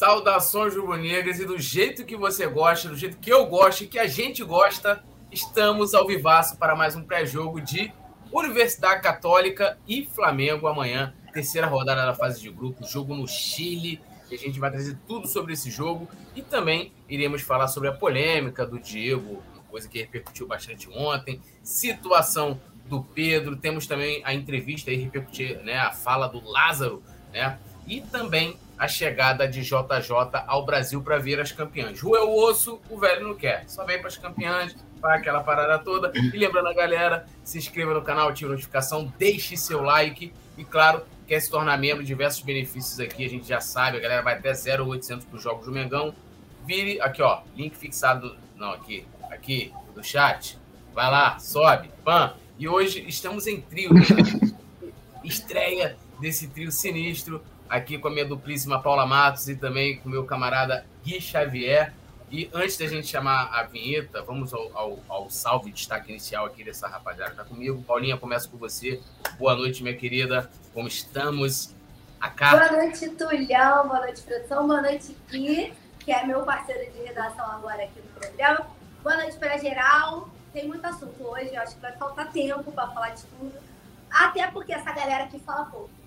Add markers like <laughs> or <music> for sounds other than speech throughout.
Saudações rubro-negras e do jeito que você gosta, do jeito que eu gosto e que a gente gosta, estamos ao vivaço para mais um pré-jogo de Universidade Católica e Flamengo amanhã, terceira rodada da fase de grupo, jogo no Chile. E a gente vai trazer tudo sobre esse jogo e também iremos falar sobre a polêmica do Diego, coisa que repercutiu bastante ontem, situação do Pedro, temos também a entrevista e repercutir, né, a fala do Lázaro, né? E também a chegada de JJ ao Brasil para ver as campeãs. Rua é o osso, o velho não quer. Só vem para as campeãs, para aquela parada toda. E lembrando a galera, se inscreva no canal, ative a notificação, deixe seu like e, claro, quer se tornar membro, diversos benefícios aqui, a gente já sabe, a galera vai até 0,800 para os jogos do Mengão. Vire, aqui ó, link fixado, não, aqui, aqui, do chat. Vai lá, sobe, pam. E hoje estamos em trio, né? <laughs> estreia desse trio sinistro aqui com a minha duplíssima Paula Matos e também com o meu camarada Gui Xavier. E antes da gente chamar a vinheta, vamos ao, ao, ao salve destaque inicial aqui dessa rapaziada que tá comigo. Paulinha, começa com você. Boa noite, minha querida. Como estamos? A Carla... Boa noite, Tulhão. Boa noite, produção. Boa noite, Gui, que é meu parceiro de redação agora aqui no programa. Boa noite para geral. Tem muito assunto hoje, eu acho que vai faltar tempo para falar de tudo. Até porque essa galera aqui fala pouco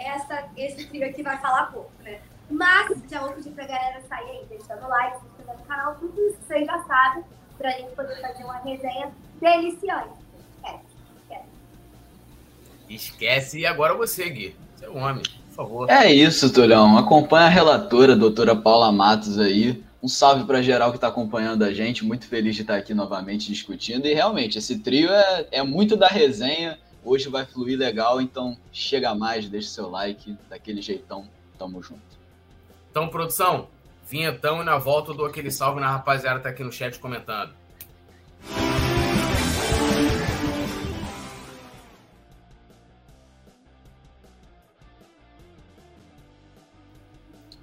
essa, esse trio aqui vai falar pouco, né? Mas já vou pedir pra galera sair aí, deixando like, se inscrevendo no canal, tudo isso que vocês já sabem, pra gente poder fazer uma resenha deliciante. Esquece, esquece. Esquece e agora você, Gui. Você é um homem, por favor. É isso, Tulhão. Acompanha a relatora, a doutora Paula Matos aí. Um salve para geral que está acompanhando a gente. Muito feliz de estar aqui novamente discutindo. E realmente, esse trio é, é muito da resenha Hoje vai fluir legal, então chega mais, deixa seu like, daquele jeitão, tamo junto. Então, produção, vinhetão e na volta eu dou aquele salve na rapaziada que tá aqui no chat comentando.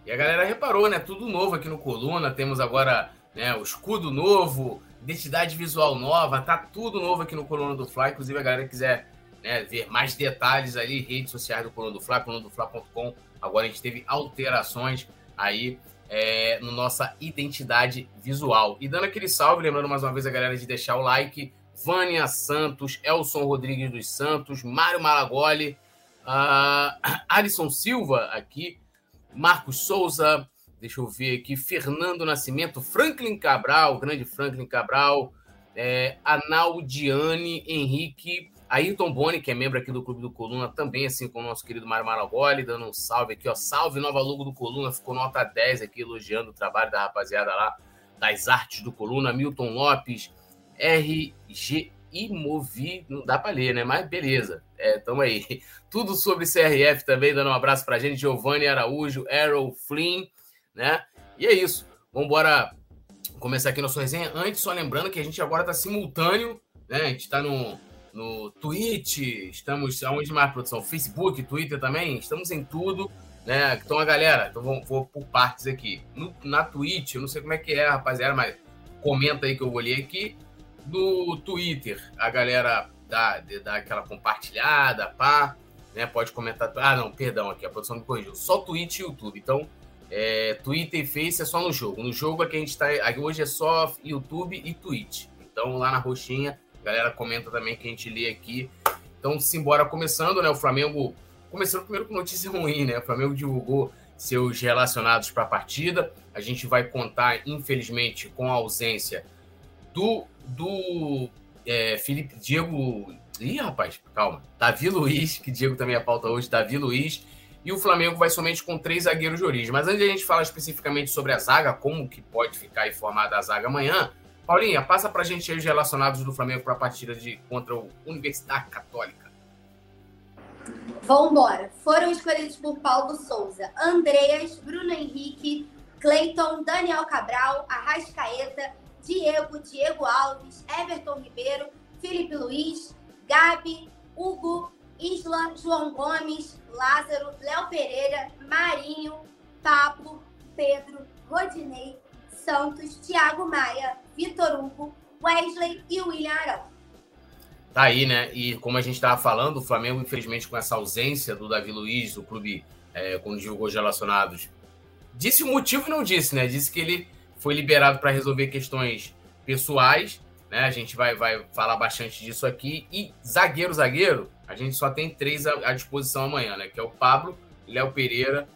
E a galera reparou, né? Tudo novo aqui no Coluna. Temos agora né, o escudo novo, identidade visual nova, tá tudo novo aqui no Coluna do Fly. Inclusive, a galera quiser né, ver mais detalhes ali, redes sociais do Coluna do Fla, colunadofla.com. Agora a gente teve alterações aí é, no nossa identidade visual. E dando aquele salve, lembrando mais uma vez a galera de deixar o like, Vânia Santos, Elson Rodrigues dos Santos, Mário Malagoli, uh, <clears throat> Alisson Silva aqui, Marcos Souza, deixa eu ver aqui, Fernando Nascimento, Franklin Cabral, grande Franklin Cabral, é, Analdiane Henrique, Ayrton Boni, que é membro aqui do Clube do Coluna, também, assim como o nosso querido Mário Maragoli, dando um salve aqui, ó. Salve, nova logo do Coluna, ficou nota 10 aqui, elogiando o trabalho da rapaziada lá, das artes do Coluna. Milton Lopes, RG Imovi, não dá para ler, né? Mas beleza, é, tamo aí. <laughs> Tudo sobre CRF também, dando um abraço pra gente, Giovanni Araújo, Arrow Flynn, né? E é isso, vamos embora começar aqui nossa resenha. Antes, só lembrando que a gente agora tá simultâneo, né? A gente tá no no Twitch, estamos aonde mais produção? Facebook, Twitter também, estamos em tudo, né? Então a galera, então vou, vou por partes aqui. No, na Twitch, eu não sei como é que é, rapaziada, mas comenta aí que eu vou ler aqui. No Twitter, a galera dá, dá aquela compartilhada, pá, né? Pode comentar. Ah, não, perdão, aqui a produção me corrigiu. Só Twitch e YouTube. Então, é, Twitter e Face é só no jogo. No jogo aqui a gente tá. Hoje é só YouTube e Twitch. Então, lá na roxinha galera comenta também que a gente lê aqui. Então, simbora começando, né? O Flamengo começando primeiro com notícia <laughs> ruim, né? O Flamengo divulgou seus relacionados para a partida. A gente vai contar, infelizmente, com a ausência do, do é, Felipe Diego. Ih, rapaz, calma. Davi Luiz, que Diego também é pauta hoje, Davi Luiz. E o Flamengo vai somente com três zagueiros de origem. Mas antes de a gente falar especificamente sobre a zaga, como que pode ficar informada a zaga amanhã, Paulinha, passa pra gente aí os relacionados do Flamengo para a partida de, contra o Universidade Católica. Vamos embora. Foram escolhidos por Paulo Souza, Andreas, Bruno Henrique, Cleiton, Daniel Cabral, Arrascaeta, Diego, Diego Alves, Everton Ribeiro, Felipe Luiz, Gabi, Hugo, Isla, João Gomes, Lázaro, Léo Pereira, Marinho, Pablo, Pedro, Rodinei, Santos, Thiago Maia, Vitor Hugo, Wesley e William Arão. Tá aí, né? E como a gente estava falando, o Flamengo, infelizmente, com essa ausência do Davi Luiz, o clube, é, quando divulgou os relacionados, disse o motivo e não disse, né? Disse que ele foi liberado para resolver questões pessoais, né? A gente vai, vai falar bastante disso aqui. E zagueiro, zagueiro, a gente só tem três à, disposição amanhã, né? Que é o Pablo, Léo Pereira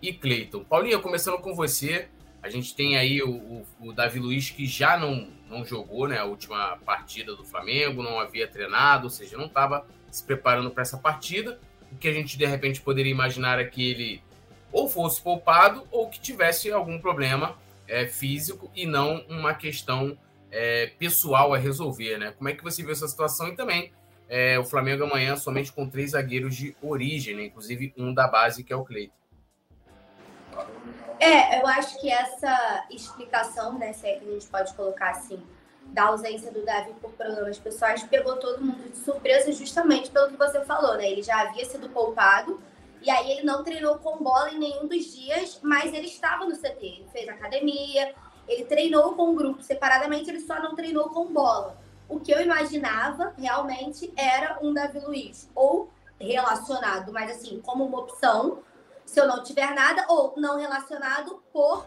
e Cleiton. Paulinha, começando com você, a gente tem aí o, o, o, Davi Luiz que já não, não jogou né, a última partida do Flamengo, não havia treinado, ou seja, não estava se preparando para essa partida. O que a gente de repente poderia imaginar é que ele ou fosse poupado ou que tivesse algum problema é, físico e não uma questão é, pessoal a resolver. Né? Como é que você viu essa situação? E também é, o Flamengo amanhã somente com três zagueiros de origem, né? inclusive um da base que é o Cleiton. É, eu acho que essa explicação, né, se é que a gente pode colocar assim, da ausência do Davi por problemas pessoais, pegou todo mundo de surpresa justamente pelo que você falou, né? Ele já havia sido poupado e aí ele não treinou com bola em nenhum dos dias, mas ele estava no CT, ele fez academia, ele treinou com o grupo separadamente, ele só não treinou com bola. O que eu imaginava realmente era um Davi Luiz, ou relacionado, mas assim, como uma opção, se eu não tiver nada, ou não relacionado por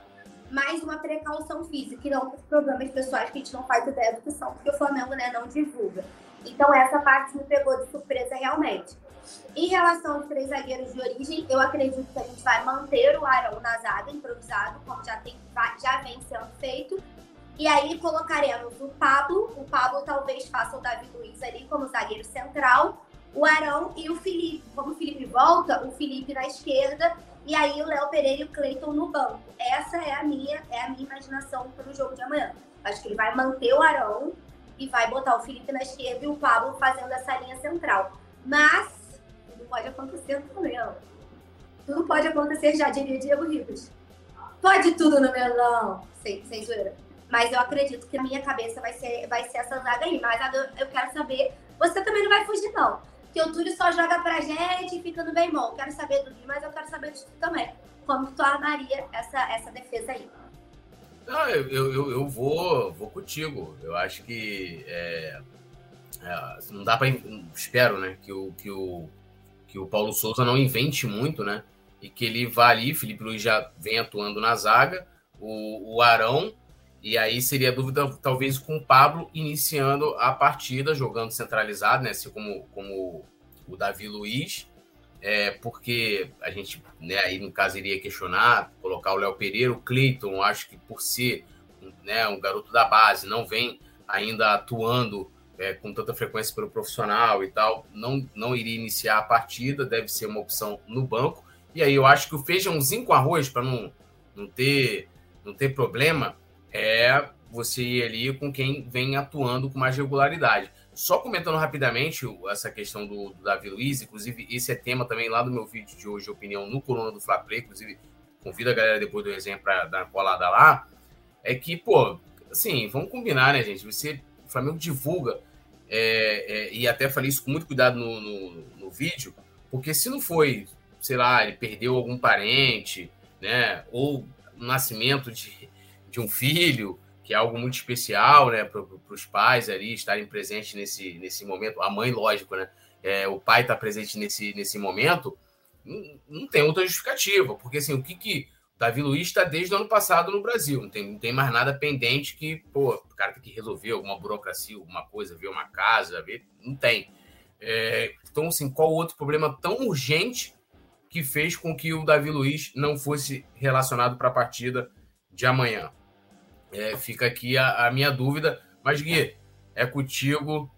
mais uma precaução física, e não por problemas pessoais que a gente não faz ideia do que são, porque o Flamengo né, não divulga. Então, essa parte me pegou de surpresa realmente. Em relação aos três zagueiros de origem, eu acredito que a gente vai manter o Arão na zaga, improvisado, como já, tem, já vem sendo feito. E aí colocaremos o Pablo. O Pablo talvez faça o Davi Luiz ali como zagueiro central o Arão e o Felipe. Como o Felipe volta, o Felipe na esquerda e aí o Léo Pereira e o Cleiton no banco. Essa é a minha, é a minha imaginação para o jogo de amanhã. Acho que ele vai manter o Arão e vai botar o Felipe na esquerda e o Pablo fazendo essa linha central. Mas tudo pode acontecer também, ó. Tudo pode acontecer, já diria Diego Ribas. Pode tudo no melão. Sem, sem zoeira. Mas eu acredito que na minha cabeça vai ser, vai ser essa zaga aí. Mas eu quero saber. Você também não vai fugir, não que o Túlio só joga pra gente e fica no bem bom. Quero saber do Gui, mas eu quero saber de tu também. Como tu armaria essa, essa defesa aí? Não, eu, eu, eu vou, vou contigo. Eu acho que é, é, não dá para espero, né, que o, que o que o Paulo Souza não invente muito, né, e que ele vá ali. Felipe Luiz já vem atuando na zaga, o, o Arão e aí seria dúvida, talvez, com o Pablo iniciando a partida, jogando centralizado, né? Assim como, como o Davi Luiz, é, porque a gente, né, aí no caso, iria questionar, colocar o Léo Pereira, o Cleiton, acho que por ser né, um garoto da base, não vem ainda atuando é, com tanta frequência pelo profissional e tal, não, não iria iniciar a partida, deve ser uma opção no banco. E aí eu acho que o feijãozinho com arroz, para não, não, ter, não ter problema, é você ir ali com quem vem atuando com mais regularidade. Só comentando rapidamente essa questão do, do Davi Luiz, inclusive esse é tema também lá do meu vídeo de hoje, opinião no Coluna do Fla Play, inclusive convido a galera depois do resenha para dar uma colada lá, é que, pô, assim, vamos combinar, né, gente? Você, o Flamengo divulga, é, é, e até falei isso com muito cuidado no, no, no vídeo, porque se não foi, sei lá, ele perdeu algum parente, né, ou nascimento de de um filho, que é algo muito especial, né, para os pais ali estarem presentes nesse, nesse momento. A mãe, lógico, né? É, o pai está presente nesse, nesse momento, não, não, tem outra justificativa, porque assim, o que que Davi Luiz está desde o ano passado no Brasil, não tem, não tem mais nada pendente que, pô, o cara tem que resolver alguma burocracia, alguma coisa, ver uma casa, ver, não tem. É, então, assim, qual outro problema tão urgente que fez com que o Davi Luiz não fosse relacionado para a partida de amanhã? É, fica aqui a, a, minha dúvida. Mas, Gui, é contigo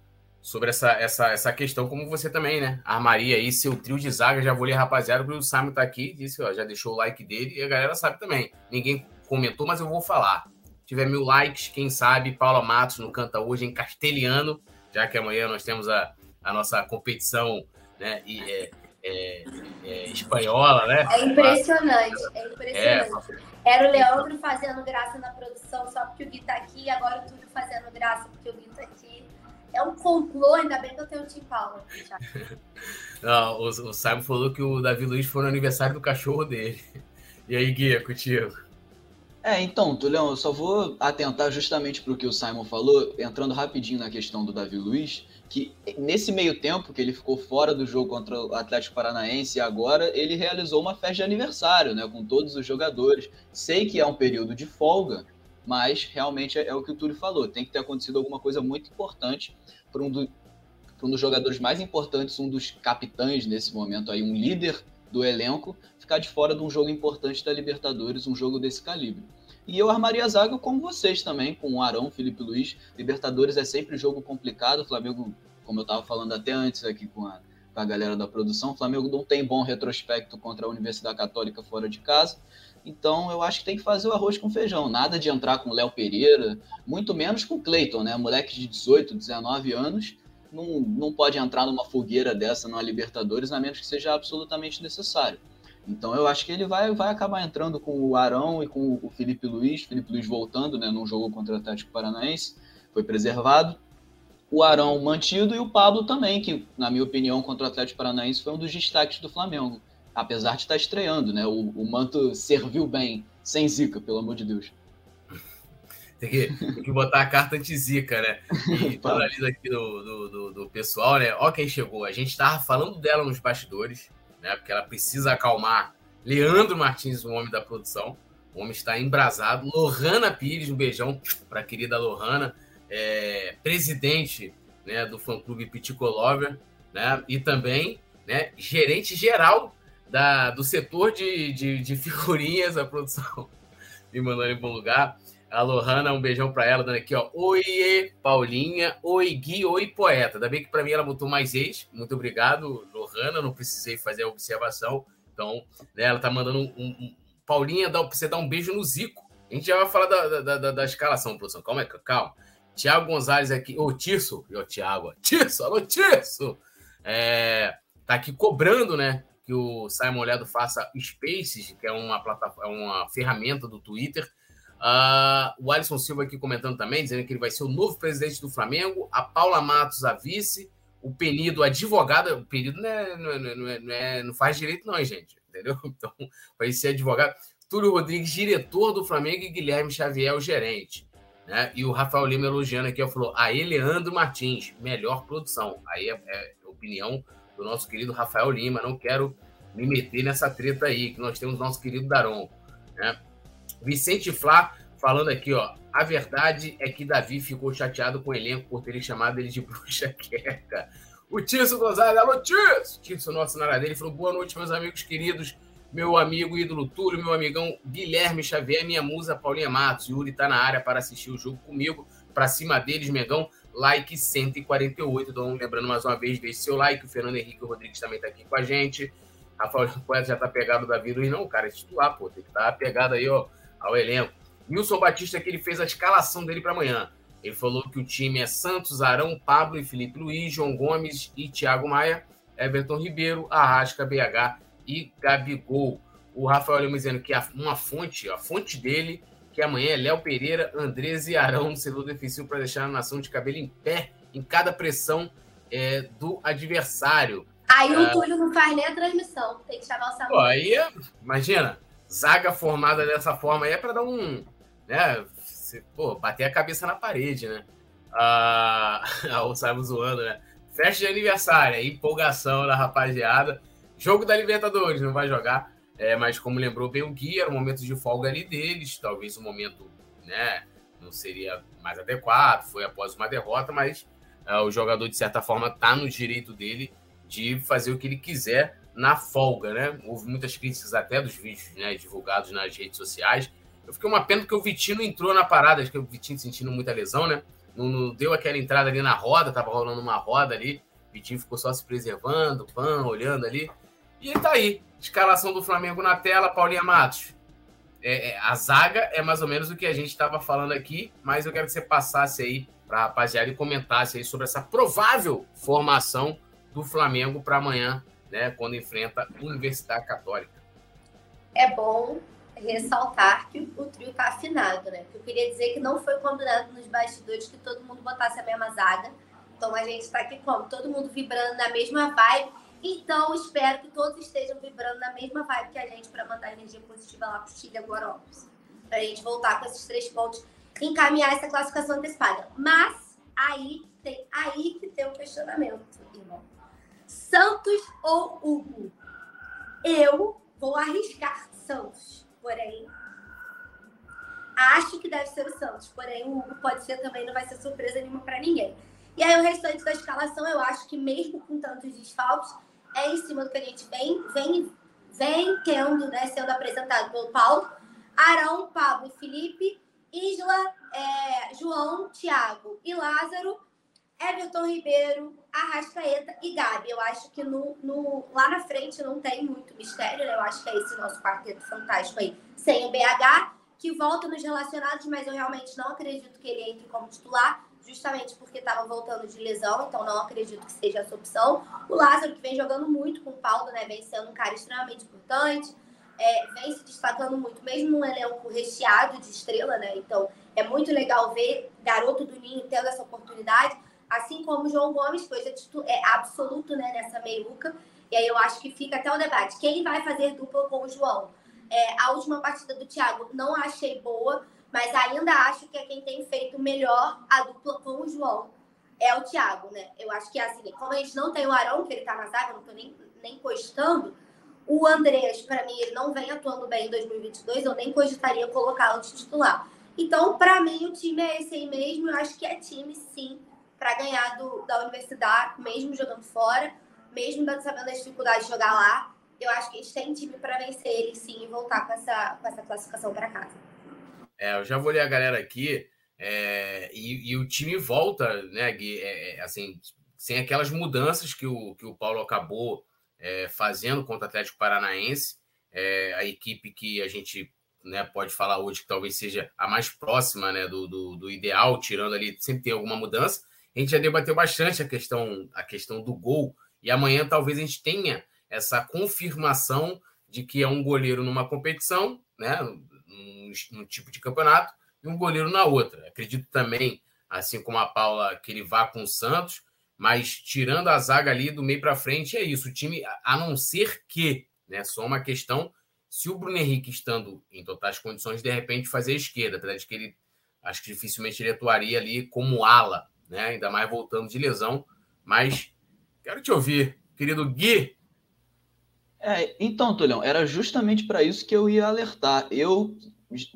sobre essa, essa, essa questão, como você também, né? Armaria aí seu trio de zaga. Já vou ler, rapaziada, porque o Simon tá aqui, disse, ó, já deixou o like dele e a galera sabe também. Ninguém comentou, mas eu vou falar. Se tiver mil likes, quem sabe, Paula Matos no Canta Hoje em castelhano, já que amanhã nós temos a, a nossa competição né, e, é, é, é, espanhola, né? É impressionante, é impressionante. É. Era o Leandro fazendo graça na produção só porque o Gui tá aqui, agora o Túlio fazendo graça porque o Gui tá aqui. É um complô, ainda bem que eu tenho o Tim Paulo. <laughs> Não, o, o Simon falou que o Davi Luiz foi no aniversário do cachorro dele. <laughs> E aí, Gui, é contigo? É, então, Tulião, eu só vou atentar justamente para o que o Simon falou, entrando rapidinho na questão do Davi Luiz, que nesse meio tempo que ele ficou fora do jogo contra o Atlético Paranaense e agora ele realizou uma festa de aniversário, né, com todos os jogadores. Sei que é um período de folga, mas realmente é, é o que o Túlio falou, tem que ter acontecido alguma coisa muito importante para um, do, um dos jogadores mais importantes, um dos capitães nesse momento aí, um líder do elenco, ficar de fora de um jogo importante da Libertadores, um jogo desse calibre. E eu armaria a zaga como vocês também, com o Arão, Felipe Luiz. Libertadores é sempre jogo complicado. O Flamengo, como eu estava falando até antes aqui com a, com a galera da produção, o Flamengo não tem bom retrospecto contra a Universidade Católica fora de casa. Então eu acho que tem que fazer o arroz com feijão. Nada de entrar com o Léo Pereira, muito menos com o Cleiton, né? Moleque de 18, 19 anos. Não, não pode entrar numa fogueira dessa numa Libertadores, a menos que seja absolutamente necessário. Então eu acho que ele vai, vai acabar entrando com o Arão e com o Felipe Luiz, Felipe Luiz voltando, né, num jogo contra o Atlético Paranaense, foi preservado. O Arão mantido e o Pablo também, que na minha opinião contra o Atlético Paranaense foi um dos destaques do Flamengo, apesar de estar estreando, né? O, o manto serviu bem, sem zica, pelo amor de Deus. Tem que, tem que botar a carta anti-zica, né? E <laughs> analisa aqui do, do, do, do pessoal, né? Ó quem chegou. A gente estava falando dela nos bastidores né? Porque ela precisa acalmar Leandro Martins, o homem da produção. O homem está embrasado. Lohana Pires, um beijão para a querida Lohana, é, presidente né, do fã-clube Piticolover, né? E também né, gerente geral da, do setor de, de, de figurinhas da produção. <laughs> Me mandando em bom lugar. A Lohana, um beijão para ela, dando aqui, ó. Oi, Paulinha. Oi, Gui. Oi, poeta. Ainda bem que para mim ela botou mais ex. Muito obrigado, Lohana. Não precisei fazer a observação. Então, né, ela tá mandando um. um Paulinha, dá, você dar um beijo no Zico. A gente já vai falar da, da, da, da escalação, produção. Calma calma. Tiago Gonzalez aqui. Ô, Tirso. Ô, Tiago. Tirso. Alô, Tirso. É, tá aqui cobrando, né? Que o Simon Ledo faça Spaces, que é uma, plataforma, é uma ferramenta do Twitter Uh, o Alisson Silva aqui comentando também, dizendo que ele vai ser o novo presidente do Flamengo. A Paula Matos, a vice. O Penido, advogada. O Penido não, é, não, é, não, é, não, é, não faz direito, não, gente. Entendeu? <laughs> Então, vai ser advogado. Túlio Rodrigues, diretor do Flamengo, e Guilherme Xavier, o gerente. Né? E o Rafael Lima elogiando aqui, falou: aí Leandro Martins, melhor produção. Aí é, é opinião do nosso querido Rafael Lima. Não quero me meter nessa treta aí, que nós temos nosso querido Daron. Né? Vicente Flá falando aqui, ó. A verdade é que Davi ficou chateado com o elenco por terem chamado ele de <laughs> bruxa queca. O Tício Gonzalez, alô Tício! Tício, nosso naradeiro, falou: boa noite, meus amigos queridos. Meu amigo ídolo Túlio, meu amigão Guilherme Xavier, minha musa Paulinha Matos. Yuri tá na área para assistir o jogo comigo. Pra cima deles, Megão, like 148. Então, lembrando mais uma vez, deixe seu like. O Fernando Henrique Rodrigues também tá aqui com a gente. Rafael Poeta já tá pegado da vida. Não, cara, é titular, pô. Tem que estar tá pegado aí, ó ao elenco. Wilson Batista, que ele fez a escalação dele para amanhã. Ele falou que o time é Santos, Arão, Pablo e Felipe Luiz, João Gomes e Thiago Maia, Everton Ribeiro, Arrasca, BH e Gabigol. O Rafael Lima dizendo que uma fonte, a fonte dele, que amanhã é Léo Pereira, Andrés e Arão no setor defensivo para deixar a nação de cabelo em pé em cada pressão é, do adversário. Aí o ah, Túlio não faz nem a transmissão, tem que chamar o Samuel. Aí, imagina, zaga formada dessa forma aí é para dar um. Né, se, pô, bater a cabeça na parede, né? Ah, <laughs> o Simon zoando, né? Festa de aniversário, empolgação da rapaziada. Jogo da Libertadores, não vai jogar. É, mas como lembrou bem o Gui, era um momento de folga ali deles. Talvez o um momento, né? Não seria mais adequado. Foi após uma derrota, mas é, o jogador, de certa forma, tá no direito dele de fazer o que ele quiser na folga, né? Houve muitas críticas até dos vídeos né, divulgados nas redes sociais. Eu fiquei uma pena porque o Vitinho entrou na parada, acho que o Vitinho sentindo muita lesão, né? Não, não, deu aquela entrada ali na roda, tava rolando uma roda ali. Vitinho ficou só se preservando, pan, olhando ali. E tá aí. Escalação do Flamengo na tela, Paulinha Matos. É, é, a zaga é mais ou menos o que a gente estava falando aqui, mas eu quero que você passasse aí para a rapaziada e comentasse aí sobre essa provável formação do Flamengo para amanhã né, quando enfrenta a Universidade Católica. É bom ressaltar que o trio tá afinado, né? Eu queria dizer que não foi combinado nos bastidores que todo mundo botasse a mesma zaga. Então a gente tá aqui como? Todo mundo vibrando na mesma vibe. Então espero que todos estejam vibrando na mesma vibe que a gente para mandar energia positiva lá pro Chile agora, ó. Pra gente voltar com esses três pontos encaminhar essa classificação antecipada. Mas aí tem aí que tem um questionamento, irmão. Santos ou Hugo? Eu vou arriscar Santos, porém acho que deve ser o Santos, porém o Hugo pode ser também, não vai ser surpresa nenhuma para ninguém. E aí o restante da escalação, eu acho que mesmo com tantos desfalques, é em cima do que a gente vem, vem, vem tendo, né, sendo apresentado pelo Paulo, Arão, Pablo, Felipe, Isla, é, João, Thiago e Lázaro, Everton Ribeiro, Arrascaeta e Gabi. Eu acho que no, no, lá na frente não tem muito mistério, né? Eu acho que é esse nosso quarteto fantástico aí, sem o BH, que volta nos relacionados, mas eu realmente não acredito que ele entre como titular, justamente porque estava voltando de lesão, então não acredito que seja essa opção. O Lázaro, que vem jogando muito com o Paulo, né? Vem sendo um cara extremamente importante, é, vem se destacando muito, mesmo num elenco recheado de estrela, né? Então é muito legal ver garoto do Ninho tendo essa oportunidade assim como o João Gomes, foi é absoluto né, nessa meiuca. E aí eu acho que fica até o debate. Quem vai fazer dupla com o João? É, a última partida do Thiago não achei boa, mas ainda acho que é quem tem feito melhor a dupla com o João. É o Thiago, né? Eu acho que é assim, como a gente não tem o Arão, que ele tá na zaga, não tô nem, nem cogitando, o Andreas, para mim, ele não vem atuando bem em 2022, eu nem cogitaria colocá-lo de titular. Então, para mim, o time é esse aí mesmo. Eu acho que é time, sim, para ganhar do, da universidade, mesmo jogando fora, mesmo sabendo as dificuldades de jogar lá. Eu acho que a gente tem time para vencer ele sim e voltar com essa, com essa classificação para casa. É, eu já vou ler a galera aqui. É, e, e, o time volta, né, Gui, é, é, assim, sem aquelas mudanças que o, que o Paulo acabou é, fazendo contra o Atlético Paranaense, é, a equipe que a gente né, pode falar hoje que talvez seja a mais próxima né, do, do, do ideal, tirando ali, sempre tem alguma mudança, a gente já debateu bastante a questão, a questão do gol, e amanhã talvez a gente tenha essa confirmação de que é um goleiro numa competição, né, num, tipo de campeonato, e um goleiro na outra. Acredito também, assim como a Paula, que ele vá com o Santos, mas tirando a zaga ali do meio para frente, é isso. O time, a não ser que, né, só uma questão, se o Bruno Henrique estando em totais condições, de repente fazer a esquerda, apesar de que ele, acho que dificilmente ele atuaria ali como ala, né? Ainda mais voltando de lesão. Mas quero te ouvir, querido Gui. É, então, Tulhão, era justamente para isso que eu ia alertar. Eu,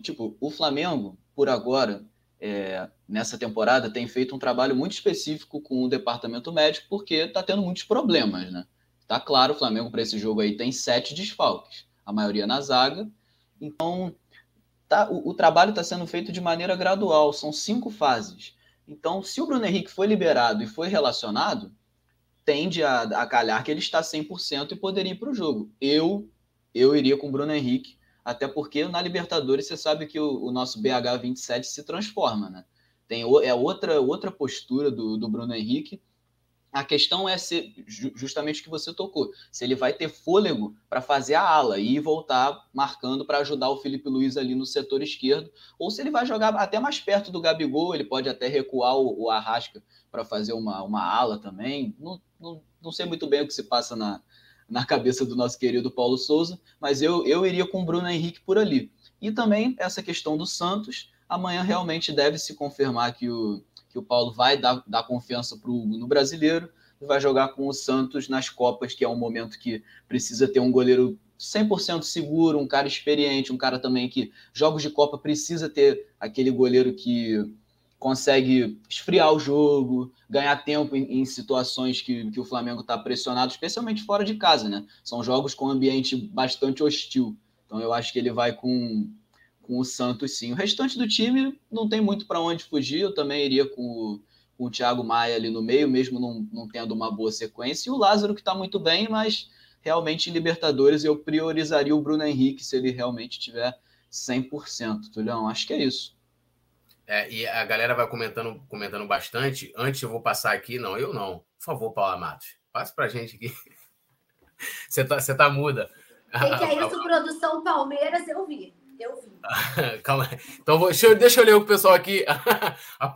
tipo, o Flamengo, por agora, é, nessa temporada, tem feito um trabalho muito específico com o departamento médico, porque está tendo muitos problemas, né? Tá claro, o Flamengo para esse jogo aí tem sete desfalques, a maioria na zaga. Então, tá, o, o trabalho está sendo feito de maneira gradual, são cinco fases. Então, se o Bruno Henrique foi liberado e foi relacionado, tende a, a calhar que ele está 100% e poderia ir para o jogo. Eu, eu iria com o Bruno Henrique, até porque na Libertadores você sabe que o, o nosso BH 27 se transforma, né? Tem, é outra, outra postura do, do Bruno Henrique a questão é se, justamente o que você tocou, se ele vai ter fôlego para fazer a ala e voltar marcando para ajudar o Felipe Luiz ali no setor esquerdo, ou se ele vai jogar até mais perto do Gabigol, ele pode até recuar o, o Arrasca para fazer uma, uma ala também. Não, não, não sei muito bem o que se passa na, na cabeça do nosso querido Paulo Souza, mas eu, eu iria com o Bruno Henrique por ali. E também essa questão do Santos, amanhã realmente deve se confirmar que o que o Paulo vai dar, dar confiança para o no brasileiro e vai jogar com o Santos nas Copas, que é um momento que precisa ter um goleiro 100% seguro, um cara experiente, um cara também que jogos de Copa precisa ter aquele goleiro que consegue esfriar o jogo, ganhar tempo em, em situações que, que o Flamengo está pressionado, especialmente fora de casa, né? São jogos com ambiente bastante hostil. Então eu acho que ele vai com com o Santos, sim. O restante do time não tem muito para onde fugir. Eu também iria com o, com o Thiago Maia ali no meio, mesmo não, não tendo uma boa sequência. E o Lázaro, que está muito bem, mas realmente em Libertadores eu priorizaria o Bruno Henrique se ele realmente tiver 100%. Tulhão, acho que é isso. É, e a galera vai comentando, comentando bastante. Antes eu vou passar aqui, não, eu não. Por favor, Paula Matos, passe para a gente aqui. <laughs> Você tá, você tá muda. <laughs> O que, é isso, produção Palmeiras? Eu vi. Eu vi. <laughs> Calma aí. Então, deixa, eu, deixa eu ler o pessoal aqui. <laughs> A,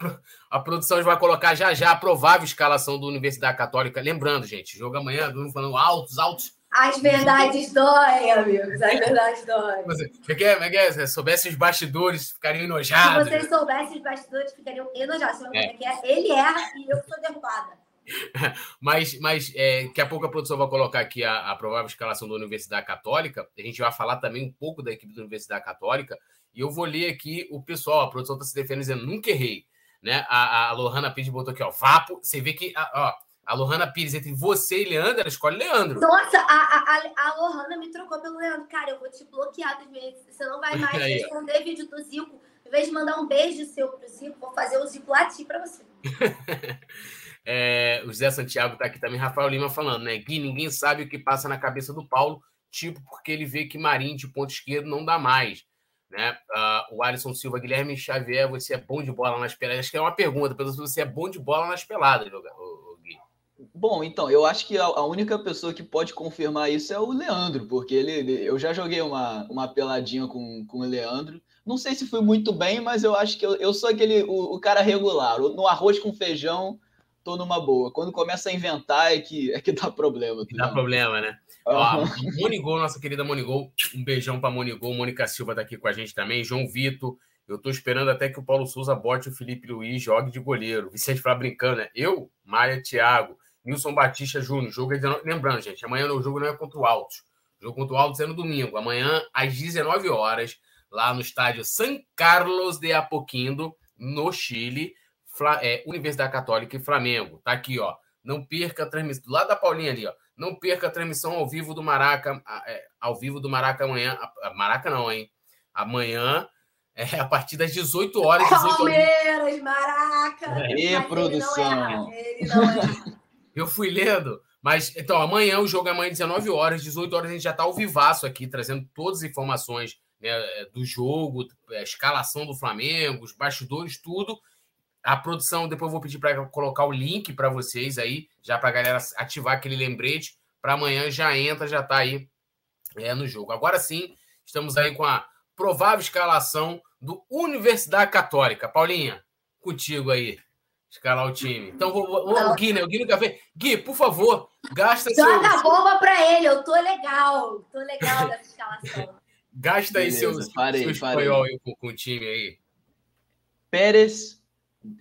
a, produção vai colocar já já a provável escalação do Universidade Católica. Lembrando, gente, jogo amanhã, falando altos, altos. As verdades doem, amigos. As verdades doem. Você, que é, que é, se soubesse os bastidores, ficariam enojados. Se vocês soubessem os bastidores, ficariam enojados. É. É, ele erra e eu sou derrubada. Mas, mas é, daqui a pouco a produção vai colocar aqui a, a, provável escalação da Universidade Católica. A gente vai falar também um pouco da equipe da Universidade Católica. E eu vou ler aqui o pessoal. A produção está se defendendo dizendo: nunca errei. Né? A, a Lohana Pires botou aqui, ó, Vapo. Você vê que a, ó, a Lohana Pires, entre você e Leandro, ela escolhe Leandro. Nossa, a, a, a Lohana me trocou pelo Leandro. Cara, eu vou te bloquear das vezes. Você não vai mais <laughs> Aí, responder vídeo do Zico. Em vez de mandar um beijo seu pro Zico, vou fazer o Zico latir pra você. <laughs> É, o Zé Santiago está aqui também, Rafael Lima falando, né? Gui, ninguém sabe o que passa na cabeça do Paulo, tipo, porque ele vê que Marinho de ponto esquerdo não dá mais. Né? Uh, o Alisson Silva, Guilherme Xavier, você é bom de bola nas peladas? Acho que é uma pergunta, se você é bom de bola nas peladas, Gui. Bom, então, eu acho que a, única pessoa que pode confirmar isso é o Leandro, porque ele, eu já joguei uma, uma peladinha com, com o Leandro. Não sei se foi muito bem, mas eu acho que eu, eu sou aquele o, o cara regular. No arroz com feijão, tô numa boa. Quando começa a inventar é que, é que dá problema. Dá problema, né? Uhum. Ó, Monigol, nossa querida Monigol, um beijão para Monigol. Mônica Silva tá aqui com a gente também. João Vitor, eu tô esperando até que o Paulo Souza bote o Felipe Luiz, jogue de goleiro. Vicente fala brincando, né? Eu, Maia, Thiago, Nilson Batista Júnior. Jogo é de... Lembrando, gente, amanhã o jogo não é contra o Altos. O jogo contra o Altos é no domingo. Amanhã, às 19 horas, lá no estádio San Carlos de Apoquindo, no Chile é, Universidade Católica e Flamengo. Tá aqui, ó. Não perca a transmissão. Do lado da Paulinha ali, ó. Não perca a transmissão ao vivo do Maraca. É, ao vivo do Maraca amanhã. Maraca não, hein? Amanhã, é, a partir das 18 horas. 18 Palmeiras, Maraca! E produção! Eu fui lendo. Mas, então, amanhã, o jogo é amanhã, 19 horas, 18 horas, a gente já está ao vivaço aqui, trazendo todas as informações né, do jogo, a escalação do Flamengo, os bastidores, tudo. A produção, depois eu vou pedir para colocar o link para vocês aí, já para a galera ativar aquele lembrete. Para amanhã já entra, já está aí é, no jogo. Agora sim, estamos aí com a provável escalação do Universidade Católica. Paulinha, contigo aí, escalar o time. Então, vou, vou, o Gui, né? O Gui no café. Gui, por favor, gasta Joga seu... a bomba para ele, eu tô legal. Tô legal dessa escalação. <laughs> Gasta aí seu, seu espanhol aí com, com o time aí. Pérez,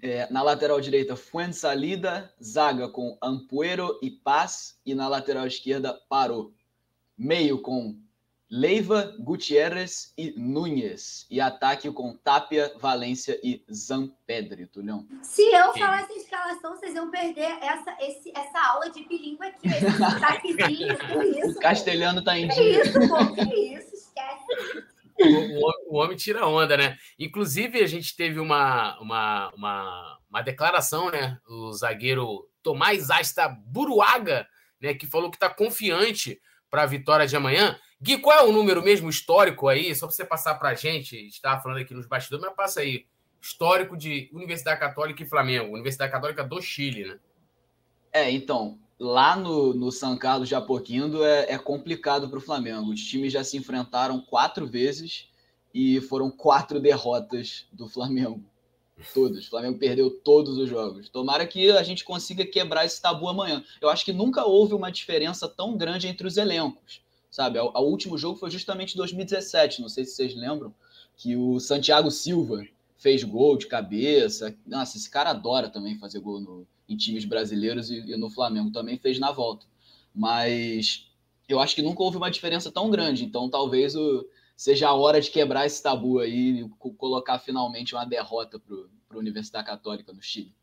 é, na lateral direita, Fuensalida, zaga com Ampuero e Paz, e na lateral esquerda, Parou. Meio com Leiva, Gutierrez e Núñez. E ataque com Tapia, Valência e Zampedri, Tulhão. Se eu falasse escalação, vocês iam perder essa, esse, essa aula de bilíngue aqui. Esse <laughs> isso. O castelhano tá em dia. Que isso, pô, que isso, esquece o, o, homem tira onda, né? Inclusive, a gente teve uma, uma, uma, uma declaração, né? O zagueiro Tomás Asta Buruaga, né? Que falou que está confiante para a vitória de amanhã. Gui, qual é o número mesmo histórico aí? Só para você passar para a gente, estava falando aqui nos bastidores, mas passa aí. Histórico de Universidade Católica e Flamengo. Universidade Católica do Chile, né? É, então, lá no, no São Carlos de Apoquindo é, é complicado para o Flamengo. Os times já se enfrentaram quatro vezes e foram quatro derrotas do Flamengo. Todos. O Flamengo perdeu todos os jogos. Tomara que a gente consiga quebrar esse tabu amanhã. Eu acho que nunca houve uma diferença tão grande entre os elencos. Sabe? O, último jogo foi justamente 2017, não sei se vocês lembram, que o Santiago Silva fez gol de cabeça. Nossa, esse cara adora também fazer gol no, em times brasileiros e, e no Flamengo também fez na volta. Mas eu acho que nunca houve uma diferença tão grande. Então talvez o, seja a hora de quebrar esse tabu aí e colocar finalmente uma derrota para a Universidade Católica no Chile.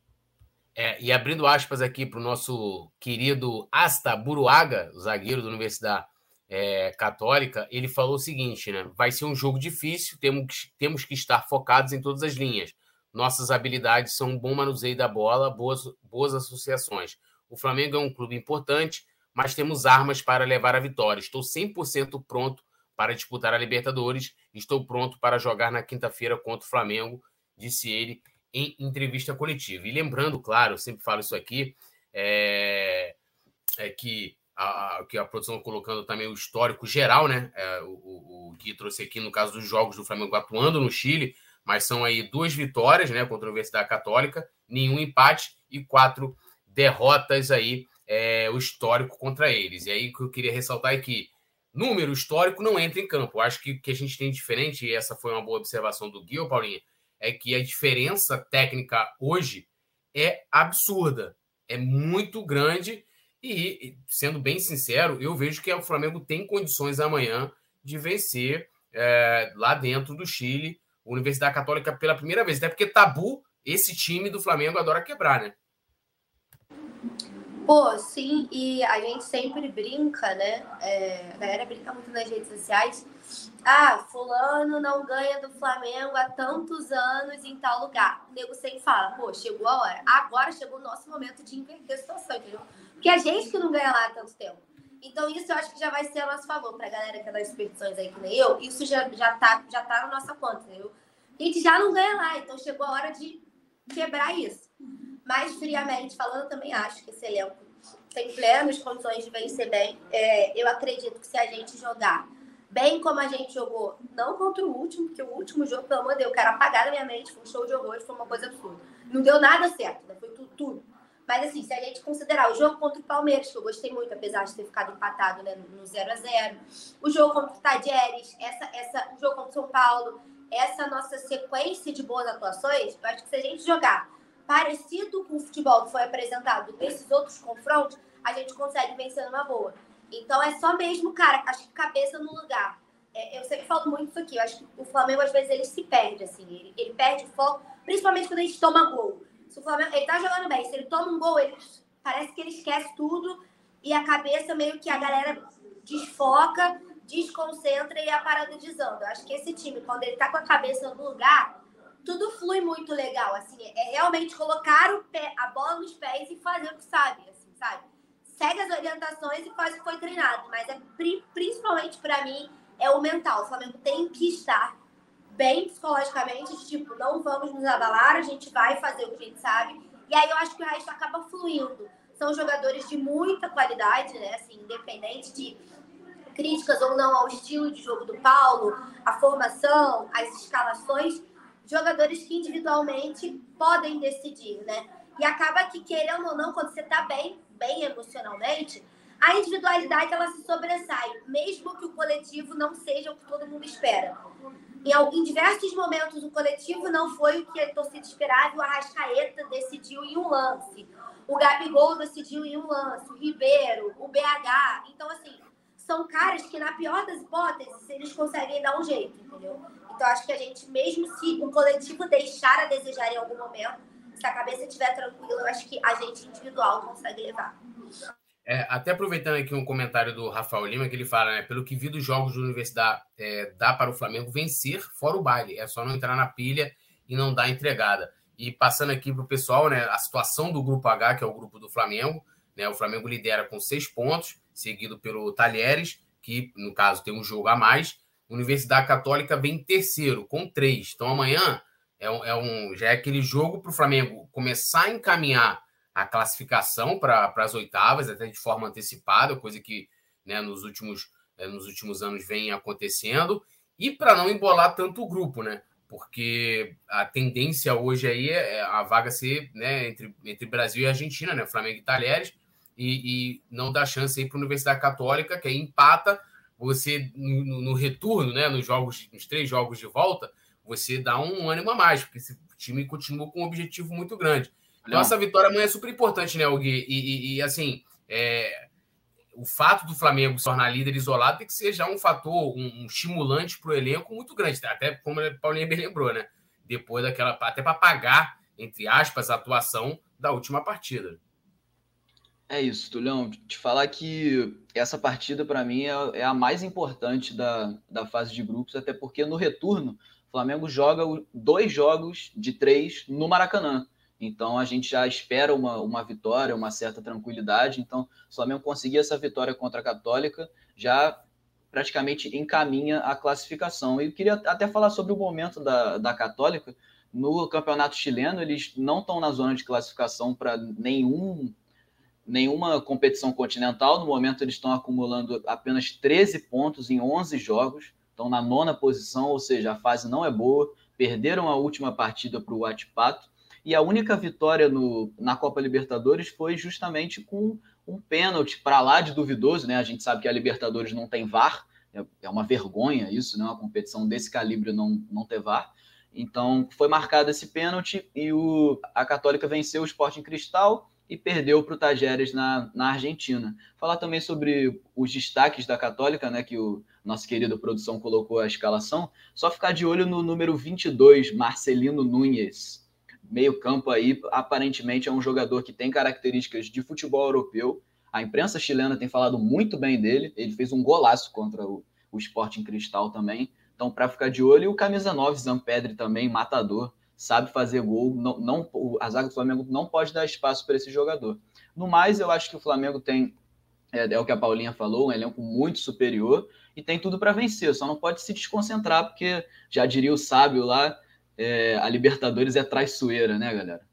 É, e abrindo aspas aqui para o nosso querido Asta Buruaga, zagueiro da Universidade é, Católica, ele falou o seguinte: né? vai ser um jogo difícil, temos, temos que estar focados em todas as linhas. Nossas habilidades são um bom manuseio da bola, boas, boas associações. O Flamengo é um clube importante, mas temos armas para levar a vitória. Estou 100% pronto para disputar a Libertadores. Estou pronto para jogar na quinta-feira contra o Flamengo, disse ele em entrevista coletiva. E lembrando, claro, eu sempre falo isso aqui, é, é que a, que a produção colocando também o histórico geral, né? É, o, o, o Gui trouxe aqui no caso dos jogos do Flamengo atuando no Chile, mas são aí duas vitórias, né, contra a Universidade Católica, nenhum empate e quatro derrotas aí, é, o histórico contra eles. E aí que eu queria ressaltar é que número histórico não entra em campo. Eu acho que o que a gente tem diferente, e essa foi uma boa observação do Gui, Paulinha, é que a diferença técnica hoje é absurda, é muito grande e, sendo bem sincero, eu vejo que o Flamengo tem condições amanhã de vencer é, lá dentro do Chile, Universidade Católica pela primeira vez. Até porque tabu, esse time do Flamengo adora quebrar, né? Pô, sim, e a gente sempre brinca, né? É, a galera brinca muito nas redes sociais. Ah, fulano não ganha do Flamengo há tantos anos em tal lugar. O nego sempre fala, pô, chegou a hora. Agora chegou o nosso momento de inverter a situação, entendeu? Porque a gente que não ganha lá há tanto tempo. Então, isso eu acho que já vai ser a nosso favor. Pra galera que é das expedições aí, que nem eu, isso já, já, tá, já tá na nossa conta, entendeu? A gente já não ganha lá, então chegou a hora de quebrar isso. Mas, friamente falando, também acho que esse elenco tem plenas condições de vencer bem. É, eu acredito que se a gente jogar bem como a gente jogou, não contra o último, porque o último jogo, pelo amor de Deus, eu quero apagar da minha mente, foi um show de horrores, foi uma coisa absurda. Não deu nada certo, né? foi tudo, tudo. Mas assim, se a gente considerar o jogo contra o Palmeiras, que eu gostei muito, apesar de ter ficado empatado né, no 0 a 0 o jogo contra o Tadieres, essa, essa, o jogo contra o São Paulo, essa nossa sequência de boas atuações, eu acho que se a gente jogar parecido com o futebol que foi apresentado nesses outros confrontos, a gente consegue vencer numa boa. Então é só mesmo, cara, acho que cabeça no lugar. É, eu sempre falo muito isso aqui, eu acho que o Flamengo às vezes ele se perde, assim, ele, ele perde foco, principalmente quando a gente toma gol. Se o Flamengo, ele tá jogando bem, se ele toma um gol, ele parece que ele esquece tudo e a cabeça meio que a galera desfoca, desconcentra e a parada desanda. Acho que esse time, quando ele tá com a cabeça no lugar, tudo flui muito legal, assim, é realmente colocar o pé, a bola nos pés e fazer o que sabe, assim, sabe? Segue as orientações e faz o que foi treinado, mas é principalmente para mim é o mental. O Flamengo tem que estar bem psicologicamente, tipo, não vamos nos abalar, a gente vai fazer o que a gente sabe. E aí eu acho que o resto acaba fluindo. São jogadores de muita qualidade, né? Assim, independente de críticas ou não ao estilo de jogo do Paulo, a formação, as escalações, jogadores que individualmente podem decidir, né? E acaba que, querendo ou não, quando você tá bem, bem emocionalmente, a individualidade ela se sobressai, mesmo que o coletivo não seja o que todo mundo espera. Em, diversos momentos, o coletivo não foi o que a torcida esperava o Arrascaeta decidiu em um lance. O Gabigol decidiu em um lance, o Ribeiro, o BH. Então, assim, são caras que, na pior das hipóteses, eles conseguem dar um jeito, entendeu? Então, acho que a gente, mesmo se o coletivo deixar a desejar em algum momento, se a cabeça estiver tranquila, eu acho que a gente individual consegue levar. É, até aproveitando aqui um comentário do Rafael Lima, que ele fala, né? Pelo que vi dos jogos da Universidade, é, dá para o Flamengo vencer fora o baile. É só não entrar na pilha e não dar entregada. E passando aqui para o pessoal, né? A situação do grupo H, que é o grupo do Flamengo. Né, o Flamengo lidera com seis pontos, seguido pelo Talheres, que no caso tem um jogo a mais. Universidade Católica vem em terceiro, com três. Então amanhã é um, é um já é aquele jogo para o Flamengo começar a encaminhar a classificação para as oitavas, até de forma antecipada, coisa que né, nos, últimos, é, nos últimos anos vem acontecendo, e para não embolar tanto o grupo, né? Porque a tendência hoje aí é a vaga ser né, entre, entre Brasil e Argentina, né? Flamengo e Talheres, e, e não dá chance aí para a Universidade Católica, que aí empata você no, no, retorno, né? Nos jogos, nos três jogos de volta, você dá um ânimo a mais, porque esse time continua com um objetivo muito grande. Então, essa vitória amanhã é super importante, né, Gui? E, e, e assim, é, o fato do Flamengo se tornar líder isolado tem que ser já um fator, um, um estimulante para o elenco muito grande, até como a Paulinha bem lembrou, né? Depois daquela, até para pagar, entre aspas, a atuação da última partida. É isso, Tulhão. Te falar que essa partida, para mim, é, é, a mais importante da, da fase de grupos, até porque no retorno, o Flamengo joga dois jogos de três no Maracanã. Então a gente já espera uma, uma vitória, uma certa tranquilidade. Então, o Flamengo conseguir essa vitória contra a Católica, já praticamente encaminha a classificação. E eu queria até falar sobre o momento da, da Católica. No campeonato chileno, eles não estão na zona de classificação para nenhum nenhuma competição continental. No momento, eles estão acumulando apenas 13 pontos em 11 jogos. Estão na nona posição, ou seja, a fase não é boa. Perderam a última partida para o Huachipato. E a única vitória no, na Copa Libertadores foi justamente com um pênalti para lá de duvidoso. Né? A gente sabe que a Libertadores não tem VAR. É, é uma vergonha isso, né? uma competição desse calibre não, não ter VAR. Então, foi marcado esse pênalti e o, a Católica venceu o Sporting Cristal e perdeu para o Tajeres na, na Argentina. Falar também sobre os destaques da Católica, né, que o nosso querido produção colocou a escalação. Só ficar de olho no número 22, Marcelino Nunes. Meio campo aí, aparentemente é um jogador que tem características de futebol europeu. A imprensa chilena tem falado muito bem dele. Ele fez um golaço contra o, o Sporting Cristal também. Então, para ficar de olho, e o camisa 9, Zampedri também, matador sabe fazer gol. Não, não, a zaga do Flamengo não pode dar espaço para esse jogador. No mais, eu acho que o Flamengo tem, é, é o que a Paulinha falou, um elenco muito superior e tem tudo para vencer. Só não pode se desconcentrar, porque já diria o sábio lá, é, a Libertadores é traiçoeira, né, galera?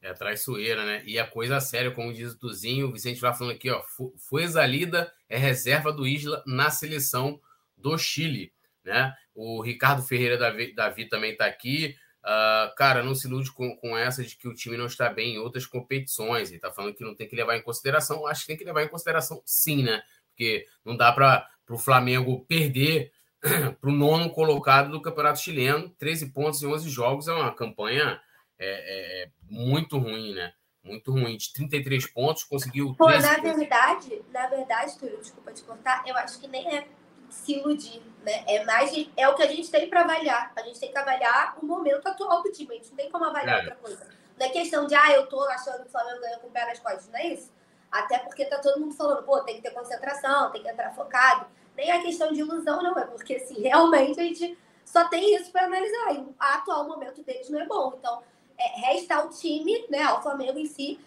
É traiçoeira, né? E a coisa séria, como diz o Tuzinho, o Vicente vai falando aqui, ó, foi exalida, é reserva do Isla na seleção do Chile, né? O Ricardo Ferreira Davi, Davi também está aqui. Uh, cara, não se ilude com, com essa de que o time não está bem em outras competições. Ele está falando que não tem que levar em consideração. Acho que tem que levar em consideração, sim, né? Porque não dá para o Flamengo perder <clears throat> para o nono colocado do Campeonato Chileno. 13 pontos em 11 jogos é uma campanha é, é, é muito ruim, né? Muito ruim. De 33 pontos, conseguiu. Pô, na verdade, na verdade, Túlio, desculpa te cortar, eu acho que nem é se iludir, né? É mais é o que a gente tem para avaliar. A gente tem que avaliar o momento atual do time. A gente não tem como avaliar é. outra coisa. Não é questão de, ah, eu tô achando que o Flamengo ganhou com o pé nas costas. Não é isso. Até porque tá todo mundo falando, pô, tem que ter concentração, tem que entrar focado. Nem é questão de ilusão, não. É porque, assim, <laughs> realmente a gente só tem isso para analisar. E o atual momento deles não é bom. Então, é, resta ao time, né, ao Flamengo em si,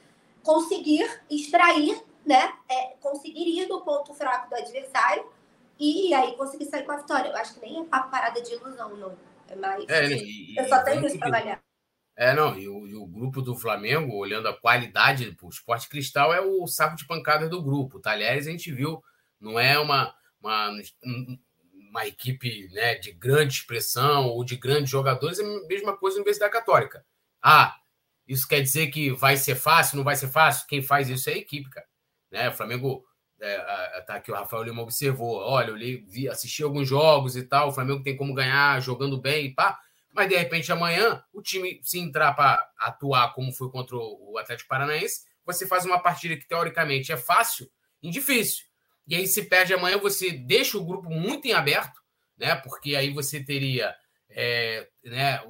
conseguir extrair, né, é, conseguir ir do ponto fraco do adversário e aí conseguir sair com a vitória. Eu acho que nem é uma parada de ilusão, não. É mais. É, e, eu só tenho isso trabalhar. É, não, e o, e o, grupo do Flamengo, olhando a qualidade, o Esporte Cristal é o saco de pancadas do grupo. O Talheres a gente viu, não é uma, uma, uma equipe né, de grande expressão ou de grandes jogadores, é a mesma coisa na Universidade Católica. Ah, isso quer dizer que vai ser fácil, não vai ser fácil? Quem faz isso é a equipe, cara. Né? O Flamengo é, tá aqui o Rafael Lima observou. Olha, eu li, vi, assisti alguns jogos e tal. O Flamengo tem como ganhar jogando bem e pá. Mas de repente amanhã o time, se entrar para atuar como foi contra o Atlético Paranaense, você faz uma partida que teoricamente é fácil e difícil. E aí se perde amanhã, você deixa o grupo muito em aberto, né? Porque aí você teria é, né, é,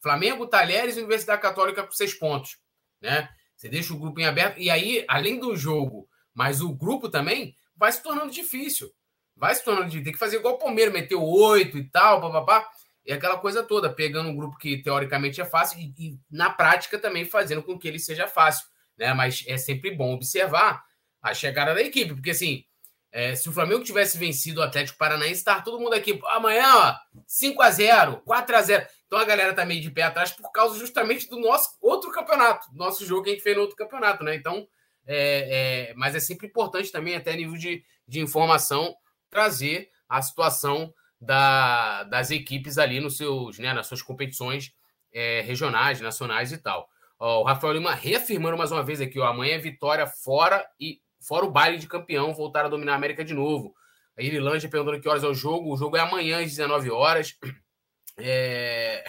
Flamengo, Talheres e Universidade Católica com seis pontos, né? Você deixa o grupo em aberto e aí, além do jogo mas o grupo também vai se tornando difícil. Vai se tornando difícil. Tem que fazer igual o Palmeiras, meteu oito e tal, papapá. E aquela coisa toda, pegando um grupo que teoricamente é fácil e, e, na prática também fazendo com que ele seja fácil. Né? Mas é sempre bom observar a chegada da equipe, porque assim, é, se o Flamengo tivesse vencido o Atlético Paranaense, estar tá todo mundo aqui. Amanhã, ó, 5 a 0 4 a 0 Então a galera tá meio de pé atrás por causa justamente do nosso outro campeonato, nosso jogo que a gente fez no outro campeonato, né? Então, é, é, mas é sempre importante também, até nível de, de informação, trazer a situação da, das equipes ali nos seus, né, nas suas competições é, regionais, nacionais e tal. Ó, o Rafael Lima reafirmando mais uma vez aqui: ó, amanhã é vitória fora e fora o baile de campeão, voltar a dominar a América de novo. A Irilândia perguntando que horas é o jogo. O jogo é amanhã às 19 horas. É...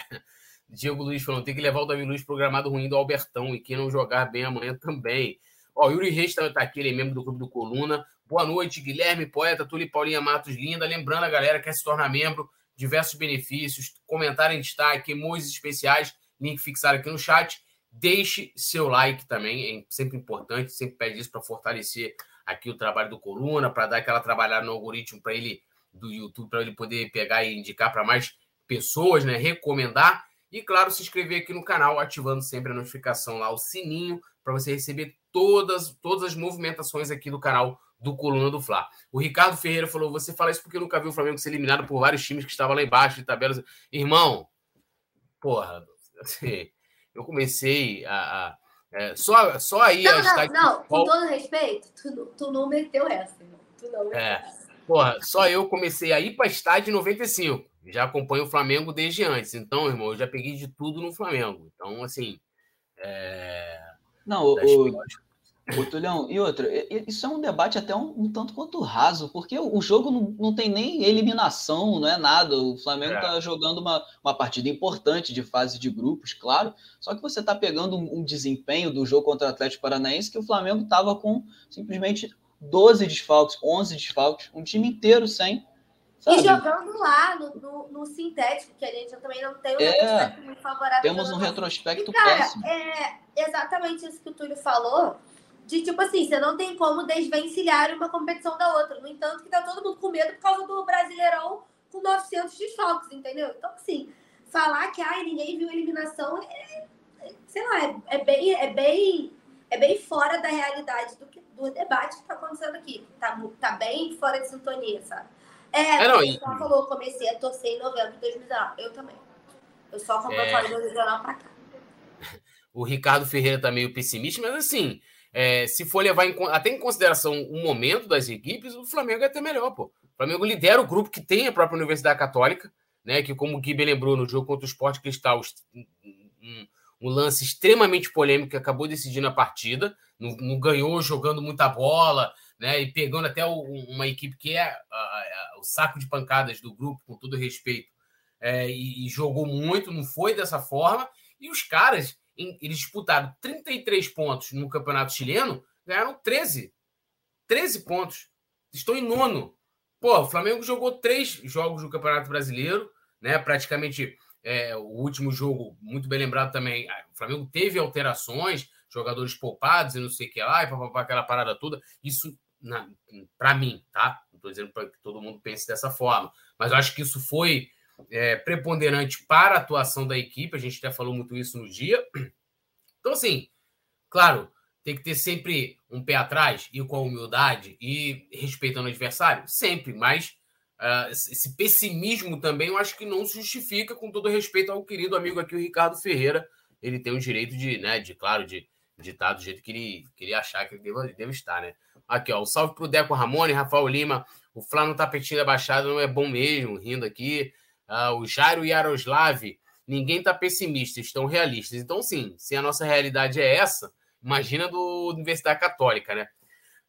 Diego Luiz falando: tem que levar o Davi Luiz programado ruim do Albertão e quem não jogar bem amanhã também. Ó, Yuri Reis também tá aqui, ele é membro do Clube do Coluna. Boa noite, Guilherme, poeta, Tuli Paulinha Matos, linda. Lembrando a galera que quer se tornar membro, diversos benefícios, comentário em destaque, emojis especiais, link fixado aqui no chat. Deixe seu like também, é sempre importante, sempre pede isso para fortalecer aqui o trabalho do Coluna, para dar aquela trabalhada no algoritmo para ele do YouTube, para ele poder pegar e indicar para mais pessoas, né? Recomendar. E, claro, se inscrever aqui no canal, ativando sempre a notificação lá, o sininho, para você receber todas, todas as movimentações aqui do canal do Coluna do Fla. O Ricardo Ferreira falou: você fala isso porque nunca viu o Flamengo ser eliminado por vários times que estavam lá embaixo de tabelas. Irmão, porra, assim, eu comecei a, a É, só, só aí não, não, não, com todo respeito, tu, tu não meteu essa, irmão. Tu não meteu é. essa. Porra, só eu comecei a ir para estádio em 95. Já acompanho o Flamengo desde antes. Então, irmão, eu já peguei de tudo no Flamengo. Então, assim. É... Não, o, o Tulhão, e outra, isso é um debate até um, um tanto quanto raso, porque o, jogo não, não, tem nem eliminação, não é nada. O Flamengo está é. jogando uma, uma partida importante de fase de grupos, claro. Só que você está pegando um, um, desempenho do jogo contra o Atlético Paranaense que o Flamengo estava com simplesmente 12 desfalques, 11 desfalques, um time inteiro sem. Sabe? E jogando lá no, no, no, sintético, que a gente também não tem um é, retrospecto muito favorável. Temos um retrospecto e, cara, péssimo. É exatamente isso que o Túlio falou de tipo assim, você não tem como desvencilhar uma competição da outra. No entanto, que tá todo mundo com medo por causa do Brasileirão com 900 desfalques, entendeu? Então, assim, falar que ai, ninguém viu eliminação é, é sei lá, é, é, bem, é, bem, é bem fora da realidade do, que, do debate que tá acontecendo aqui. Tá, tá bem fora de sintonia, sabe? É, é não, e... só falou, comecei a torcer em novembro de 2019. Eu também. Eu só comprei é... o regional pra cá. <laughs> O Ricardo Ferreira tá meio pessimista, mas assim, é, se for levar em, até em consideração o momento das equipes, o Flamengo é até melhor, pô. O Flamengo lidera o grupo que tem a própria Universidade Católica, né? Que, como o Gui lembrou, no jogo contra o Sport Cristal, um, um, lance extremamente polêmico que acabou decidindo a partida, não, não, ganhou jogando muita bola, né? E pegando até o, uma equipe que é a, a, o saco de pancadas do grupo, com todo respeito, é, e, e jogou muito, não foi dessa forma. E os caras eles disputaram 33 pontos no Campeonato Chileno, ganharam 13. 13 pontos. Estão em nono. Pô, o Flamengo jogou três jogos no Campeonato Brasileiro, né? Praticamente é, o último jogo, muito bem lembrado também. O Flamengo teve alterações, jogadores poupados e não sei o que lá, e papapá, aquela parada toda. Isso, para mim, tá? Não estou dizendo para que todo mundo pense dessa forma, mas eu acho que isso foi é, preponderante para a atuação da equipe, a gente até falou muito isso no dia. Então, assim, claro, tem que ter sempre um pé atrás e com a humildade e respeitando o adversário, sempre, mas uh, esse pessimismo também eu acho que não se justifica, com todo respeito ao querido amigo aqui, o Ricardo Ferreira. Ele tem o direito de, né, de claro, de, de estar do jeito que ele, que ele achar que ele deve, deve estar, né? Aqui, ó, um salve pro Deco Ramone, Rafael Lima. O Flá no tapetinho da Baixada não é bom mesmo, rindo aqui. Uh, o Jairo Yaroslav, ninguém está pessimista, estão realistas. Então, sim, se a nossa realidade é essa, imagina do Universidade Católica, né?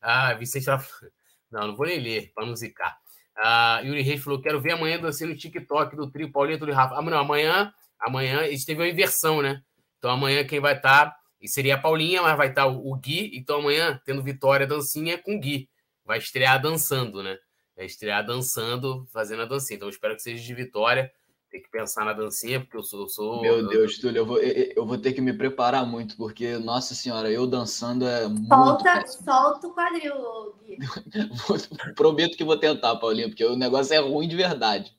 Ah, Vicente. <laughs> Não, não vou nem ler, para não zicar. Ah, Yuri Reis falou: quero ver amanhã dançando no TikTok do trio Paulinho e Rafa. Ah, não, amanhã, amanhã, eles teve uma inversão, né? Então amanhã quem vai estar, tá, e seria a Paulinha, mas vai estar o, Gui. Então amanhã, tendo Vitória dancinha com o Gui. Vai estrear dançando, né? é estrear dançando, fazendo a dancinha. Então, espero que seja de vitória. Tem que pensar na dancinha, porque eu sou. Eu sou Meu Deus, Túlio, eu vou, eu vou ter que me preparar muito, porque, nossa senhora, eu dançando é muito. Solta, solta o quadril, Gui. <laughs> Prometo que vou tentar, Paulinho, porque o negócio é ruim de verdade.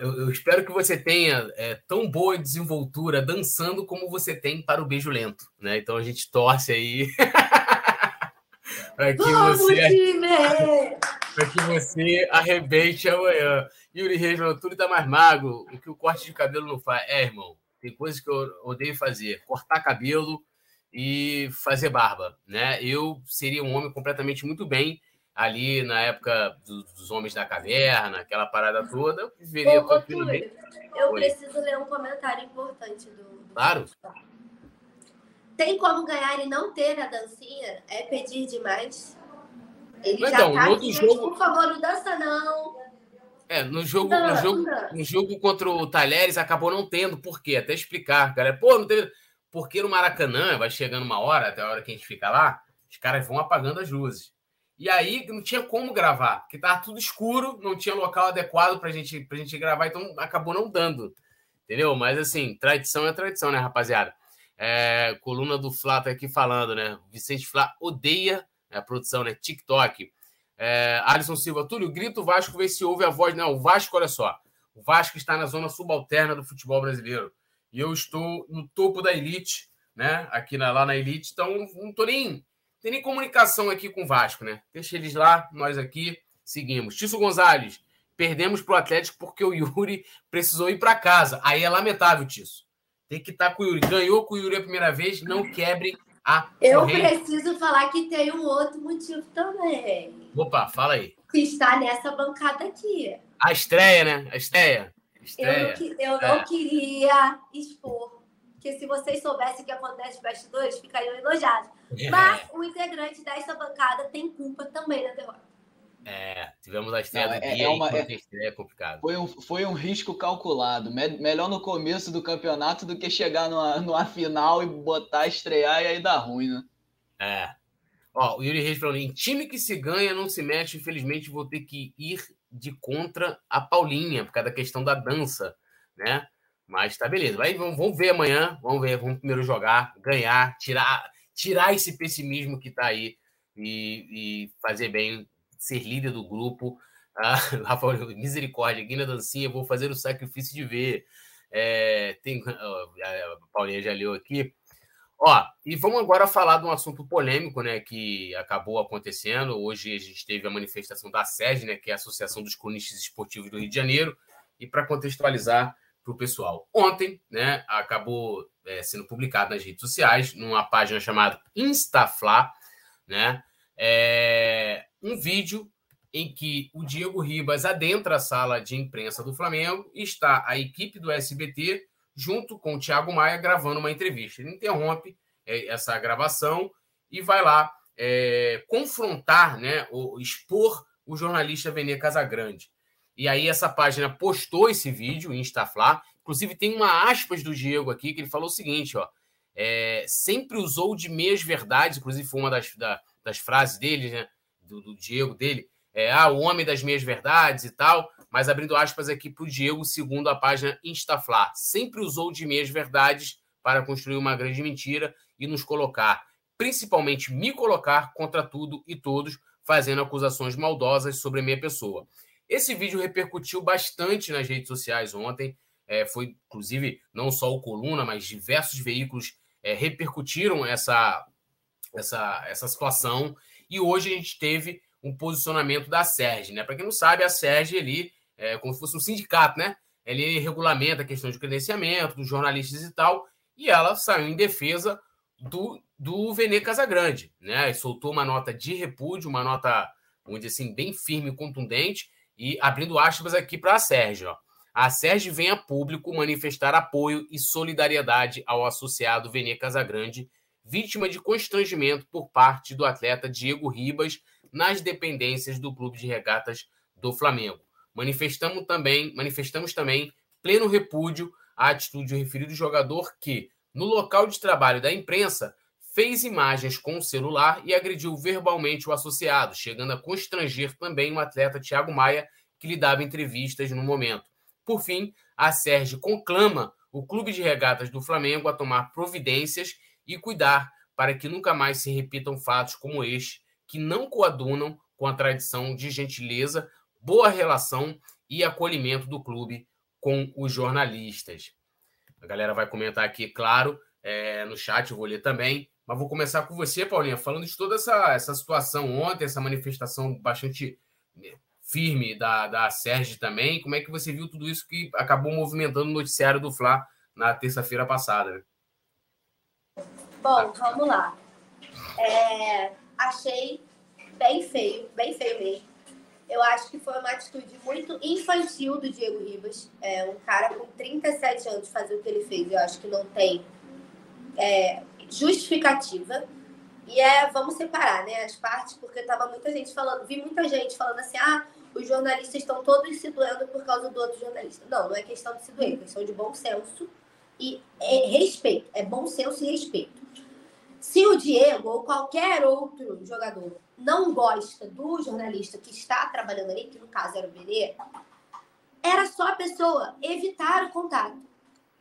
Eu, eu espero que você tenha é, tão boa desenvoltura dançando como você tem para o beijo lento, né? Então a gente torce aí <laughs> para que Vamos, você. Para que você arrebente amanhã. Yuri Reis, meu tudo tá mais magro. O que o corte de cabelo não faz? É, irmão, tem coisas que eu odeio fazer: cortar cabelo e fazer barba, né? Eu seria um homem completamente muito bem ali na época dos Homens da Caverna, aquela parada toda. Eu viveria ô, tranquilamente. Eu Oi. preciso ler um comentário importante do. do claro. Tem como ganhar e não ter a dancinha? É pedir demais? Ele Mas já então, tá no outro jogo... por favor, não dança não. É, no jogo, não, no, jogo, no jogo contra o Talheres acabou não tendo, por quê? Até explicar, galera. Pô, não teve. Porque no Maracanã, vai chegando uma hora, até a hora que a gente fica lá, os caras vão apagando as luzes. E aí não tinha como gravar, porque tava tudo escuro, não tinha local adequado pra gente, pra gente gravar, então acabou não dando. Entendeu? Mas assim, tradição é tradição, né, rapaziada? É, coluna do Flá tá aqui falando, né? Vicente Flá odeia a produção, né? TikTok. É, Alisson Silva, Túlio, grito Vasco, vê se ouve a voz. Não, o Vasco, olha só. O Vasco está na zona subalterna do futebol brasileiro. E eu estou no topo da elite, né? Aqui na, lá na elite. Então, não tô nem. Tem nem comunicação aqui com o Vasco, né? Deixa eles lá, nós aqui seguimos. Tício Gonzalez, perdemos para o Atlético porque o Yuri <laughs> precisou ir para casa. Aí é lamentável, Tício. Tem que estar tá com o Yuri. Ganhou com o Yuri a primeira vez, não quebre a Eu corrente. preciso falar que tem um outro motivo também. Opa, fala aí. Que está nessa bancada aqui. A estreia, né? A estreia. Eu, Estreia. não, eu não É. queria expor. Porque se vocês soubessem o que acontece nos bastidores, ficariam enojados. É. Mas o integrante dessa bancada tem culpa também na derrota. É, tivemos a estreia Não, do é- dia é uma- estreia é complicado. Foi um, foi um risco calculado. Me- melhor no começo do campeonato do que chegar numa, numa final e botar, estrear e aí dar ruim, né? É. Ó, o Yuri Reis falando, em time que se ganha não se mexe, infelizmente vou ter que ir de contra a Paulinha, por causa da questão da dança, né? Mas tá beleza. Vai, vamos, ver amanhã, vamos ver, vamos primeiro jogar, ganhar, tirar, tirar esse pessimismo que tá aí e, e fazer bem, ser líder do grupo. <laughs> Ah, Rafael, misericórdia, Guina Dancinha, vou fazer o sacrifício de ver. É, tem, ó, a Paulinha já leu aqui. Ó, e vamos agora falar de um assunto polêmico, né, que acabou acontecendo. Hoje a gente teve a manifestação da SED, né, que é a Associação dos Cronistas Esportivos do Rio de Janeiro. E para contextualizar para o pessoal, ontem, né, acabou é, sendo publicado nas redes sociais, numa página chamada Instafla, né, é, um vídeo em que o Diego Ribas adentra a sala de imprensa do Flamengo e está a equipe do SBT junto com o Thiago Maia gravando uma entrevista. Ele interrompe é, essa gravação e vai lá é, confrontar, né, ou expor o jornalista Venê Casagrande. E aí essa página postou esse vídeo, Instafla. Inclusive tem uma aspas do Diego aqui que ele falou o seguinte, ó. é, sempre usou de meias verdades, inclusive foi uma das, da- das frases dele, né, do, do Diego dele, é, ah, o homem das meias verdades e tal, mas abrindo aspas aqui para o Diego, segundo a página Instafla, sempre usou de meias verdades para construir uma grande mentira e nos colocar, principalmente me colocar contra tudo e todos, fazendo acusações maldosas sobre minha pessoa. Esse vídeo repercutiu bastante nas redes sociais ontem, é, foi inclusive não só o Coluna, mas diversos veículos é, repercutiram essa, essa, essa situação, e hoje a gente teve um posicionamento da SERG, né? Para quem não sabe, a SERG ali é como se fosse um sindicato, né? Ele regulamenta a questão de credenciamento dos jornalistas e tal, e ela saiu em defesa do, do Venê Casagrande, né? E soltou uma nota de repúdio, uma nota, vamos dizer assim, bem firme e contundente, e abrindo aspas aqui para a SERG, ó. A SERG vem a público manifestar apoio e solidariedade ao associado Venê Casagrande, vítima de constrangimento por parte do atleta Diego Ribas nas dependências do Clube de Regatas do Flamengo. Manifestamos também, manifestamos também pleno repúdio à atitude do referido jogador que, no local de trabalho da imprensa, fez imagens com o celular e agrediu verbalmente o associado, chegando a constranger também o atleta Thiago Maia, que lhe dava entrevistas no momento. Por fim, a Sérgio conclama o Clube de Regatas do Flamengo a tomar providências e cuidar para que nunca mais se repitam fatos como este, que não coadunam com a tradição de gentileza, boa relação e acolhimento do clube com os jornalistas. A galera vai comentar aqui, claro, é, no chat, eu vou ler também. Mas vou começar com você, Paulinha, falando de toda essa, essa situação ontem, essa manifestação bastante né, firme da, da Sérgio também. Como é que você viu tudo isso que acabou movimentando o noticiário do Fla na terça-feira passada? Bom, vamos lá. É, achei bem feio, bem feio mesmo. Eu acho que foi uma atitude muito infantil do Diego Ribas. É, um cara com 37 anos fazer o que ele fez, eu acho que não tem é, justificativa. E é, vamos separar, né, as partes, porque tava muita gente falando, vi muita gente falando assim, ah, os jornalistas estão todos se doendo por causa do outro jornalista. Não, não é questão de se doer, é questão de bom senso e é, respeito. É bom senso e respeito. Se o Diego ou qualquer outro jogador não gosta do jornalista que está trabalhando ali, que no caso era o Benê, era só a pessoa evitar o contato.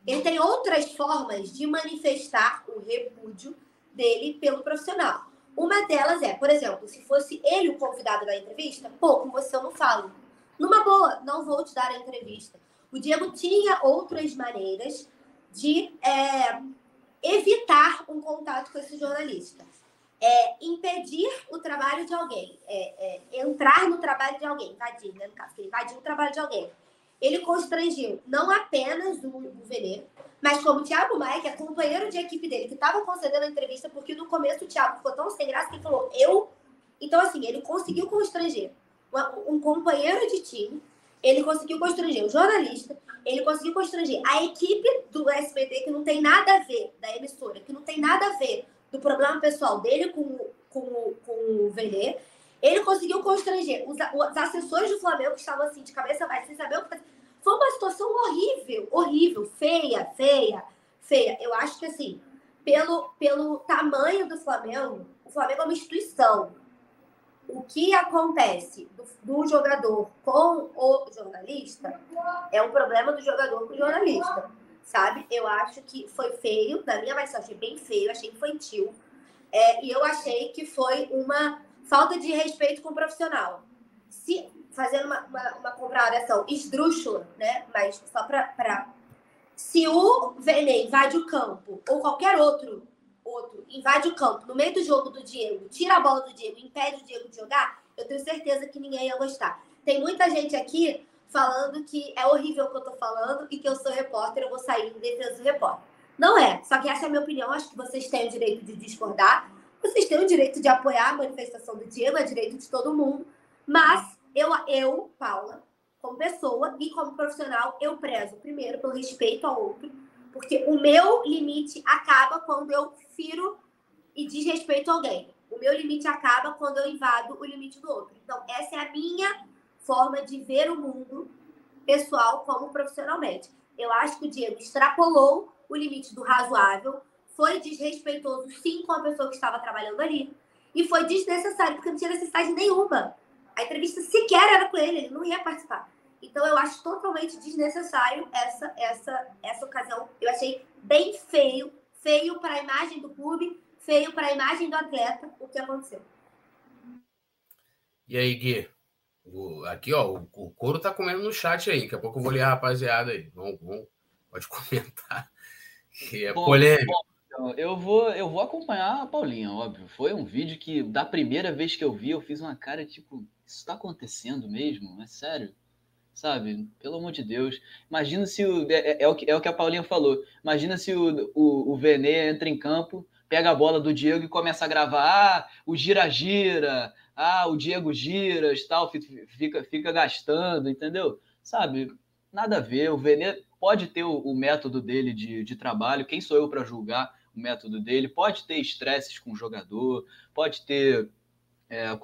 Tem outras formas de manifestar o repúdio dele pelo profissional. Uma delas é, por exemplo, se fosse ele o convidado da entrevista, pô, com você eu não falo. Numa boa, não vou te dar a entrevista. O Diego tinha outras maneiras de é, evitar um contato com esse jornalista. É, impedir o trabalho de alguém, é, é, entrar no trabalho de alguém, invadir, né? No caso, ele invadiu o trabalho de alguém. Ele constrangiu não apenas o, o Mas como o Thiago Maia, que é companheiro de equipe dele, que estava concedendo a entrevista, porque no começo o Thiago ficou tão sem graça que ele falou, eu. Então, assim, ele conseguiu constranger um companheiro de time, ele conseguiu constranger o jornalista, ele conseguiu constranger a equipe do SBT, que não tem nada a ver, da emissora, que não tem nada a ver do problema pessoal dele com, com, com o Velê. Ele conseguiu constranger os, os, assessores do Flamengo que estavam assim, de cabeça baixa, sem saber o que fazer. Foi uma situação horrível, horrível, feia, feia, feia. Eu acho que assim, pelo, pelo tamanho do Flamengo, o Flamengo é uma instituição. O que acontece do, do jogador com o jornalista é um problema do jogador com o jornalista, sabe? Eu acho que foi feio, na minha avaliação, achei bem feio, achei infantil. É, e eu achei que foi uma falta de respeito com o profissional. Se, fazendo uma, uma, uma comparação esdrúxula, né? Mas só para. Se o Vene invade o campo, ou qualquer outro, outro invade o campo no meio do jogo do Diego, tira a bola do Diego, impede o Diego de jogar, eu tenho certeza que ninguém ia gostar. Tem muita gente aqui falando que é horrível o que eu tô falando e que eu sou repórter, eu vou sair em defesa do repórter. Não é, só que essa é a minha opinião, acho que vocês têm o direito de discordar, vocês têm o direito de apoiar a manifestação do Diego, é direito de todo mundo, mas eu, eu, Paula, como pessoa e como profissional, eu prezo primeiro pelo respeito ao outro, porque o meu limite acaba quando eu firo e desrespeito alguém. O meu limite acaba quando eu invado o limite do outro. Então, essa é a minha forma de ver o mundo pessoal como profissionalmente. Eu acho que o Diego extrapolou o limite do razoável, foi desrespeitoso sim com a pessoa que estava trabalhando ali e foi desnecessário, porque não tinha necessidade nenhuma. A entrevista sequer era com ele, ele não ia participar. Então eu acho totalmente desnecessário essa essa essa ocasião. Eu achei bem feio, feio para a imagem do clube, feio para a imagem do atleta o que aconteceu. E aí, Gui? O, aqui, ó, o, o couro tá comendo no chat aí. Daqui a pouco eu vou ler a rapaziada aí. Vamos, vamos, pode <laughs> comentar. Que é bom, polêmico. Então, eu vou, eu vou acompanhar a Paulinha, óbvio. Foi um vídeo que, da primeira vez que eu vi, eu fiz uma cara tipo, isso tá acontecendo mesmo? É sério? Sabe? Pelo amor de Deus. Imagina se o. É, é, é o, que, é o que a Paulinha falou. Imagina se o, o, o Vene entra em campo, pega a bola do Diego e começa a gravar. Ah, o gira-gira. Ah, o Diego gira tal, fica, fica gastando, entendeu? Sabe? Nada a ver. O Vene pode ter o, o método dele de, de trabalho. Quem sou eu para julgar? O método dele, pode ter estresses com o jogador, pode ter é,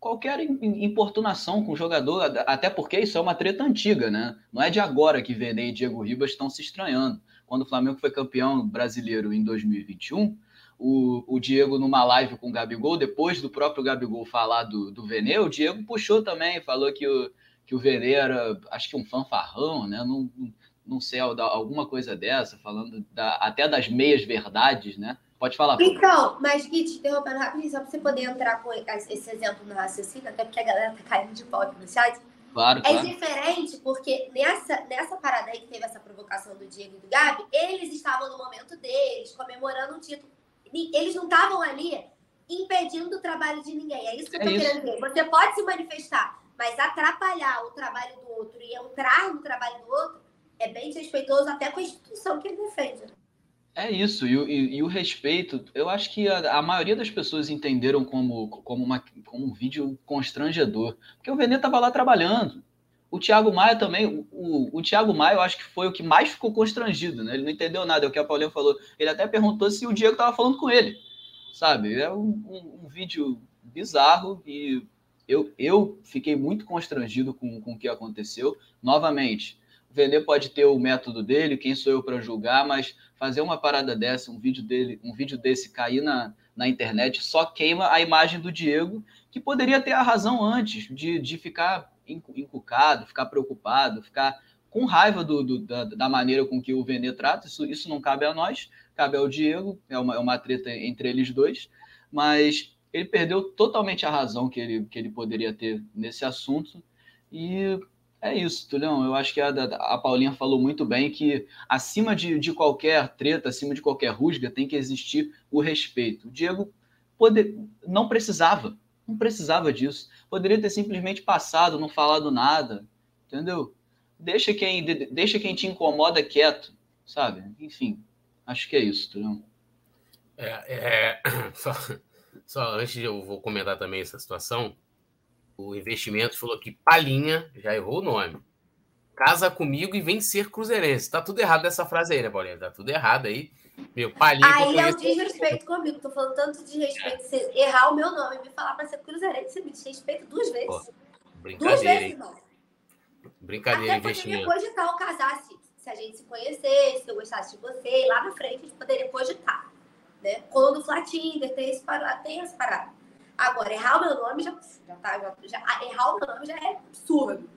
qualquer importunação com o jogador, até porque isso é uma treta antiga, né? Não é de agora que Vene e Diego Ribas estão se estranhando. Quando o Flamengo foi campeão brasileiro em 2021, o, o Diego, numa live com o Gabigol, depois do próprio Gabigol falar do, do Vene, o Diego puxou também, falou que o, que o Vene era, acho que um fanfarrão, né? Não, não sei, alguma coisa dessa, falando da, até das meias verdades, né? Pode falar. Então, mas Gui, te interrompendo rapidinho, só para você poder entrar com esse exemplo no raciocínio, até porque a galera tá caindo de pau aqui no chat. Claro, é diferente porque nessa, nessa parada aí que teve essa provocação do Diego e do Gabi, eles estavam no momento deles, comemorando um título. Eles não estavam ali impedindo o trabalho de ninguém. É isso que eu tô é querendo dizer. Você pode se manifestar, mas atrapalhar o trabalho do outro e entrar no trabalho do outro é bem desrespeitoso até com a instituição que ele defende. É isso, e, e, e o respeito, eu acho que a, a, maioria das pessoas entenderam como, como, uma, como um vídeo constrangedor, porque o Venê estava lá trabalhando. O Thiago Maia também, o, o, o Thiago Maia eu acho que foi o que mais ficou constrangido, né? Ele não entendeu nada, é o que a Paulinha falou. Ele até perguntou se o Diego estava falando com ele, sabe? É um, um, um, vídeo bizarro e eu, eu fiquei muito constrangido com, com o que aconteceu. Novamente, o Vene pode ter o método dele, quem sou eu para julgar, mas fazer uma parada dessa, um vídeo dele, um vídeo desse cair na, na internet só queima a imagem do Diego, que poderia ter a razão antes de, de ficar encucado, ficar preocupado, ficar com raiva do, do, da, da, maneira com que o Vene trata. Isso, isso não cabe a nós, cabe ao Diego, é uma, é uma treta entre eles dois, mas ele perdeu totalmente a razão que ele, que ele poderia ter nesse assunto. E é isso, Tulhão. Eu acho que a, a Paulinha falou muito bem que acima de, de qualquer treta, acima de qualquer rusga, tem que existir o respeito. O Diego poder, não precisava, não precisava disso. Poderia ter simplesmente passado, não falado nada, entendeu? Deixa quem, deixa quem te incomoda quieto, sabe? Enfim, acho que é isso, entendeu? É, é <clears throat> só, só antes de eu vou comentar também essa situação, o investimento falou que Palinha já errou o nome. Casa comigo e vem ser cruzeirense. Tá tudo errado nessa frase aí, né, Paulinha? Tá tudo errado aí. Meu, Palinha. Aí é o desrespeito comigo. Tô falando tanto de respeito. Você errar o meu nome e me falar pra ser cruzeirense, você me desrespeita duas vezes. Pô, brincadeira, duas vezes, irmão. Brincadeira, Até investimento. Poderia cogitar o casasse. Se a gente se conhecesse, se eu gostasse de você, lá na frente a gente poderia cogitar. Né? Quando o Flatinder tem esse parado, tem esse parado. Agora, errar o meu nome já, já tá. Já, já, errar o meu nome já é absurdo.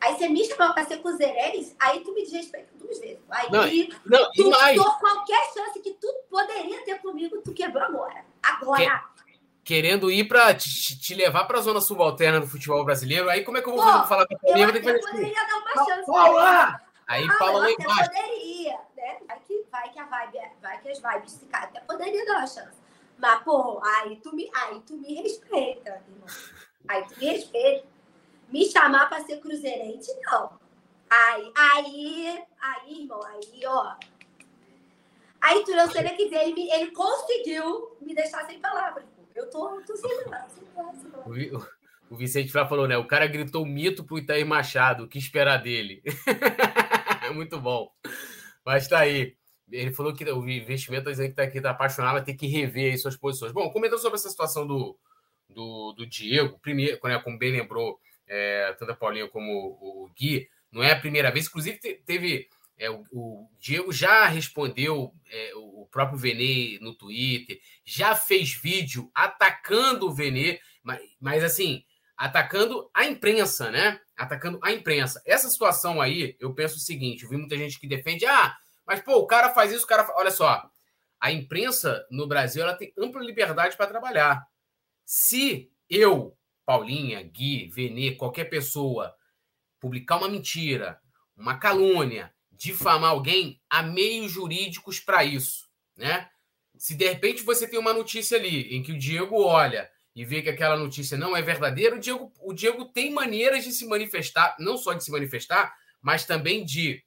Aí você me chamou pra ser Cruzeirês, aí tu me desrespeita duas vezes. Aí não, não, tu, qualquer chance que tu poderia ter comigo, tu quebrou agora. Agora. Que, querendo ir pra te, te levar pra zona subalterna do futebol brasileiro, aí como é que eu vou Pô, falar com a família? Eu, eu, eu poderia dar uma chance. Paula! Aí ah, Paula lá embaixo. poderia, né? Vai que, vai que a vibe, vai que as vibes se caem. Até poderia dar uma chance. Mas, pô, aí tu me, aí tu me respeita, irmão. Aí tu me respeita. Me chamar para ser cruzeirense, não. Aí, aí, aí, irmão, aí, ó. Aí, tu não sei o que ele, ele conseguiu me deixar sem palavras. Eu tô, tô sem palavras, sem palavras. O Vicente Flá falou, né? O cara gritou mito pro Itaí Machado. O que esperar dele? <laughs> Muito bom. Mas tá aí. Ele falou que o investimento que tá aqui, tá apaixonado, vai ter que rever aí suas posições. Bom, comentando sobre essa situação do, do, do Diego, primeiro, né, como bem lembrou é, tanto a Paulinha como o Gui, não é a primeira vez. Inclusive, teve. É, o, o, Diego já respondeu é, o próprio Vene no Twitter, já fez vídeo atacando o Vene, mas, mas assim, atacando a imprensa, né? Atacando a imprensa. Essa situação aí, eu penso o seguinte: eu vi muita gente que defende, ah, mas pô, o cara faz isso, o cara. Olha só, a imprensa no Brasil ela tem ampla liberdade para trabalhar. Se eu Paulinha, Gui, Venê, qualquer pessoa publicar uma mentira, uma calúnia, difamar alguém, há meios jurídicos para isso, né? Se de repente você tem uma notícia ali em que o Diego olha e vê que aquela notícia não é verdadeira, o Diego, o Diego tem maneiras de se manifestar, não só de se manifestar, mas também de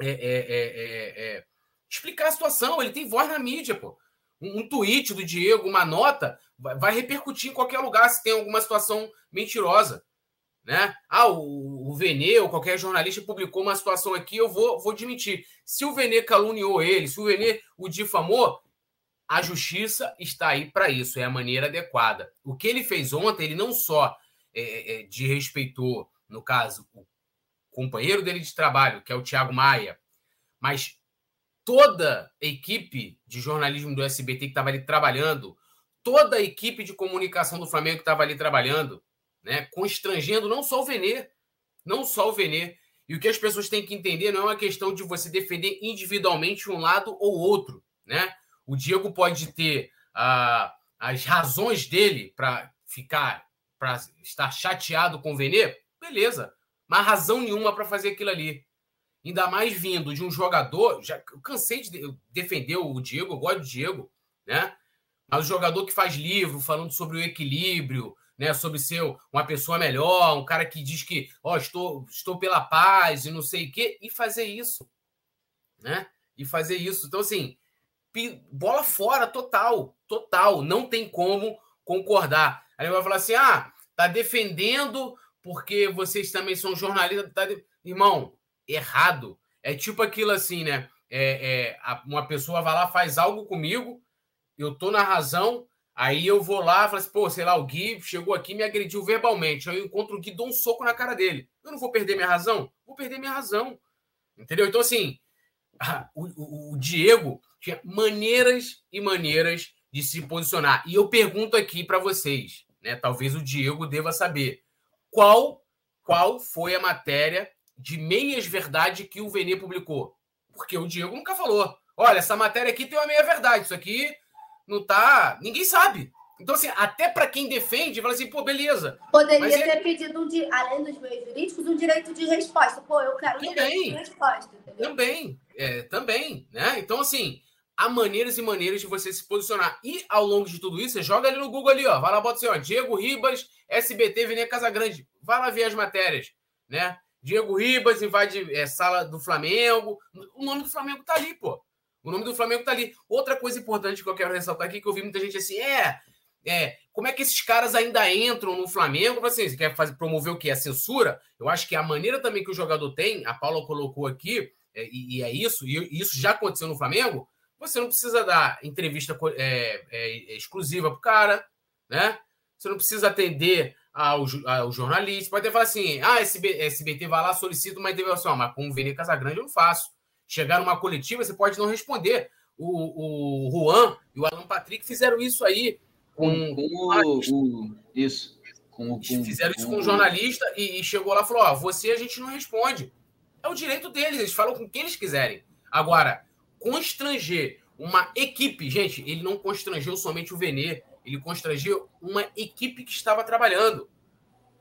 é, é, é, é explicar a situação. Ele tem voz na mídia, pô um, tweet do Diego, uma nota, vai, vai, repercutir em qualquer lugar se tem alguma situação mentirosa. Né? Ah, o, o Vene ou qualquer jornalista publicou uma situação aqui, eu vou, vou admitir. Se o Vene caluniou ele, se o Vene o difamou, a justiça está aí para isso, é a maneira adequada. O que ele fez ontem, ele não só é, é, é de respeitou, no caso, o companheiro dele de trabalho, que é o Thiago Maia, mas toda a equipe de jornalismo do SBT que estava ali trabalhando, toda a equipe de comunicação do Flamengo que estava ali trabalhando, né, constrangendo não só o Venê, não só o Venê. E o que as pessoas têm que entender não é uma questão de você defender individualmente um lado ou outro, né? O Diego pode ter ah, as razões dele para ficar, para estar chateado com o Venê, beleza, mas razão nenhuma para fazer aquilo ali. Ainda mais vindo de um jogador. Já eu cansei de defender o Diego, eu gosto do Diego, né? Mas o jogador que faz livro falando sobre o equilíbrio, né? Sobre ser uma pessoa melhor, um cara que diz que, ó, oh, estou, estou pela paz e não sei o quê, e fazer isso, né? E fazer isso. Então, assim, bola fora, total, total. Não tem como concordar. Aí vai falar assim: ah, tá defendendo porque vocês também são jornalistas. Tá de... Irmão, errado. É tipo aquilo assim, né? É, é, uma pessoa vai lá, faz algo comigo, eu tô na razão, aí eu vou lá, falo assim, pô, sei lá, o Gui chegou aqui e me agrediu verbalmente. Aí eu encontro o Gui, dou um soco na cara dele. Eu não vou perder minha razão? Vou perder minha razão. Entendeu? Então, assim, o, o, o Diego tinha maneiras e maneiras de se posicionar. E eu pergunto aqui para vocês, né? Talvez o Diego deva saber qual qual foi a matéria de meias verdade que o Vene publicou. Porque o Diego nunca falou. Olha, essa matéria aqui tem uma meia verdade. Isso aqui não tá. Ninguém sabe. Então, assim, até para quem defende, fala assim, pô, beleza. Poderia ter é... pedido, um, além dos meios jurídicos, um direito de resposta. Pô, eu quero um também, direito de resposta. Entendeu? Também, é, também, né? Então, assim, há maneiras e maneiras de você se posicionar. E ao longo de tudo isso, você joga ali no Google ali, ó. Vai lá, bota assim, ó, Diego Ribas, SBT, Vene Casagrande. Vai lá ver as matérias, né? Diego Ribas invade é, sala do Flamengo. O nome do Flamengo tá ali, pô. O nome do Flamengo tá ali. Outra coisa importante que eu quero ressaltar aqui, que eu vi muita gente assim, é, é como é que esses caras ainda entram no Flamengo? Assim, você quer fazer, promover o que? A censura? Eu acho que a maneira também que o jogador tem, a Paula colocou aqui, é, e, e, é isso, e isso já aconteceu no Flamengo, você não precisa dar entrevista é, é, exclusiva pro cara, né? Você não precisa atender ao, ao jornalista. Pode até falar assim: ah, SB, SBT vai lá, solicita uma intervenção, mas com o Vene Casagrande eu não faço. Chegar numa coletiva, você pode não responder. O, o Juan e o Alan Patrick fizeram isso aí com, com o, o, isso. Com, com, fizeram isso com um jornalista e, e, chegou lá e falou: Ó, você a gente não responde. É o direito deles, eles falam com quem eles quiserem. Agora, constranger uma equipe, gente, ele não constrangeu somente o Venê, ele constrangeu uma equipe que estava trabalhando.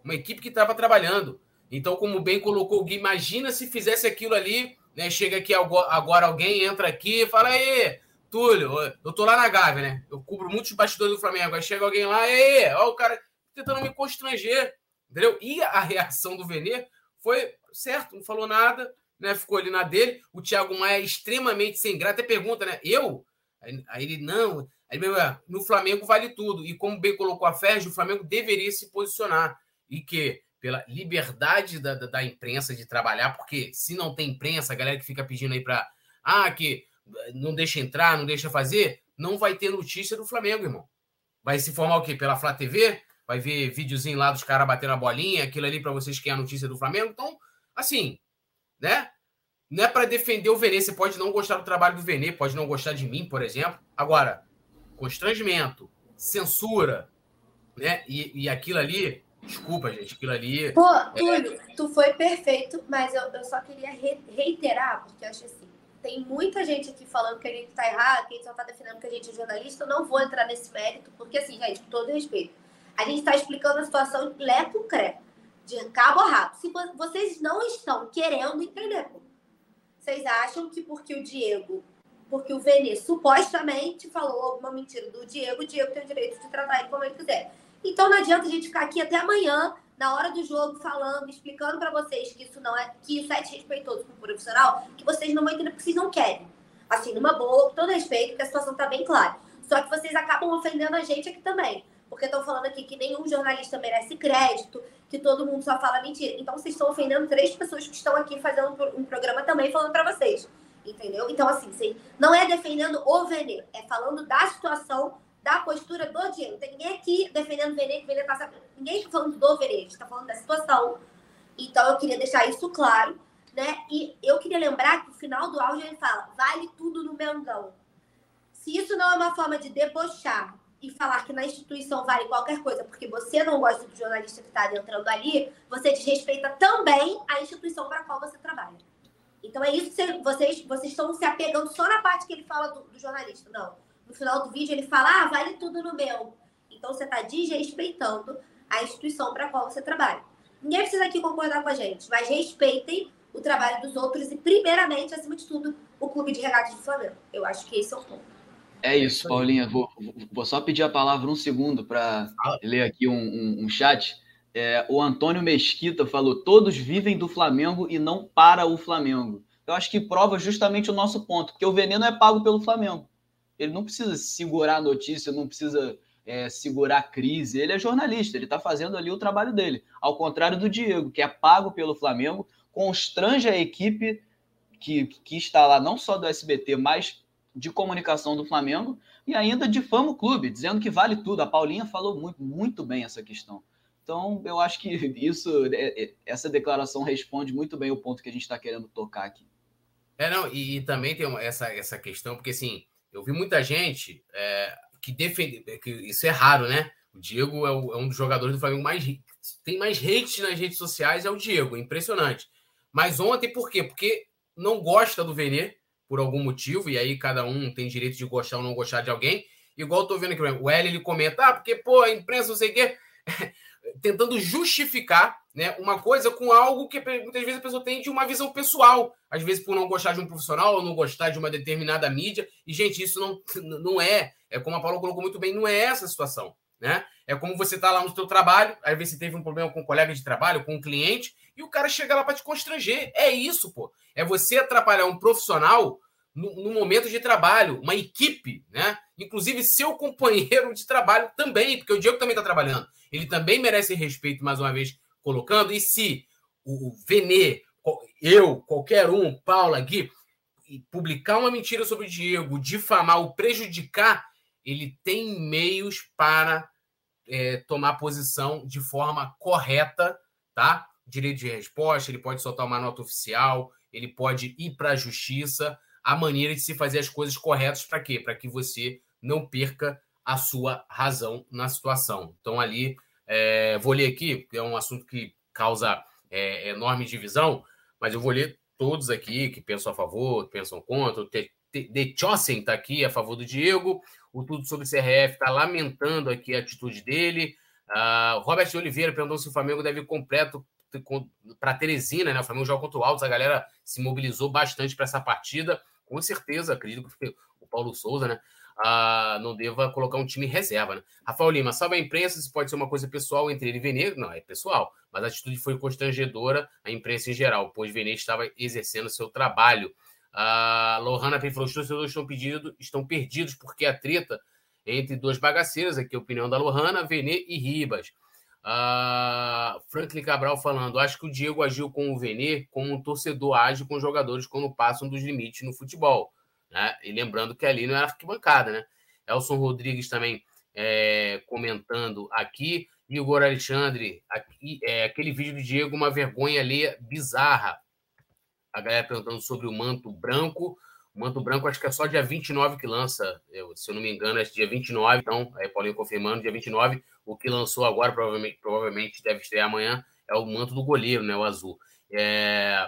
Uma equipe que estava trabalhando. Então, como bem colocou o Gui, imagina se fizesse aquilo ali, né? Chega aqui agora alguém, entra aqui e fala, aí, Túlio, eu tô lá na Gávea, né? Eu cubro muitos bastidores do Flamengo. Aí chega alguém lá, aí, ó, o cara tentando me constranger, entendeu? E a reação do Venê foi certo, não falou nada, né? Ficou ali na dele. O Thiago Maia é extremamente sem graça. Até pergunta, né? Eu? Aí ele, não. Aí, no Flamengo vale tudo. E como bem colocou a Ferge, o Flamengo deveria se posicionar. E que, pela liberdade da, da, da imprensa de trabalhar, porque se não tem imprensa, a galera que fica pedindo aí para. Ah, que não deixa entrar, não deixa fazer, não vai ter notícia do Flamengo, irmão. Vai se formar o quê? Pela Flá TV? Vai ver videozinho lá dos caras batendo a bolinha, aquilo ali para vocês que é a notícia do Flamengo. Então, assim, né? Não é para defender o Venê. Você pode não gostar do trabalho do Venê, pode não gostar de mim, por exemplo. Agora, constrangimento, censura, né? E, e aquilo ali, desculpa, gente, aquilo ali. Pô, Túlio, é... tu foi perfeito, mas eu, eu só queria reiterar, porque eu acho assim tem muita gente aqui falando que a gente tá errado, que a gente só tá defendendo que a gente é jornalista. Eu não vou entrar nesse mérito, porque, assim, gente, com todo respeito, a gente está explicando a situação por cré, de cabo a rabo. Se vocês não estão querendo entender, vocês acham que porque o Diego, porque o Vene supostamente falou alguma mentira do Diego, o Diego tem o direito de tratar ele como ele quiser. Então não adianta a gente ficar aqui até amanhã na hora do jogo, falando, explicando para vocês que isso não é, que isso é desrespeitoso com o profissional, que vocês não vão entender porque vocês não querem. Assim, numa boa, com todo respeito, porque a situação tá bem clara. Só que vocês acabam ofendendo a gente aqui também. Porque estão falando aqui que nenhum jornalista merece crédito, que todo mundo só fala mentira. Então vocês estão ofendendo três pessoas que estão aqui fazendo um programa também falando para vocês. Entendeu? Então, assim, não é defendendo o Venê, é falando da situação da postura do Diego. Tem ninguém aqui defendendo o Vene, que o Vene tá Ninguém está falando do Vene, a gente está falando da situação. Então eu queria deixar isso claro, né? E eu queria lembrar que no final do áudio ele fala: vale tudo no Mengão. Se isso não é uma forma de debochar e falar que na instituição vale qualquer coisa, porque você não gosta do jornalista que está entrando ali, você desrespeita também a instituição para a qual você trabalha. Então é isso que vocês, vocês estão se apegando só na parte que ele fala do, do jornalista. Não no final do vídeo ele fala, ah, vale tudo no meu. Então você está desrespeitando a instituição para a qual você trabalha. Ninguém precisa aqui concordar com a gente, mas respeitem o trabalho dos outros e, primeiramente, acima de tudo, o Clube de Regatas do Flamengo. Eu acho que esse é o ponto. É isso, Paulinha. Vou, vou só pedir a palavra um segundo para ler aqui um, um, um chat. É, o Antônio Mesquita falou: todos vivem do Flamengo e não para o Flamengo. Eu acho que prova justamente o nosso ponto, porque o veneno é pago pelo Flamengo. Ele não precisa segurar a notícia, não precisa é, segurar a crise. Ele é jornalista, ele está fazendo ali o trabalho dele. Ao contrário do Diego, que é pago pelo Flamengo, constrange a equipe que, que está lá, não só do SBT, mas de comunicação do Flamengo, e ainda difama o clube, dizendo que vale tudo. A Paulinha falou muito, muito bem essa questão. Então, eu acho que <laughs> isso, é, é, essa declaração responde muito bem o ponto que a gente está querendo tocar aqui. É, não, e, e também tem essa, essa questão, porque assim, eu vi muita gente é, que defende. que isso é raro, né? O Diego é, o, é, um dos jogadores do Flamengo mais. tem mais hate nas redes sociais, é o Diego, é impressionante. Mas ontem, por quê? Porque não gosta do Venê, por algum motivo, e aí cada um tem direito de gostar ou não gostar de alguém. Igual eu tô vendo aqui, o L ele comenta, ah, porque, pô, a imprensa, não sei o quê. <laughs> tentando justificar né, uma coisa com algo que muitas vezes a pessoa tem de uma visão pessoal. Às vezes por não gostar de um profissional ou não gostar de uma determinada mídia. E, gente, isso não, <laughs> não é, é como a Paula colocou muito bem, não é essa a situação. Né? É como você está lá no seu trabalho, às vezes você teve um problema com um colega de trabalho, com um cliente, e o cara chega lá para te constranger. É isso, pô. É você atrapalhar um profissional no, no, momento de trabalho, uma equipe, né? Inclusive seu companheiro de trabalho também, porque o Diego também está trabalhando. Ele também merece respeito, mais uma vez, colocando. E se o Venê, eu, qualquer um, Paula, Gui, publicar uma mentira sobre o Diego, difamar ou prejudicar, ele tem meios para é, tomar posição de forma correta, tá? Direito de resposta, ele pode soltar uma nota oficial, ele pode ir para a justiça a maneira de se fazer as coisas corretas para quê? Para que você não perca a sua razão na situação. Então, ali, é, vou ler aqui, porque é um assunto que causa é, enorme divisão, mas eu vou ler todos aqui que pensam a favor, pensam contra. O De Chossen está aqui a favor do Diego. O Tudo sobre CRF está lamentando aqui a atitude dele. Uh, Robert Oliveira perguntou se o Flamengo deve completo para Teresina, né? O Flamengo joga contra o Altos, a galera se mobilizou bastante para essa partida. Com certeza, acredito que o Paulo Souza, né? Uh, não deva colocar um time reserva, né? Rafael Lima, salve a imprensa, isso pode ser uma coisa pessoal entre ele e Venê. Não, é pessoal, mas a atitude foi constrangedora, a imprensa em geral, pois Venê estava exercendo seu trabalho. A uh, Lohana falou: os torcedores estão, pedido, estão perdidos porque a treta entre duas bagaceiras, aqui a opinião da Lohana, Venê e Ribas. Uh, Franklin Cabral falando: acho que o Diego agiu com o Venê como um torcedor age com os jogadores quando passam dos limites no futebol. Né? E lembrando que ali não era arquibancada, né? Elson Rodrigues também é, comentando aqui. Igor Alexandre, aqui, é, aquele vídeo do Diego, uma vergonha ali bizarra. A galera perguntando sobre o manto branco. Manto branco acho que é só dia 29 que lança, eu, se eu não me engano, é dia 29, então, aí Paulinho confirmando, dia 29. O que lançou agora, provavelmente, provavelmente deve estrear amanhã, é o manto do goleiro, né? O azul. É...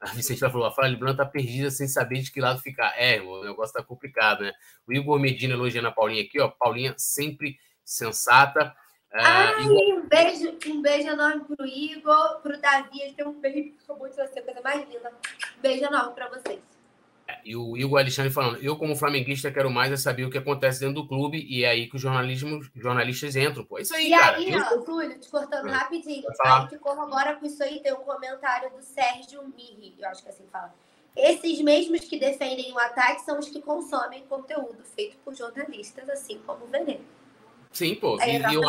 A Vicente falou: a Flávia Blanc tá perdida sem saber de que lado ficar. É, o negócio tá complicado, né? O Igor Medina elogiando a Paulinha aqui, ó. Paulinha sempre sensata. É, Ai, um beijo, um beijo enorme pro Igor, pro Davi. Ele tem um beijo que acabou de ser a coisa mais linda. Um beijo enorme pra vocês. E o Igor Alexandre falando, eu como flamenguista quero mais é saber o que acontece dentro do clube e é aí que os jornalistas entram, pô. Isso aí, e cara. E aí, ó, Túlio, te cortando é. rapidinho, aí que corrobora com isso aí, tem um comentário do Sérgio Mirri, eu acho que é assim fala. Esses mesmos que defendem o ataque são os que consomem conteúdo feito por jornalistas, assim como o Veneno. Sim, pô. É e, eu,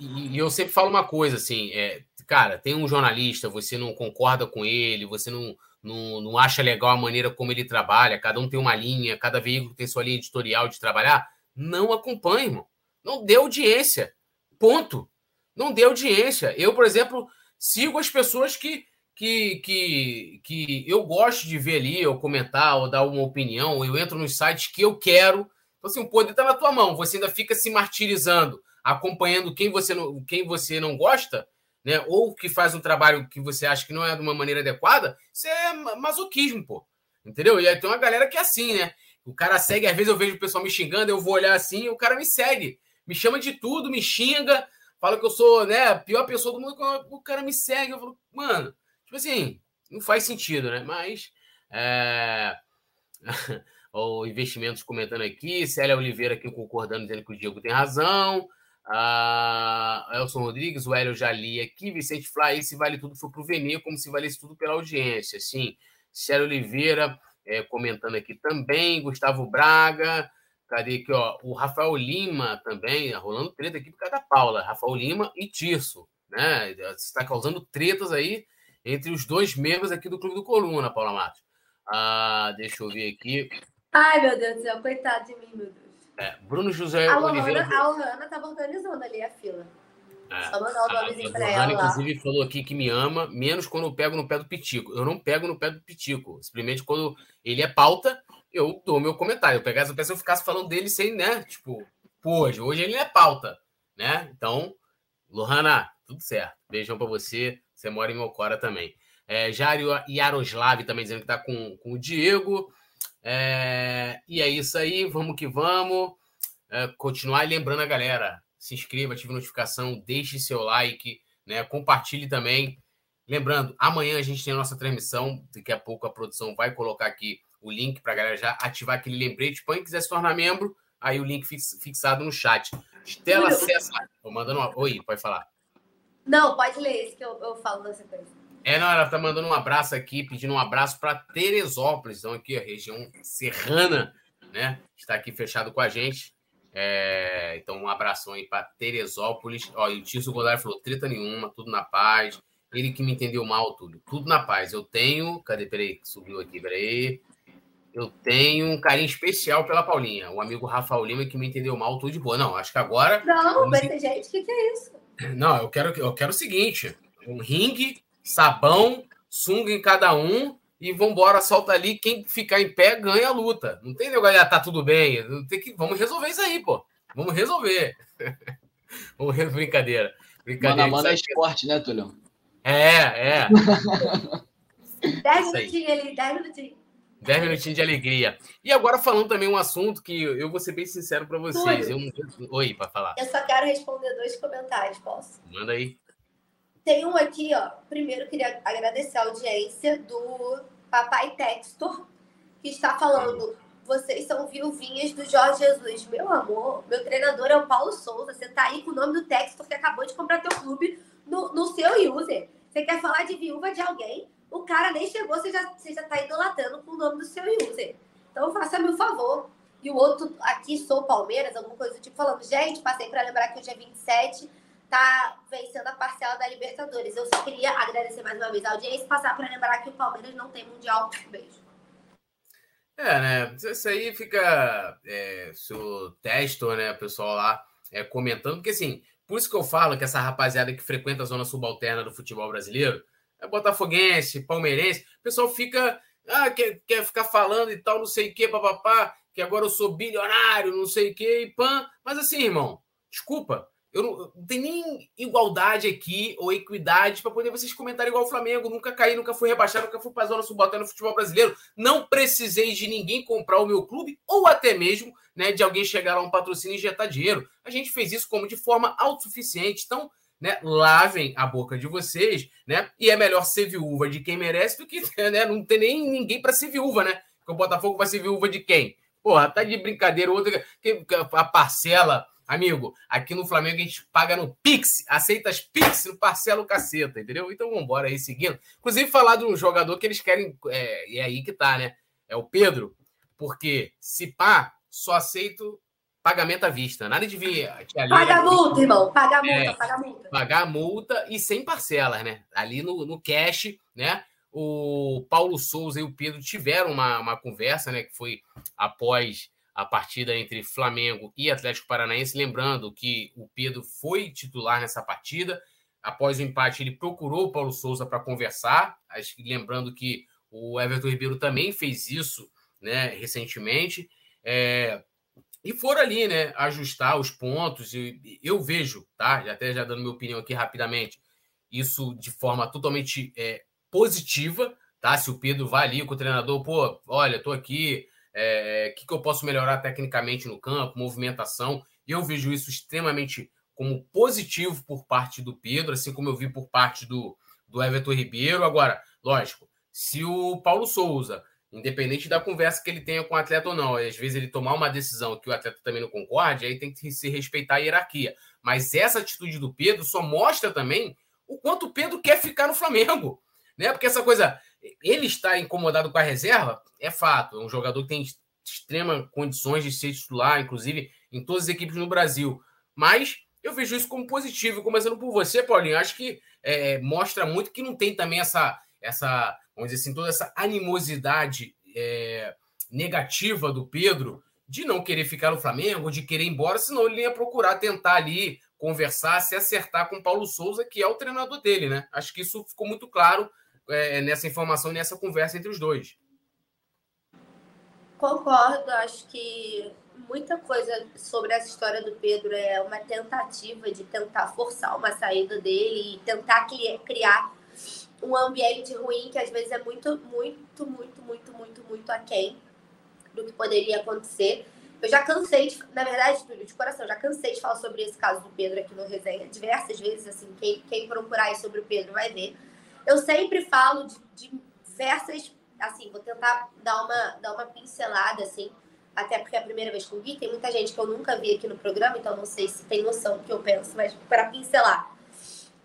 e, eu sempre falo uma coisa, assim, é, cara, tem um jornalista, você não concorda com ele, você não não, não acha legal a maneira como ele trabalha, cada um tem uma linha, cada veículo tem sua linha editorial de trabalhar, não acompanhe, irmão. Não dê audiência. Ponto. Não dê audiência. Eu, por exemplo, sigo as pessoas que, que, que, que eu gosto de ver ali, ou comentar, ou dar uma opinião, ou eu entro nos sites que eu quero. Então, assim, o poder está na tua mão. Você ainda fica se martirizando, acompanhando quem você não, quem você não gosta né? Ou que faz um trabalho que você acha que não é de uma maneira adequada, isso é masoquismo, pô. Entendeu? E aí tem uma galera que é assim, né? O cara segue, às vezes eu vejo o pessoal me xingando, eu vou olhar assim, o cara me segue. Me chama de tudo, me xinga, fala que eu sou, né, a pior pessoa do mundo, o cara me segue. Eu falo, mano, tipo assim, não faz sentido, né? Mas. É... <laughs> o Investimentos comentando aqui, Célia Oliveira aqui concordando, dizendo que o Diego tem razão. Ah, Elson Rodrigues, o Hélio já li aqui, Vicente Flá, esse vale tudo foi para o Venê, como se valesse tudo pela audiência. Sim, Célio Oliveira é, comentando aqui também, Gustavo Braga, cadê aqui, ó? O Rafael Lima também, rolando treta aqui por causa da Paula, Rafael Lima e Tirso, né? Está causando tretas aí entre os dois membros aqui do Clube do Coluna, Paula Matos. Ah, deixa eu ver aqui. Ai, meu Deus do céu, coitado de mim, meu Deus. É, Bruno José a Oliveira. a Ohana estava organizando ali a fila. É, Só mandar o nomezinho pra ela. inclusive, falou aqui que me ama, menos quando eu pego no pé do Pitico. Eu não pego no pé do Pitico. Simplesmente quando ele é pauta, eu dou meu comentário. Eu pegasse a pessoa e ficasse falando dele sem, né? Tipo, hoje, hoje ele é pauta, né? Então, Lohana, tudo certo. Beijão pra você. Você mora em Mocora também. É, Jário Yaroslav também dizendo que tá com, com o Diego. É, e é isso aí, vamos que vamos. É, continuar lembrando a galera, se inscreva, ative notificação, deixe seu like, né? Compartilhe também. Lembrando, amanhã a gente tem a nossa transmissão. Daqui a pouco a produção vai colocar aqui o link para a galera já ativar aquele lembrete. Quem quiser se tornar membro, aí o link fixado no chat. Estela César. Tô mandando uma... Oi, pode falar. Não, pode ler esse que eu, eu falo na sequência. É, não, ela tá mandando um abraço aqui, pedindo um abraço para Teresópolis, então aqui a região serrana, né? Está aqui fechado com a gente. É, então, um abração aí para Teresópolis. Ó, e o Tício Goulart falou: treta nenhuma, tudo na paz. Ele que me entendeu mal, tudo. Tudo na paz. Eu tenho. Cadê? Peraí, subiu aqui, peraí. Eu tenho um carinho especial pela Paulinha. O amigo Rafael Lima que me entendeu mal, tudo de boa. Não, acho que agora. Não, ter gente, o que, que é isso? Não, eu quero, eu quero o seguinte: um ringue, sabão, sunga em cada um e vambora, solta ali. Quem ficar em pé ganha a luta. Não tem negócio, ah, tá tudo bem. Tem que, vamos resolver isso aí, pô. Vamos resolver. <laughs> vamos brincadeira. Brincadeira. Mano a mano é esporte, né, Tulio? É, é. <laughs> dez minutinhos ali, dez minutinhos. Dez minutinhos de alegria. E agora falando também um assunto que eu vou ser bem sincero para vocês. Eu... Oi, para falar. Eu só quero responder dois comentários, posso? Manda aí. Tem um aqui, ó. Primeiro, queria agradecer a audiência do Papai Textor, que está falando: vocês são viuvinhas do Jorge Jesus. Meu amor, meu treinador é o Paulo Souza. Você tá aí com o nome do Textor que acabou de comprar teu clube no, no seu user. Você quer falar de viúva de alguém? O cara nem chegou, você já, você já tá idolatrando com o nome do seu user. Então faça-me o favor. E o outro, aqui sou Palmeiras, alguma coisa do tipo, falando: gente, passei para lembrar que hoje é 27 tá vencendo a parcela da Libertadores. Eu só queria agradecer mais uma vez a audiência e passar para lembrar que o Palmeiras não tem Mundial. Beijo. É, né? Isso aí fica é, seu texto, né, o pessoal lá é, comentando, porque assim, por isso que eu falo que essa rapaziada que frequenta a zona subalterna do futebol brasileiro é botafoguense, palmeirense, o pessoal fica, ah, quer, quer ficar falando e tal, não sei o que, papapá, que agora eu sou bilionário, não sei o que, e pã. Mas assim, irmão, desculpa, eu não, não tem nem igualdade aqui ou equidade para poder vocês comentarem igual o Flamengo. Nunca caí, nunca fui rebaixado, nunca fui para a zona subalterna no futebol brasileiro. Não precisei de ninguém comprar o meu clube ou até mesmo né, de alguém chegar lá um patrocínio e injetar dinheiro. A gente fez isso como de forma autossuficiente. Então, né, lavem a boca de vocês, né? E é melhor ser viúva de quem merece do que <laughs> né, não ter nem ninguém para ser viúva, né? Porque o Botafogo vai ser viúva de quem? Porra, tá de brincadeira. Outra, a parcela Amigo, aqui no Flamengo a gente paga no Pix, aceita as Pix no parcelo caceta, entendeu? Então vamos embora aí seguindo. Inclusive, falar de um jogador que eles querem, é, e é aí que tá, né? É o Pedro, porque se pá, só aceito pagamento à vista. Nada de vir. Paga a multa, irmão. Paga a multa, é, paga a multa. Pagar a multa e sem parcelas, né? Ali no, no cash, né? O Paulo Souza e o Pedro tiveram uma, uma conversa, né? Que foi após a partida entre Flamengo e Atlético Paranaense. Lembrando que o Pedro foi titular nessa partida. Após o empate, ele procurou o Paulo Souza para conversar. Lembrando que o Everton Ribeiro também fez isso né, recentemente. É, e foram ali, né, ajustar os pontos. E eu vejo, tá? Até já dando minha opinião aqui rapidamente, isso de forma totalmente é, positiva, tá? Se o Pedro vai ali com o treinador, pô, olha, tô aqui, é, que, que eu posso melhorar tecnicamente no campo, movimentação. E eu vejo isso extremamente como positivo por parte do Pedro, assim como eu vi por parte do, do Everton Ribeiro. Agora, lógico, se o Paulo Souza, independente da conversa que ele tenha com o atleta ou não, às vezes ele tomar uma decisão que o atleta também não concorde, aí tem que se respeitar a hierarquia. Mas essa atitude do Pedro só mostra também o quanto o Pedro quer ficar no Flamengo. Né? Porque essa coisa, ele está incomodado com a reserva, é fato. É um jogador que tem extremas condições de ser titular, inclusive em todas as equipes no Brasil. Mas eu vejo isso como positivo. Começando por você, Paulinho, acho que é, mostra muito que não tem também essa, essa, vamos dizer assim, toda essa animosidade é, negativa do Pedro de não querer ficar no Flamengo, de querer ir embora, senão ele ia procurar tentar ali conversar, se acertar com o Paulo Souza, que é o treinador dele, né? Acho que isso ficou muito claro é, nessa informação e nessa conversa entre os dois. Concordo, acho que muita coisa sobre essa história do Pedro é uma tentativa de tentar forçar uma saída dele e tentar criar um ambiente ruim que às vezes é muito, muito, muito, muito, muito, muito aquém do que poderia acontecer. Eu já cansei, de, na verdade, de coração, já cansei de falar sobre esse caso do Pedro aqui no Resenha diversas vezes, assim, quem, quem procurar aí sobre o Pedro vai ver. Eu sempre falo de, de diversas, assim, vou tentar dar uma, dar uma pincelada, assim, até porque é a primeira vez que eu vi, tem muita gente que eu nunca vi aqui no programa, então não sei se tem noção do que eu penso, mas para pincelar.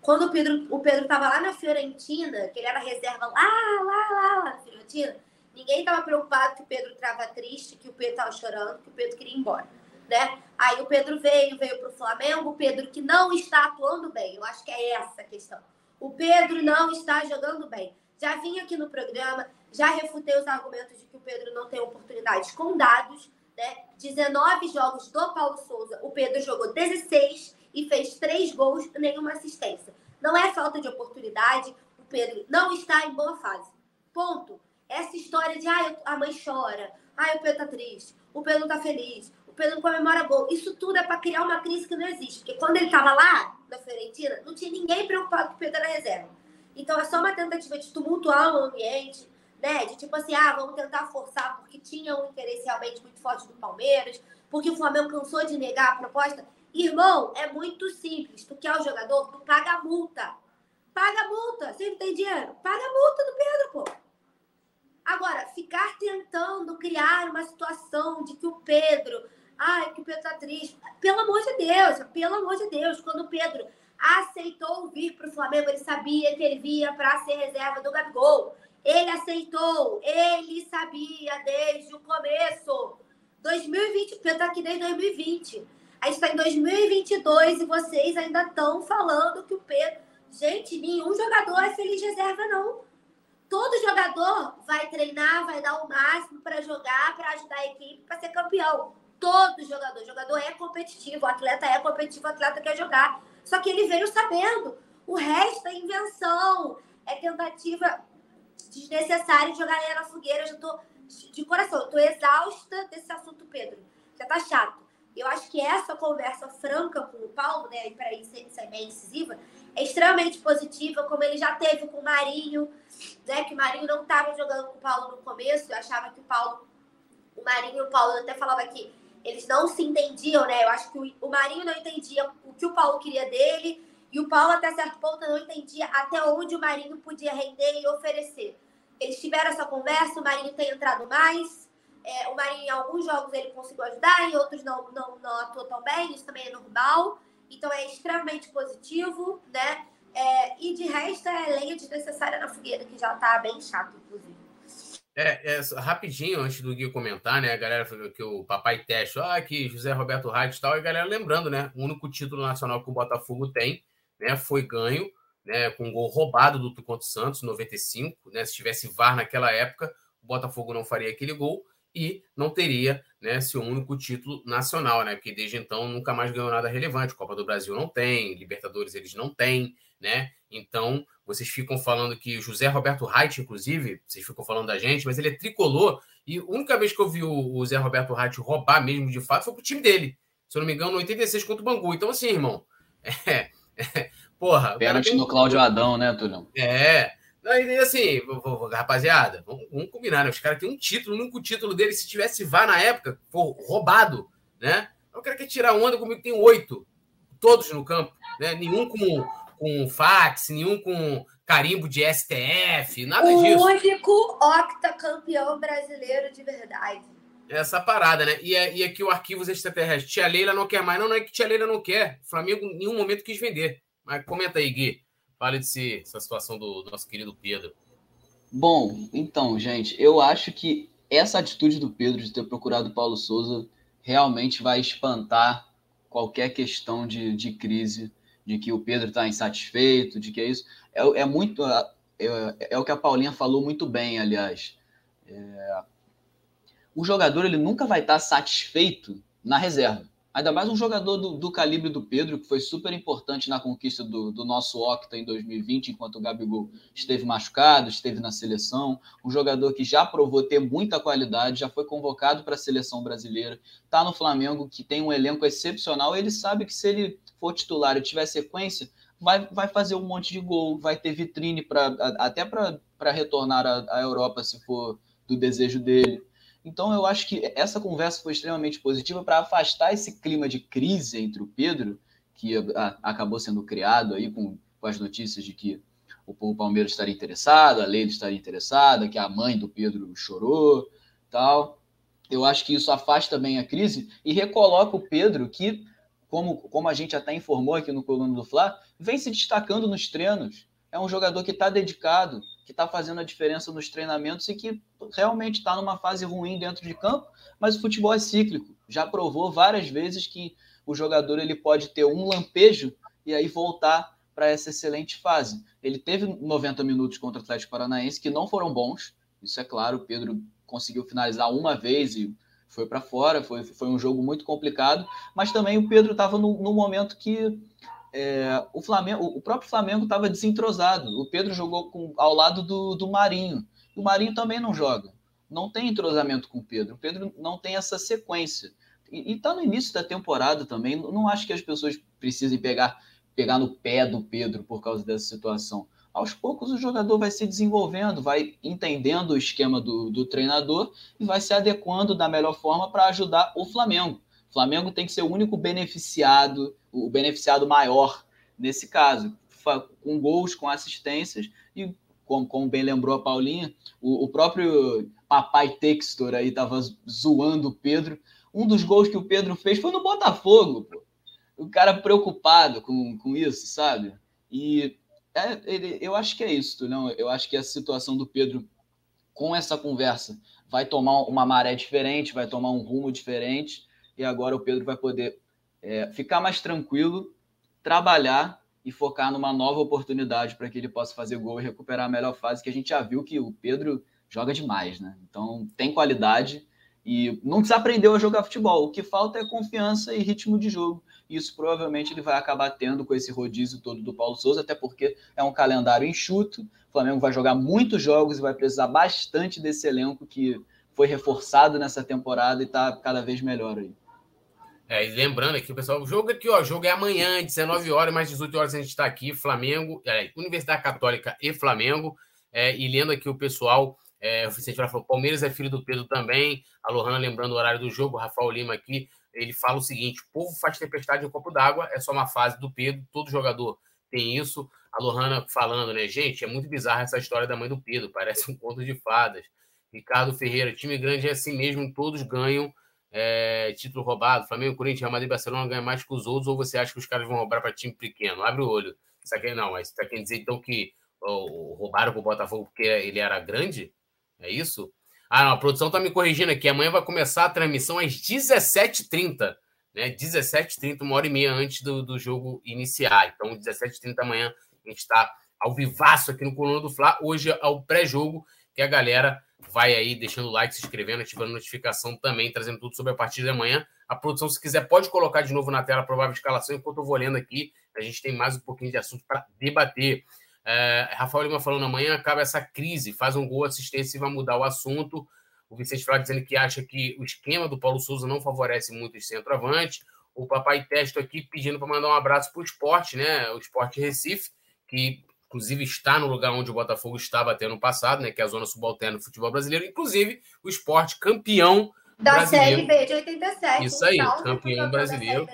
Quando o Pedro, o Pedro tava lá na Fiorentina, que ele era reserva lá, lá, lá, lá na Fiorentina, ninguém tava preocupado que o Pedro tava triste, que o Pedro tava chorando, que o Pedro queria ir embora. Né? Aí o Pedro veio, veio para o Flamengo, o Pedro que não está atuando bem. Eu acho que é essa a questão. O Pedro não está jogando bem. Já vim aqui no programa, já refutei os argumentos de que o Pedro não tem oportunidades com dados. Né? 19 jogos do Paulo Souza, o Pedro jogou 16 e fez 3 gols, nenhuma assistência. Não é falta de oportunidade, o Pedro não está em boa fase. Ponto. Essa história de ah, a mãe chora, ah, o Pedro tá triste, o Pedro tá feliz, Pedro comemora gol. Isso tudo é para criar uma crise que não existe. Porque quando ele estava lá, na Fiorentina, não tinha ninguém preocupado com o Pedro era reserva. Então é só uma tentativa de tumultuar o ambiente, né? De tipo assim, ah, vamos tentar forçar porque tinha um interesse realmente muito forte do Palmeiras, porque o Flamengo cansou de negar a proposta. Irmão, é muito simples. Tu quer o jogador, tu paga a multa. Paga a multa. Não tem dinheiro? Paga a multa do Pedro, pô. Agora, ficar tentando criar uma situação de que o Pedro. Ai, que o Pedro tá triste. Pelo amor de Deus, pelo amor de Deus. Quando o Pedro aceitou vir para o Flamengo, ele sabia que ele via para ser reserva do Gabigol. Ele aceitou, ele sabia desde o começo. 2020, Pedro tá aqui desde 2020. A gente está em 2022 e vocês ainda estão falando que o Pedro. Gente, nenhum jogador é feliz reserva, não. Todo jogador vai treinar, vai dar o máximo para jogar, para ajudar a equipe, para ser campeão. Todo jogador. Jogador é competitivo, atleta é competitivo, atleta quer jogar. Só que ele veio sabendo. O resto é invenção, é tentativa desnecessária de jogar ele na fogueira. Eu já tô de coração, eu tô exausta desse assunto, Pedro. Já tá chato. Eu acho que essa conversa franca com o Paulo, né, e para isso ser bem incisiva, é extremamente positiva, como ele já teve com o Marinho, né, que o Marinho não estava jogando com o Paulo no começo, eu achava que o Paulo, o Marinho o Paulo até falava que eles não se entendiam, né, eu acho que o, o Marinho não entendia o que o Paulo queria dele, e o Paulo até certo ponto não entendia até onde o Marinho podia render e oferecer. Eles tiveram essa conversa, o Marinho tem entrado mais, é, o Marinho, em alguns jogos, ele conseguiu ajudar, em outros não, não, não atuou tão bem, isso também é normal. Então, é extremamente positivo, né? É, e de resto, é lenha desnecessária na fogueira, que já tá bem chato, inclusive. É, é, rapidinho, antes do Gui comentar, né? A galera que o papai teste, ah, que José Roberto Raiz e tal, e a galera lembrando, né? O único título nacional que o Botafogo tem, né? Foi ganho, né? Com um gol roubado do contra o Santos, 95, né? Se tivesse VAR naquela época, o Botafogo não faria aquele gol e não teria né, seu único título nacional, né? Porque desde então nunca mais ganhou nada relevante. Copa do Brasil não tem, Libertadores eles não têm, né? Então, vocês ficam falando que José Roberto Reit, inclusive, vocês ficam falando da gente, mas ele é tricolor. E a única vez que eu vi o Zé Roberto Reit roubar mesmo de fato foi pro time dele. Se eu não me engano, no 86 contra o Bangu. Então, assim, irmão. <laughs> É, é, porra. Pênalti no Cláudio Adão, né, Tulhão? É. Não, e assim, rapaziada, vamos, vamos, combinar, né? Os caras têm um título, o único título dele, se tivesse vá na época, for roubado, né? O cara quer tirar onda comigo, tem oito, todos no campo, né? Nenhum com, com fax, nenhum com carimbo de STF, nada o disso. O único octacampeão brasileiro de verdade. Essa parada, né? E, é, e aqui o Arquivos Extraterrestres. Tia Leila não quer mais. Não, não é que Tia Leila não quer. O Flamengo em nenhum momento quis vender. Mas comenta aí, Gui. Fale de si, essa situação do, do nosso querido Pedro. Bom, então, gente, eu acho que essa atitude do Pedro de ter procurado Paulo Souza realmente vai espantar qualquer questão de, de crise, de que o Pedro está insatisfeito, de que é isso. É, é muito. É, é, o que a Paulinha falou muito bem, aliás. É, o jogador ele nunca vai estar tá satisfeito na reserva. Ainda mais um jogador do, do, calibre do Pedro, que foi super importante na conquista do, do, nosso Octa em 2020, enquanto o Gabigol esteve machucado, esteve na seleção. Um jogador que já provou ter muita qualidade, já foi convocado para a seleção brasileira, está no Flamengo, que tem um elenco excepcional. Ele sabe que se ele for titular e tiver sequência, vai, vai fazer um monte de gol, vai ter vitrine pra, até para retornar à Europa, se for do desejo dele. Então, eu acho que essa conversa foi extremamente positiva para afastar esse clima de crise entre o Pedro, que a, acabou sendo criado aí com, com as notícias de que o, o Palmeiras estaria interessado, a Leila estaria interessada, que a mãe do Pedro chorou, tal. Eu acho que isso afasta bem a crise e recoloca o Pedro que como, como a gente até informou aqui no Coluna do Fla, vem se destacando nos treinos. É um jogador que está dedicado, que está fazendo a diferença nos treinamentos e que realmente está numa fase ruim dentro de campo, mas o futebol é cíclico. Já provou várias vezes que o jogador ele pode ter um lampejo e aí voltar para essa excelente fase. Ele teve 90 minutos contra o Atlético Paranaense que não foram bons, isso é claro. O Pedro conseguiu finalizar uma vez e foi para fora, foi, foi um jogo muito complicado, mas também o Pedro estava no, no, momento que é, o, Flamengo, o próprio Flamengo estava desentrosado. O Pedro jogou com, ao lado do, do Marinho. O Marinho também não joga. Não tem entrosamento com o Pedro. O Pedro não tem essa sequência. E está no início da temporada também. Não acho que as pessoas precisem pegar, pegar no pé do Pedro por causa dessa situação aos poucos o jogador vai se desenvolvendo, vai entendendo o esquema do, do treinador e vai se adequando da melhor forma para ajudar o Flamengo. O Flamengo tem que ser o único beneficiado, o beneficiado maior nesse caso, com gols, com assistências e, como, como bem lembrou a Paulinha, o, o próprio papai Textor aí estava zoando o Pedro. Um dos gols que o Pedro fez foi no Botafogo, pô. O cara preocupado com, com isso, sabe? E é, ele, eu acho que é isso, não? Eu acho que a situação do Pedro com essa conversa vai tomar uma maré diferente, vai tomar um rumo diferente, e agora o Pedro vai poder é, ficar mais tranquilo, trabalhar e focar numa nova oportunidade para que ele possa fazer gol e recuperar a melhor fase, que a gente já viu que o Pedro joga demais, né? Então tem qualidade e não desaprendeu a jogar futebol. O que falta é confiança e ritmo de jogo. Isso provavelmente ele vai acabar tendo com esse rodízio todo do Paulo Souza, até porque é um calendário enxuto. O Flamengo vai jogar muitos jogos e vai precisar bastante desse elenco que foi reforçado nessa temporada e está cada vez melhor aí. É, e lembrando aqui, pessoal, o jogo aqui, ó, o jogo é amanhã, 19 horas, mais 18 horas a gente está aqui, Flamengo, é, Universidade Católica e Flamengo. É, e lendo aqui o pessoal, é, o Vicente falou, Palmeiras é filho do Pedro também. A Lohana lembrando o horário do jogo, o Rafael Lima aqui ele fala o seguinte: o povo faz tempestade em copo d'água, é só uma fase do Pedro, todo jogador tem isso. A Lohana falando, né, gente, é muito bizarra essa história da mãe do Pedro, <laughs> parece um conto de fadas. Ricardo Ferreira, time grande é assim mesmo, todos ganham é, título roubado. Flamengo, Corinthians, Real Madrid Barcelona ganham mais que os outros, ou você acha que os caras vão roubar para time pequeno? Abre o olho. Isso aqui não, mas você quer dizer então que roubaram para o Botafogo porque ele era grande? É isso? Ah, não, a produção está me corrigindo aqui. Amanhã vai começar a transmissão às 17h30. Né? 17h30, uma hora e meia antes do, do jogo iniciar. Então, 17h30 amanhã, a gente está ao vivaço aqui no Coluna do Fla. Hoje é o pré-jogo, que a galera vai aí deixando o like, se inscrevendo, ativando notificação também, trazendo tudo sobre a partida de amanhã. A produção, se quiser, pode colocar de novo na tela a provável escalação, enquanto eu vou lendo aqui. A gente tem mais um pouquinho de assunto para debater. É, Rafael Lima falando amanhã acaba essa crise, faz um gol, assistência e vai mudar o assunto. O Vicente Flávio dizendo que acha que o esquema do Paulo Souza não favorece muito os centroavantes. O Papai Testo aqui pedindo para mandar um abraço para o esporte, né? O esporte Recife, que inclusive está no lugar onde o Botafogo estava até no passado, né? Que é a zona subalterna do futebol brasileiro. Inclusive, o esporte campeão da brasileiro. Série B de 87. Isso aí, campeão brasileiro.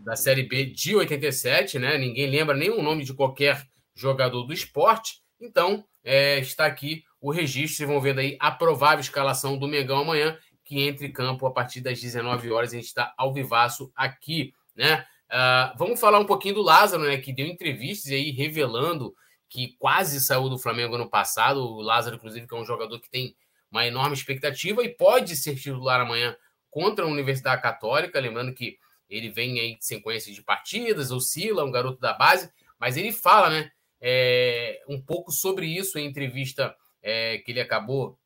Da Série B de 87, né? Ninguém lembra nenhum nome de qualquer jogador do esporte. Então, é, está aqui o registro. Vocês vão vendo aí a provável escalação do Mengão amanhã, que entre em campo a partir das 19 horas. A gente está ao vivaço aqui, né? Uh, vamos falar um pouquinho do Lázaro, né? Que deu entrevistas aí revelando que quase saiu do Flamengo ano passado. O Lázaro, inclusive, que é um jogador que tem uma enorme expectativa e pode ser titular amanhã contra a Universidade Católica. Lembrando que ele vem aí de sequência de partidas, oscila, um garoto da base, mas ele fala, né? É, um pouco sobre isso em entrevista é, que ele acabou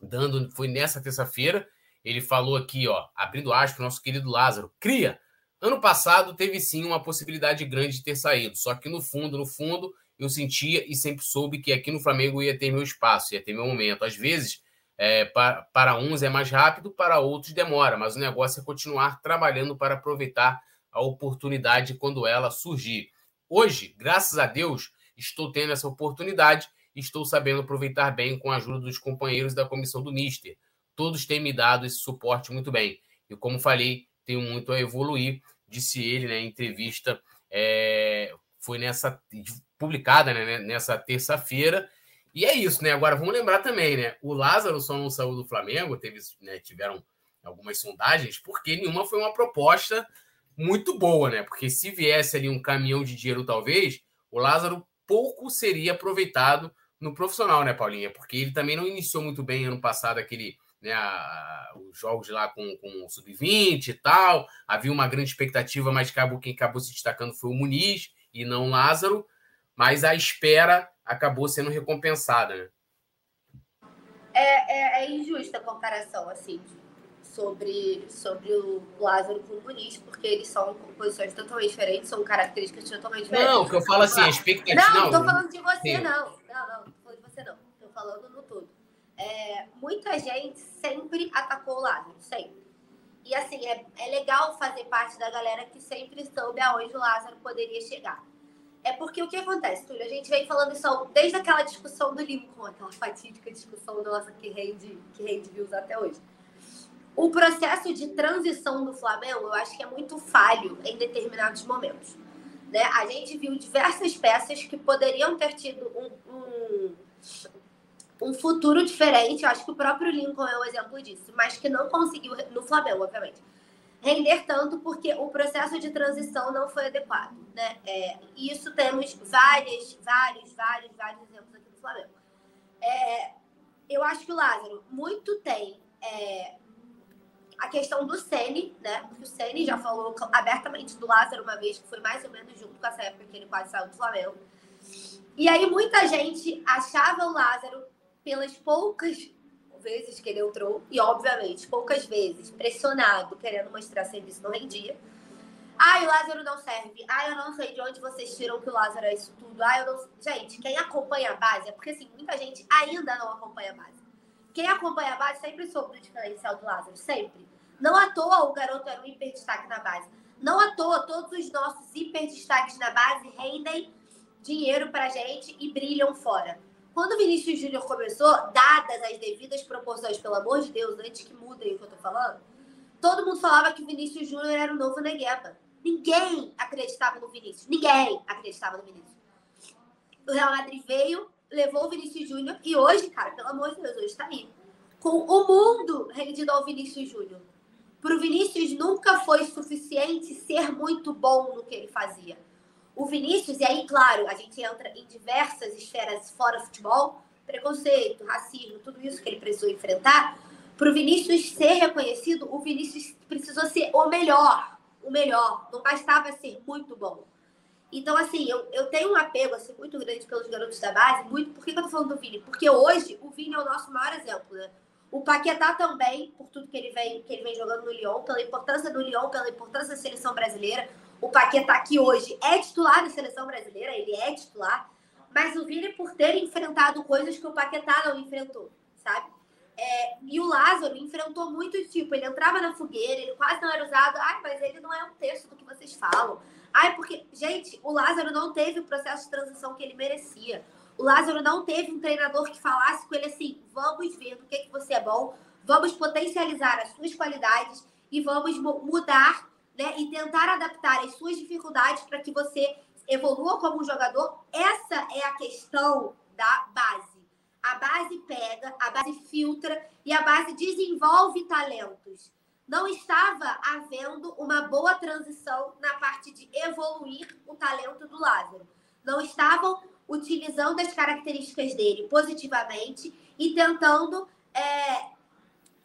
dando, foi nessa terça-feira. Ele falou aqui, ó, abrindo aspas, nosso querido Lázaro, cria. Ano passado teve sim uma possibilidade grande de ter saído, só que no fundo, no fundo, eu sentia e sempre soube que aqui no Flamengo ia ter meu espaço, ia ter meu momento. Às vezes, é, para, para uns é mais rápido, para outros demora, mas o negócio é continuar trabalhando para aproveitar a oportunidade quando ela surgir. Hoje, graças a Deus, estou tendo essa oportunidade e estou sabendo aproveitar bem com a ajuda dos companheiros da comissão do Mister. Todos têm me dado esse suporte muito bem. E como falei, tenho muito a evoluir, disse ele na né, entrevista, é, foi nessa publicada né, nessa terça-feira. E é isso, né? Agora vamos lembrar também, né? O Lázaro só não saiu do Flamengo, teve, né, tiveram algumas sondagens, porque nenhuma foi uma proposta muito boa, né? Porque se viesse ali um caminhão de dinheiro, talvez, o Lázaro pouco seria aproveitado no profissional, né, Paulinha? Porque ele também não iniciou muito bem ano passado aquele. Né, a, os jogos lá com, com o Sub-20 e tal. Havia uma grande expectativa, mas acabou, quem acabou se destacando foi o Muniz e não o Lázaro. Mas a espera acabou sendo recompensada, né? É, é, é injusta a comparação, assim, sobre, sobre o Lázaro com o Muniz, porque eles são composições totalmente diferentes, são características totalmente diferentes. Não, o que eu falo assim, a expectativa. Não, não tô falando de você, não. Não, não, não tô falando de você, não. Tô falando no todo. É, muita gente sempre atacou o Lázaro, sempre. E assim, é, é legal fazer parte da galera que sempre soube aonde o Lázaro poderia chegar. É porque o que acontece, Túlio? A gente vem falando isso desde aquela discussão do Lincoln, aquela fatídica discussão nossa que rende, que rende views até hoje. O processo de transição do Flamengo, eu acho que é muito falho em determinados momentos. Né? A gente viu diversas peças que poderiam ter tido um, um, um futuro diferente. Eu acho que o próprio Lincoln é um exemplo disso, mas que não conseguiu, no Flamengo, obviamente, render tanto porque o processo de transição não foi adequado. Né? É, isso temos várias, vários, vários, vários exemplos aqui no Flamengo. É, eu acho que o Lázaro muito tem é, a questão do Sene, né? Porque o Sene já falou abertamente do Lázaro uma vez, que foi mais ou menos junto com essa época que ele quase saiu do Flamengo. E aí muita gente achava o Lázaro pelas poucas vezes que ele entrou, e obviamente poucas vezes pressionado, querendo mostrar serviço, não rendia. Ai, o Lázaro não serve. Ai, eu não sei de onde vocês tiram que o Lázaro é isso tudo. Ai, eu não. Gente, quem acompanha a base, é porque assim, muita gente ainda não acompanha a base. Quem acompanha a base sempre soube do diferencial do Lázaro, sempre. Não à toa o garoto era um hiper destaque na base. Não à toa todos os nossos hiper destaques na base rendem dinheiro pra gente e brilham fora. Quando o Vinícius Júnior começou, dadas as devidas proporções, pelo amor de Deus, antes que mudem o que eu tô falando, todo mundo falava que o Vinícius Júnior era o novo Negueba. Ninguém acreditava no Vinícius. Ninguém acreditava no Vinícius. O Real Madrid veio, levou o Vinícius Júnior e hoje, cara, pelo amor de Deus, hoje tá aí. Com o mundo rendido ao Vinícius Júnior. Pro Vinícius nunca foi suficiente ser muito bom no que ele fazia. O Vinícius, e aí, claro, a gente entra em diversas esferas fora futebol, preconceito, racismo, tudo isso que ele precisou enfrentar. Para o Vinícius ser reconhecido, o Vinícius precisou ser o melhor, o melhor. Não bastava ser muito bom. Então, assim, eu, eu tenho um apego assim, muito grande pelos garotos da base. Muito, por que, que eu tô falando do Vini? Porque hoje o Vini é o nosso maior exemplo, né? O Paquetá também, por tudo que ele vem, que ele vem jogando no Lyon, pela importância do Lyon, pela importância da seleção brasileira. O Paquetá aqui hoje é titular da seleção brasileira, ele é titular. Mas o Vini, por ter enfrentado coisas que o Paquetá não enfrentou, sabe? É, e o Lázaro enfrentou muito, tipo, ele entrava na fogueira, ele quase não era usado. Ai, mas ele não é um terço do que vocês falam. Ai, porque, gente, o Lázaro não teve o processo de transição que ele merecia. O Lázaro não teve um treinador que falasse com ele assim: vamos ver do que, que você é bom, vamos potencializar as suas qualidades e vamos mudar né, e tentar adaptar as suas dificuldades para que você evolua como jogador. Essa é a questão da base. A base pega, a base filtra e a base desenvolve talentos. Não estava havendo uma boa transição na parte de evoluir o talento do Lázaro. Não estavam utilizando as características dele positivamente e tentando é,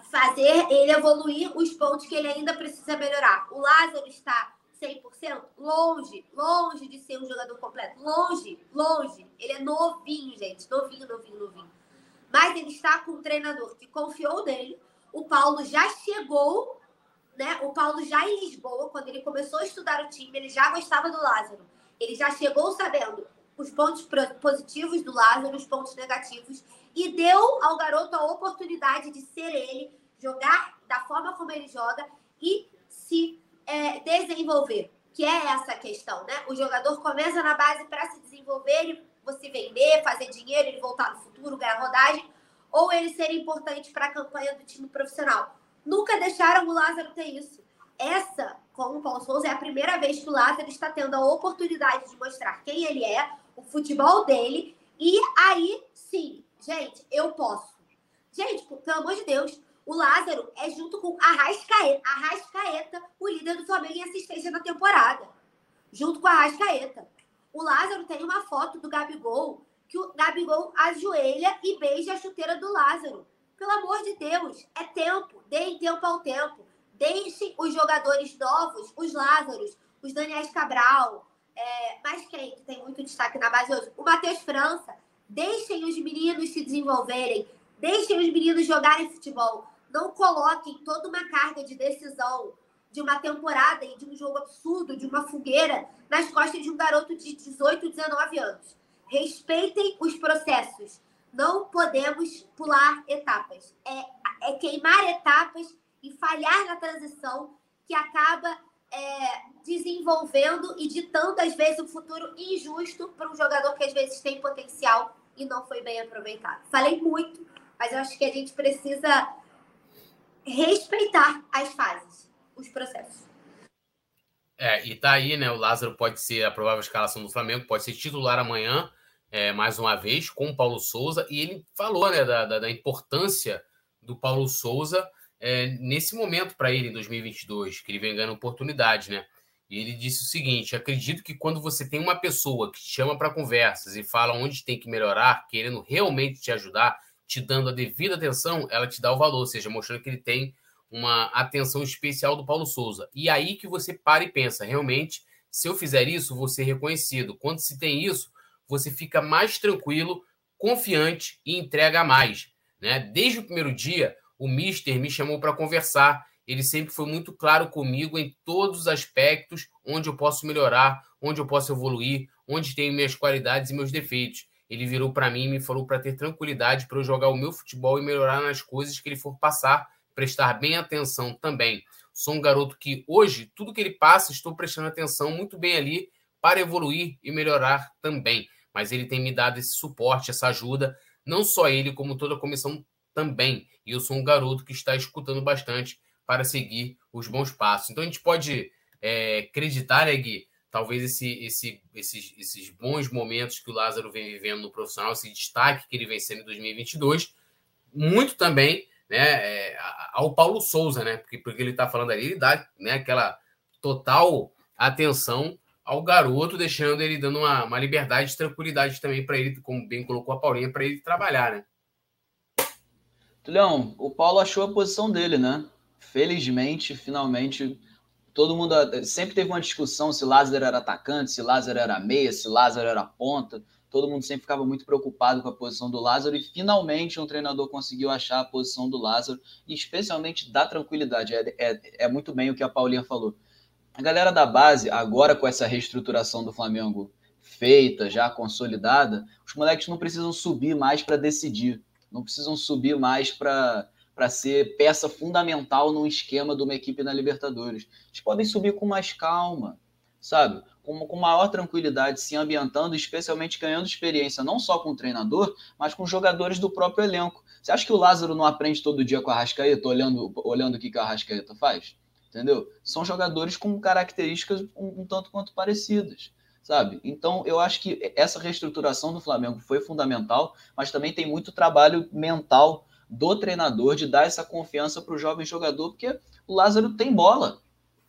fazer ele evoluir os pontos que ele ainda precisa melhorar. O Lázaro está 100% longe, longe de ser um jogador completo. Longe, longe. Ele é novinho, gente. Novinho, novinho, novinho. Mas ele está com um treinador que confiou nele. O Paulo já chegou, né? O Paulo já em Lisboa, quando ele começou a estudar o time, ele já gostava do Lázaro. Ele já chegou sabendo os pontos positivos do Lázaro, os pontos negativos, e deu ao garoto a oportunidade de ser ele, jogar da forma como ele joga e se é, desenvolver, que é essa questão, né? O jogador começa na base para se desenvolver, ele, você vender, fazer dinheiro, ele voltar no futuro, ganhar rodagem, ou ele ser importante para a campanha do time profissional. Nunca deixaram o Lázaro ter isso. Essa, como o Paulo Souza, é a primeira vez que o Lázaro está tendo a oportunidade de mostrar quem ele é, o futebol dele, e aí sim, gente, eu posso. Gente, pelo amor de Deus, o Lázaro é junto com Arrascaeta, Arrascaeta o líder líder do Flamengo em assistência na temporada, junto com a Rascaeta. O Lázaro tem uma foto do Gabigol, que o Gabigol ajoelha e beija a chuteira do Lázaro. Pelo amor de Deus, é tempo, deem tempo ao tempo. Deixem os jogadores novos, os Lázaros, os Daniel Cabral, é, mas quem que tem muito destaque na base hoje? O Matheus França. Deixem os meninos se desenvolverem, deixem os meninos jogarem futebol. Não coloquem toda uma carga de decisão de uma temporada e de um jogo absurdo, de uma fogueira, nas costas de um garoto de 18, 19 anos. Respeitem os processos. Não podemos pular etapas. É, é queimar etapas e falhar na transição que acaba é, desenvolvendo e ditando, às vezes, um futuro injusto para um jogador que às vezes tem potencial e não foi bem aproveitado. Falei muito, mas eu acho que a gente precisa respeitar as fases, os processos. É, e tá aí, né? O Lázaro pode ser a provável escalação do Flamengo, pode ser titular amanhã, é, mais uma vez, com o Paulo Souza. E ele falou, né, da, da, da importância do Paulo Souza é, nesse momento para ele em 2022, que ele vem ganhando oportunidade, né? E ele disse o seguinte: acredito que quando você tem uma pessoa que te chama para conversas e fala onde tem que melhorar, querendo realmente te ajudar, te dando a devida atenção, ela te dá o valor, ou seja, mostrando que ele tem uma atenção especial do Paulo Souza. E aí que você para e pensa, realmente, se eu fizer isso, vou ser reconhecido. Quando se tem isso, você fica mais tranquilo, confiante e entrega mais. Né? Desde o primeiro dia, o Mister me chamou para conversar. Ele sempre foi muito claro comigo em todos os aspectos onde eu posso melhorar, onde eu posso evoluir, onde tenho minhas qualidades e meus defeitos. Ele virou para mim e me falou para ter tranquilidade para eu jogar o meu futebol e melhorar nas coisas que ele for passar, prestar bem atenção também. Sou um garoto que hoje, tudo que ele passa, estou prestando atenção muito bem ali para evoluir e melhorar também. Mas ele tem me dado esse suporte, essa ajuda, não só ele, como toda a comissão também. E eu sou um garoto que está escutando bastante para seguir os bons passos. Então a gente pode é, acreditar, né, Gui? Talvez esse, esse, esses, esses bons momentos que o Lázaro vem vivendo no profissional, esse destaque que ele vem sendo em 2022, muito também né, é, ao Paulo Souza, né? Porque, porque ele está falando ali, ele dá né, aquela total atenção ao garoto, deixando ele dando uma, uma liberdade de tranquilidade também para ele, como bem colocou a Paulinha, para ele trabalhar, né? Leão, o Paulo achou a posição dele, né? Felizmente, finalmente, todo mundo sempre teve uma discussão se Lázaro era atacante, se Lázaro era meia, se Lázaro era ponta. Todo mundo sempre ficava muito preocupado com a posição do Lázaro e finalmente um treinador conseguiu achar a posição do Lázaro e especialmente dá tranquilidade. É, é, é muito bem o que a Paulinha falou. A galera da base, agora com essa reestruturação do Flamengo feita, já consolidada, os moleques não precisam subir mais para decidir não precisam subir mais para ser peça fundamental no esquema de uma equipe na Libertadores. Eles podem subir com mais calma, sabe? Com, com maior tranquilidade, se ambientando, especialmente ganhando experiência, não só com o treinador, mas com jogadores do próprio elenco. Você acha que o Lázaro não aprende todo dia com a Rascaeta, olhando, olhando o que, que a Rascaeta faz? Entendeu? São jogadores com características um, um tanto quanto parecidas sabe? Então, eu acho que essa reestruturação do Flamengo foi fundamental, mas também tem muito trabalho mental do treinador de dar essa confiança para o jovem jogador, porque o Lázaro tem bola,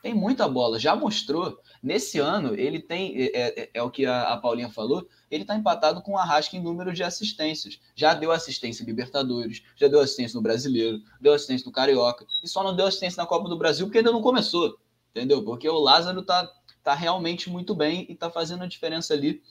tem muita bola, já mostrou. Nesse ano, ele tem, é, é, é o que a, a, Paulinha falou, ele está empatado com o Arrasca em número de assistências. Já deu assistência em Libertadores, já deu assistência no Brasileiro, deu assistência no Carioca, e só não deu assistência na Copa do Brasil porque ainda não começou, entendeu? Porque o Lázaro está tá realmente muito bem e tá fazendo a diferença ali.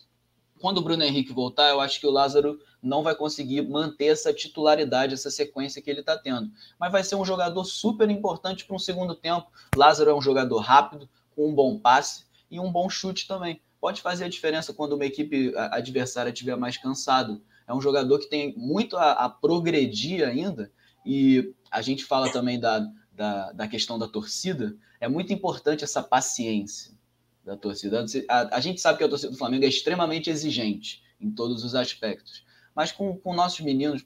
Quando o Bruno Henrique voltar, eu acho que o Lázaro não vai conseguir manter essa titularidade, essa sequência que ele está tendo. Mas vai ser um jogador super importante para um segundo tempo. Lázaro é um jogador rápido, com um bom passe e um bom chute também. Pode fazer a diferença quando uma equipe adversária estiver mais cansado. É um jogador que tem muito a, a progredir ainda. E a gente fala também da, da, da questão da torcida. É muito importante essa paciência da torcida. A, a, gente sabe que a torcida do Flamengo é extremamente exigente em todos os aspectos. Mas com, com nossos meninos,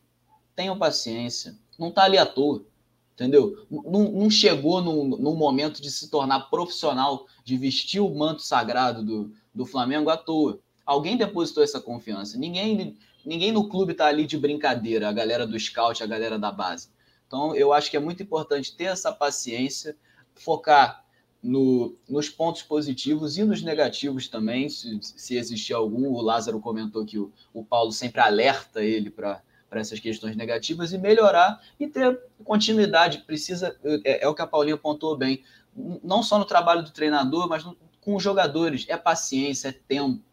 tenham paciência. Não está ali à toa. Entendeu? Não, não chegou no, momento de se tornar profissional, de vestir o manto sagrado do, do Flamengo à toa. Alguém depositou essa confiança. Ninguém, ninguém no clube está ali de brincadeira, a galera do scout, a galera da base. Então, eu acho que é muito importante ter essa paciência, focar no, nos pontos positivos e nos negativos também, se, se existir algum. O Lázaro comentou que o, o Paulo sempre alerta ele para essas questões negativas e melhorar e ter continuidade. Precisa, é, é, o que a Paulinha apontou bem, não só no trabalho do treinador, mas no, com os jogadores. É paciência, é tempo,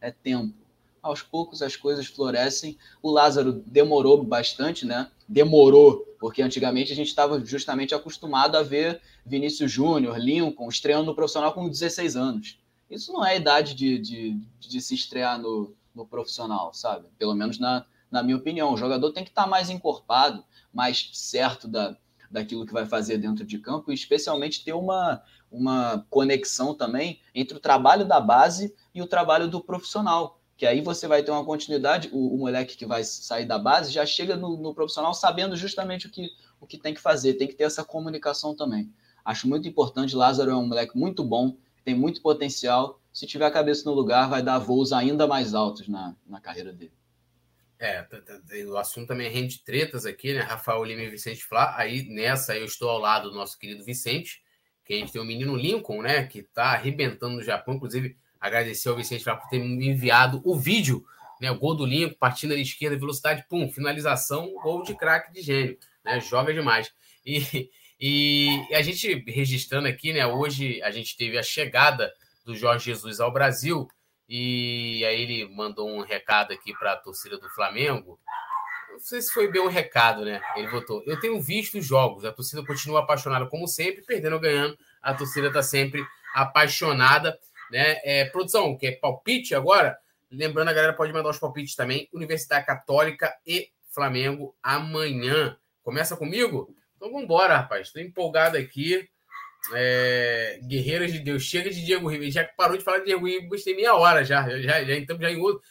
é tempo. Aos poucos as coisas florescem. O Lázaro demorou bastante, né? Demorou porque antigamente a gente estava justamente acostumado a ver Vinícius Júnior, Lincoln, estreando no profissional com 16 anos. Isso não é idade de, de, de se estrear no, no profissional, sabe? Pelo menos na, na minha opinião. O jogador tem que estar tá mais encorpado, mais certo da, daquilo que vai fazer dentro de campo, e especialmente ter uma, uma conexão também entre o trabalho da base e o trabalho do profissional que aí você vai ter uma continuidade, o, o moleque que vai sair da base já chega no, no, profissional sabendo justamente o que, o que tem que fazer, tem que ter essa comunicação também. Acho muito importante, Lázaro é um moleque muito bom, tem muito potencial, se tiver a cabeça no lugar, vai dar voos ainda mais altos na, na carreira dele. É, o assunto também rende tretas aqui, né? Rafael Lima e Vicente Flá. Aí nessa eu estou ao lado do nosso querido Vicente, que a gente tem o menino Lincoln, né? Que tá arrebentando no Japão, inclusive agradecer ao Vicente por ter me enviado o vídeo, né? O gol do Lincoln, partindo à esquerda, velocidade, pum, finalização, gol de craque de gênio, né? Joga demais. E, e a gente registrando aqui, né? Hoje a gente teve a chegada do Jorge Jesus ao Brasil e aí ele mandou um recado aqui para a torcida do Flamengo. Não sei se foi bem um recado, né? Ele botou: Eu tenho visto os jogos, a torcida continua apaixonada como sempre, perdendo ou ganhando, a torcida está sempre apaixonada. Né? É, produção, que é palpite agora. Lembrando, a galera pode mandar os palpites também. Universidade Católica e Flamengo amanhã. Começa comigo? Então vamos embora, rapaz. Estou empolgado aqui. É... Guerreiros de Deus, chega de Diego Ribas. Já parou de falar de Diego Ribas, tem meia hora já. Já, já, então, já,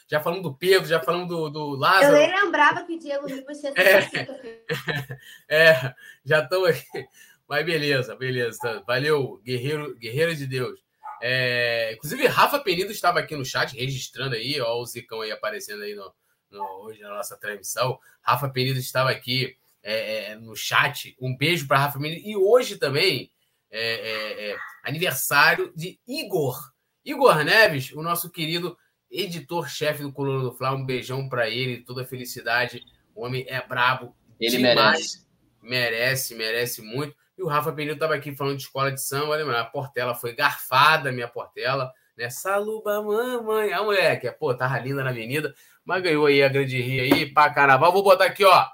já falando do Pedro, já falando do, do Lázaro. Eu nem lembrava que Diego Ribas tinha é, <laughs> é, já estão aqui. Mas beleza, beleza. Valeu, Guerreiro, Guerreiro de Deus. É, inclusive, Rafa Penido estava aqui no chat, registrando aí, ó, o Zicão aí aparecendo aí no, no hoje na nossa transmissão. Rafa Penido estava aqui é, é, no chat. Um beijo para Rafa Penido. E hoje também é, é, é, aniversário de Igor. Igor Neves, o nosso querido editor-chefe do Coluna do Fla. Um beijão para ele, toda felicidade. O homem é brabo. Ele demais. merece. Merece, merece muito. E o Rafa Benito estava aqui falando de escola de samba, lembra? A Portela foi garfada, minha Portela, né? Saluba, mamãe. A moleque, pô, tava linda na avenida, mas ganhou aí a grande ria aí, pá, carnaval. Vou botar aqui, ó.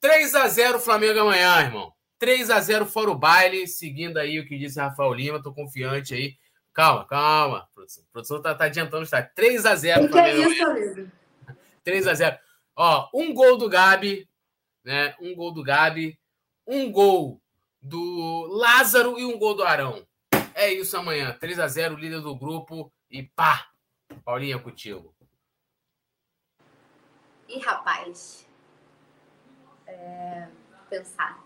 3 a 0 Flamengo amanhã, irmão. 3 a 0 fora o baile, seguindo aí o que disse Rafael Lima, tô confiante aí. Calma, calma. Produção, a produção tá, tá adiantando está 3 a 0 Flamengo. Que é isso, amigo? <laughs> 3 a 0. Ó, um gol do Gabi, né? Um gol do Gabi, um gol do Lázaro e um gol do Arão. É isso amanhã. 3 a 0 líder do grupo e pá! Paulinha contigo. E rapaz, é, pensar.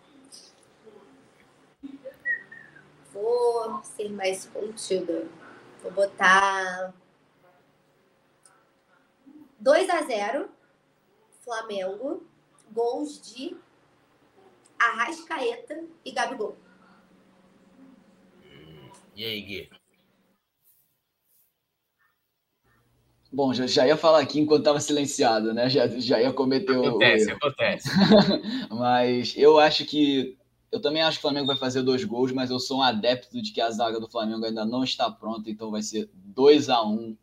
Vou ser mais contida. Vou botar 2 a 0 Flamengo, gols de Arrascaeta e Gabigol. E aí, Gui? Bom, já, já ia falar aqui enquanto estava silenciado, né? Já, já ia cometer o. Acontece, acontece. <laughs> mas eu acho que. Eu também acho que o Flamengo vai fazer dois gols, mas eu sou um adepto de que a zaga do Flamengo ainda não está pronta, então vai ser 2 a 1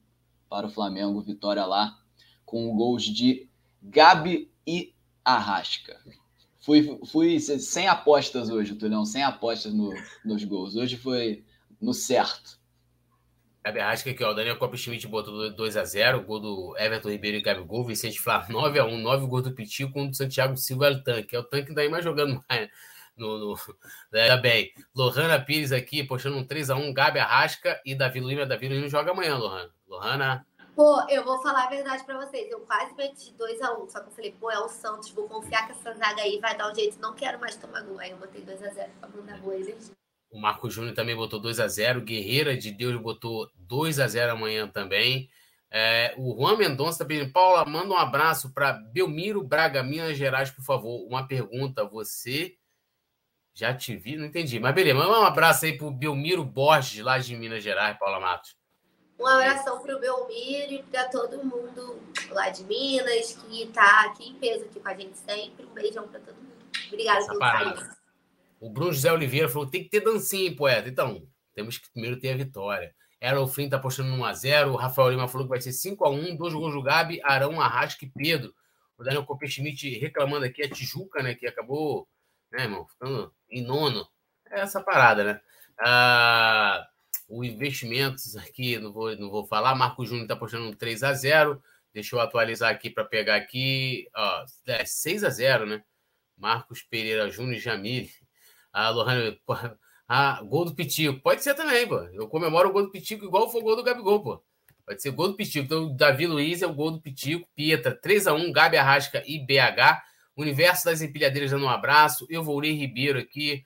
para o Flamengo, vitória lá, com gols de Gabi e Arrasca. Fui, fui sem apostas hoje, Tulhão, sem apostas no, nos gols. Hoje foi no certo. Gabi Arrasca aqui, ó. O Daniel Copa Schmidt botou 2x0. Gol do Everton Ribeiro e Gabigol. Vicente Flá 9x1. 9 gols do Pitinho com o do Santiago Silva é o tanque. É o tanque daí mais jogando mais. No, no, ainda <laughs> bem. Lohana Pires aqui, postando um 3x1. Gabi Arrasca e Davi Lima. Davi Lima joga amanhã, Lohana. Lohana Pô, eu vou falar a verdade pra vocês. Eu quase meti 2x1. Um, só que eu falei, pô, é o Santos, vou confiar que essa zaga aí vai dar um jeito. Não quero mais tomar gol. Aí eu botei 2x0 pra mandar boa energia. O Marco Júnior também botou 2x0. Guerreira de Deus botou 2x0 amanhã também. É, o Juan Mendonça pedindo, Paula, manda um abraço para Belmiro Braga, Minas Gerais, por favor. Uma pergunta: você Já te vi, não entendi. Mas beleza, manda um abraço aí pro Belmiro Borges, lá de Minas Gerais, Paula Matos. Um abração pro Belmiro e para todo mundo lá de Minas, que tá aqui em peso aqui com a gente sempre. Um beijão para todo mundo. Obrigada pelo carinho. O Bruno José Oliveira falou: tem que ter dancinha, hein, poeta. Então, temos que primeiro ter a vitória. Errol Flynn tá postando 1x0. O Rafael Lima falou que vai ser 5x1. Dois gols do Gabi, Arão, Arrasca e Pedro. O Daniel Copper-Schmidt reclamando aqui a Tijuca, né? Que acabou, né, irmão, ficando em nono. É essa parada, né? Ah, o investimentos aqui, não vou, não vou falar. Marco Júnior está postando um 3 a 0 Deixa eu atualizar aqui para pegar aqui. Ó, é 6 a 0 né? Marcos Pereira Júnior Jamil. A Lohane, ah, gol do Pitico. Pode ser também, pô. Eu comemoro o gol do Pitico igual foi o gol do Gabigol, pô. Pode ser gol do Pitico. Então, Davi Luiz é o gol do Pitico. Pietra, 3x1, Gabi Arrasca e BH. Universo das Empilhadeiras dando um abraço. Eu vou Ribeiro aqui,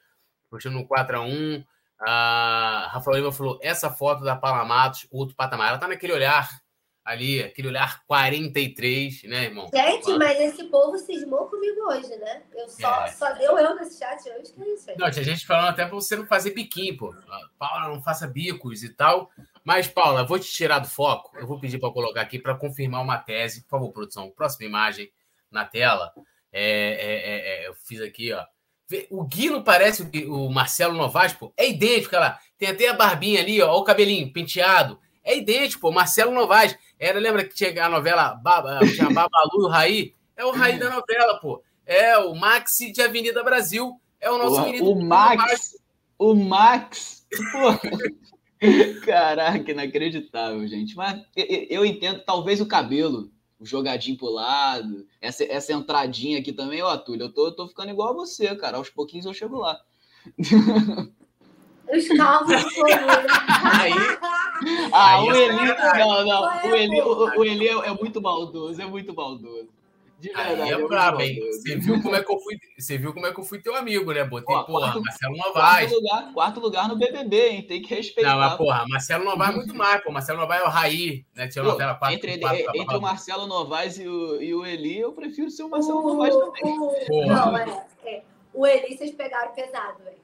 postando um 4x1. A Rafael Lima falou: essa foto da Palamatos, outro patamar. Ela tá naquele olhar ali, aquele olhar 43, né, irmão? Gente, mas esse povo cismou comigo hoje, né? Eu só, é. só deu eu nesse chat hoje, que é isso aí. Não, tinha gente falando até pra você não fazer biquinho, pô. Paula, não faça bicos e tal. Mas, Paula, vou te tirar do foco. Eu vou pedir para colocar aqui para confirmar uma tese. Por favor, produção, próxima imagem na tela. É, é, é, é eu fiz aqui, ó. O Gui não parece o Marcelo Novaes, pô. É idêntico, lá. Tem até a barbinha ali, ó, o cabelinho penteado. É idêntico, pô. Marcelo Novaes. Era, lembra que tinha a novela Baba, tinha Babalu e o Raí? É o Raí da novela, pô. É o Maxi de Avenida Brasil. É o nosso querido. O Max. O Max. <laughs> Caraca, inacreditável, gente. Mas eu entendo, talvez o cabelo o jogadinho pro lado, essa, essa entradinha aqui também, ó, Túlio, eu tô, eu tô ficando igual a você, cara. Aos pouquinhos eu chego lá. Os calvos Aí. Ah, aí, o Eli. Não, não. O Eli, o, o Eli é, é muito maldoso, é muito maldoso. De verdade. Aí é, é brabo, hein? Você viu, como é que eu fui, você viu como é que eu fui teu amigo, né? Botei, Ó, porra, quarto, Marcelo Novaes. Quarto lugar, quarto lugar no BBB, hein? Tem que respeitar. Não, mas, porra, Marcelo Novaes é muito mais, pô. Marcelo Novaes é o Raí, né? Tinha pô, novela 4, entre, 4, entre, entre o Marcelo Novaes e o, e o Eli, eu prefiro ser o Marcelo uh, Novaes também. Uh, não, é, é. O Eli vocês pegaram pesado, velho.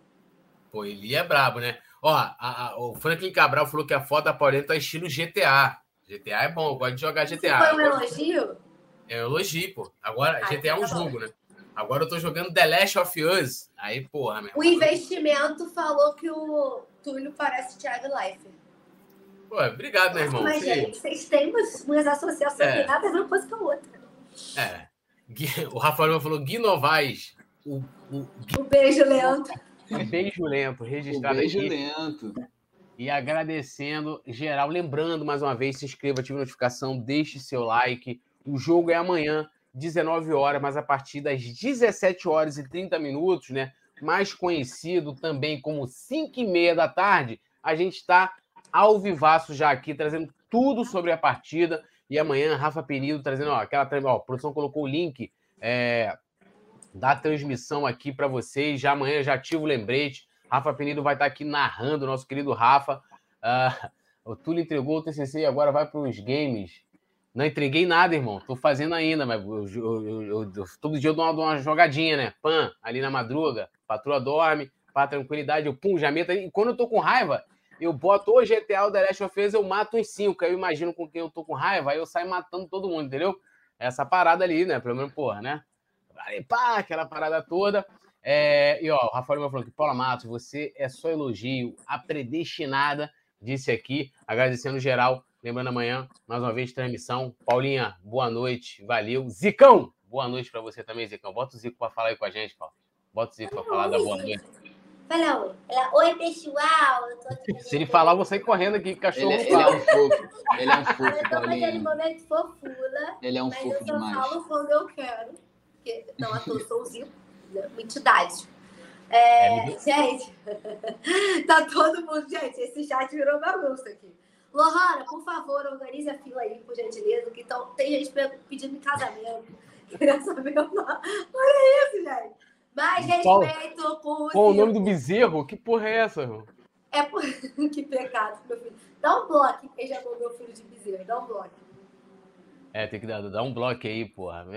Pô, Eli é brabo, né? Ó, a, a, o Franklin Cabral falou que a foto da Paulinha tá estilo GTA. GTA é bom, eu gosto de jogar GTA. Foi um elogio? Um elogio, pô. Agora, Ai, GTA é um tá jogo, né? Agora eu tô jogando The Last of Us. Aí, porra, meu. O investimento falou que o Túlio parece Thiago Leifert. Pô, obrigado, meu irmão. Mas, gente, vocês têm umas, umas associações é. que nada a ver uma coisa com a outra. É. O Rafael falou Gui Novaes. O, o, o beijo, Leandro. Beijo lento, registrado o beijo aqui. lento. E agradecendo geral. Lembrando mais uma vez, se inscreva, ative a notificação, deixe seu like. O jogo é amanhã, 19 horas, mas a partir das 17 horas e 30 minutos, né? Mais conhecido também como 5 e meia da tarde, a gente está ao vivaço já aqui, trazendo tudo sobre a partida. E amanhã, Rafa Penido trazendo, ó, aquela ó, a produção colocou o link é, da transmissão aqui para vocês. Já amanhã já ativo o lembrete. Rafa Penido vai estar tá aqui narrando, nosso querido Rafa. Uh, o Túlio entregou o TCC e agora vai para os games. Não entreguei nada, irmão. Tô fazendo ainda, mas eu, eu, eu, todo dia eu dou uma, dou uma, jogadinha, né? Pan, ali na madruga. Patroa dorme, para tranquilidade, eu pum, já meto. E quando eu tô com raiva, eu boto o GTA, o The Last of Us, eu mato os cinco. Aí eu imagino com quem eu tô com raiva, aí eu saio matando todo mundo, entendeu? Essa parada ali, né? Pelo menos, porra, né? pá, aquela parada toda. É, e ó, o Rafael me falou que Paula Matos, você é só elogio, a predestinada, disse aqui, agradecendo geral. Lembrando amanhã, mais uma vez, transmissão. Paulinha, boa noite, valeu. Zicão, boa noite para você também, Zicão. Bota o Zico para falar aí com a gente, Paulo. Bota o Zico para falar da boa noite. Fala oi. Ela, oi, pessoal. Se ele falar, eu vou sair correndo aqui, cachorro. Ele, é, ele é um fofo. Ele é um fofo, Eu tô fazendo momento fofula. Ele é um fofo demais. Mas eu só falo quando eu quero porque não à toa sou Zico, né? uma entidade. É, é gente, <laughs> tá todo mundo. Gente, esse chat virou bagunça aqui. Lohana, por favor, organize a fila aí, por gentileza, que então, tem gente pedindo em casamento. <laughs> Queria saber o nome. Olha isso, gente. Mais respeito por. Qual o nome do bezerro? Que porra é essa, irmão? É por. <laughs> que pecado, meu filho. Dá um bloco, quem já meu filho de bezerro. Dá um bloco. É, tem que dar, dar um bloco aí, porra.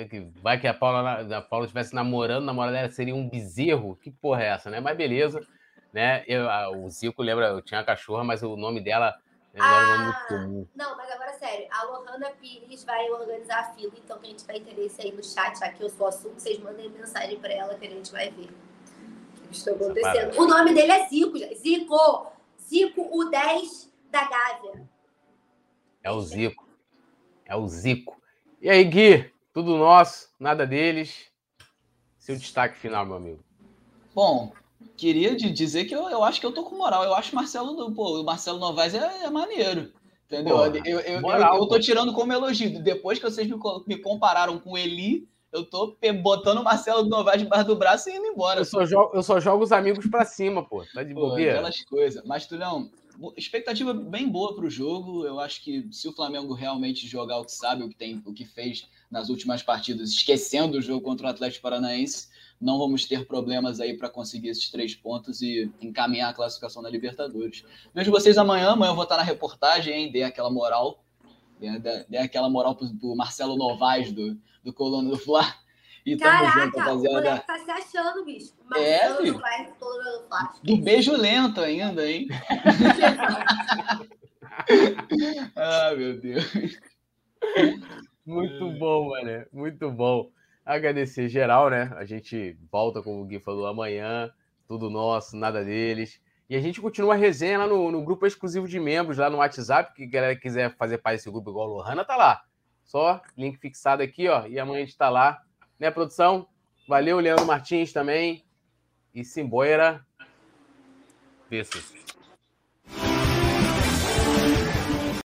Vai que a Paula, a Paula estivesse namorando, namorada dela seria um bezerro. Que porra é essa, né? Mas beleza. Né? Eu, a, o Zico lembra, eu tinha a cachorra, mas o nome dela ah. Não, mas agora sério, a Lohana Pires vai organizar a fila, então quem tiver interesse aí no chat, aqui eu sou o assunto, vocês mandem mensagem para ela que a gente vai ver. O que está acontecendo? O nome dele é Zico, Zico! Zico, o 10 da Gávea. É o Zico. É o Zico. E aí, Gui? Tudo nosso, nada deles. Seu destaque final, meu amigo. Bom, queria dizer que eu, eu acho que eu tô com moral. Eu acho Marcelo, pô, o Marcelo Novaes é, é maneiro. Entendeu? Porra, eu, eu, moral, eu, eu, tô tirando como elogio. Depois que vocês me, me compararam com Eli, eu tô botando o Marcelo Novaes debaixo do braço e indo embora. Eu só jogo, eu só jogo os amigos pra cima, pô. Tá de bobeira. Aquelas coisas. Mas, Tulhão, expectativa bem boa para o jogo. Eu acho que se o Flamengo realmente jogar o que sabe, o que tem, o que fez nas últimas partidas, esquecendo o jogo contra o Atlético Paranaense, não vamos ter problemas aí para conseguir esses três pontos e encaminhar a classificação da Libertadores. Vejo vocês amanhã. Amanhã eu vou estar na reportagem, hein? Dê aquela moral. Dê, dê aquela moral para o Marcelo Novaes do, do Colono do Fla. E Caraca, junto, rapaziada. o moleque tá se achando, bicho. Mas é, filho. Vai Do beijo lento ainda, hein? <laughs> ah, meu Deus. Muito bom, mano. Muito bom. Agradecer geral, né? A gente volta, como o Gui falou, amanhã. Tudo nosso, nada deles. E a gente continua a resenha lá no, no grupo exclusivo de membros, lá no WhatsApp. Que galera quiser fazer parte desse grupo igual a Lohana, tá lá. Só link fixado aqui, ó. E amanhã a gente tá lá né, produção? Valeu, Leandro Martins também. E Simboira. Versus.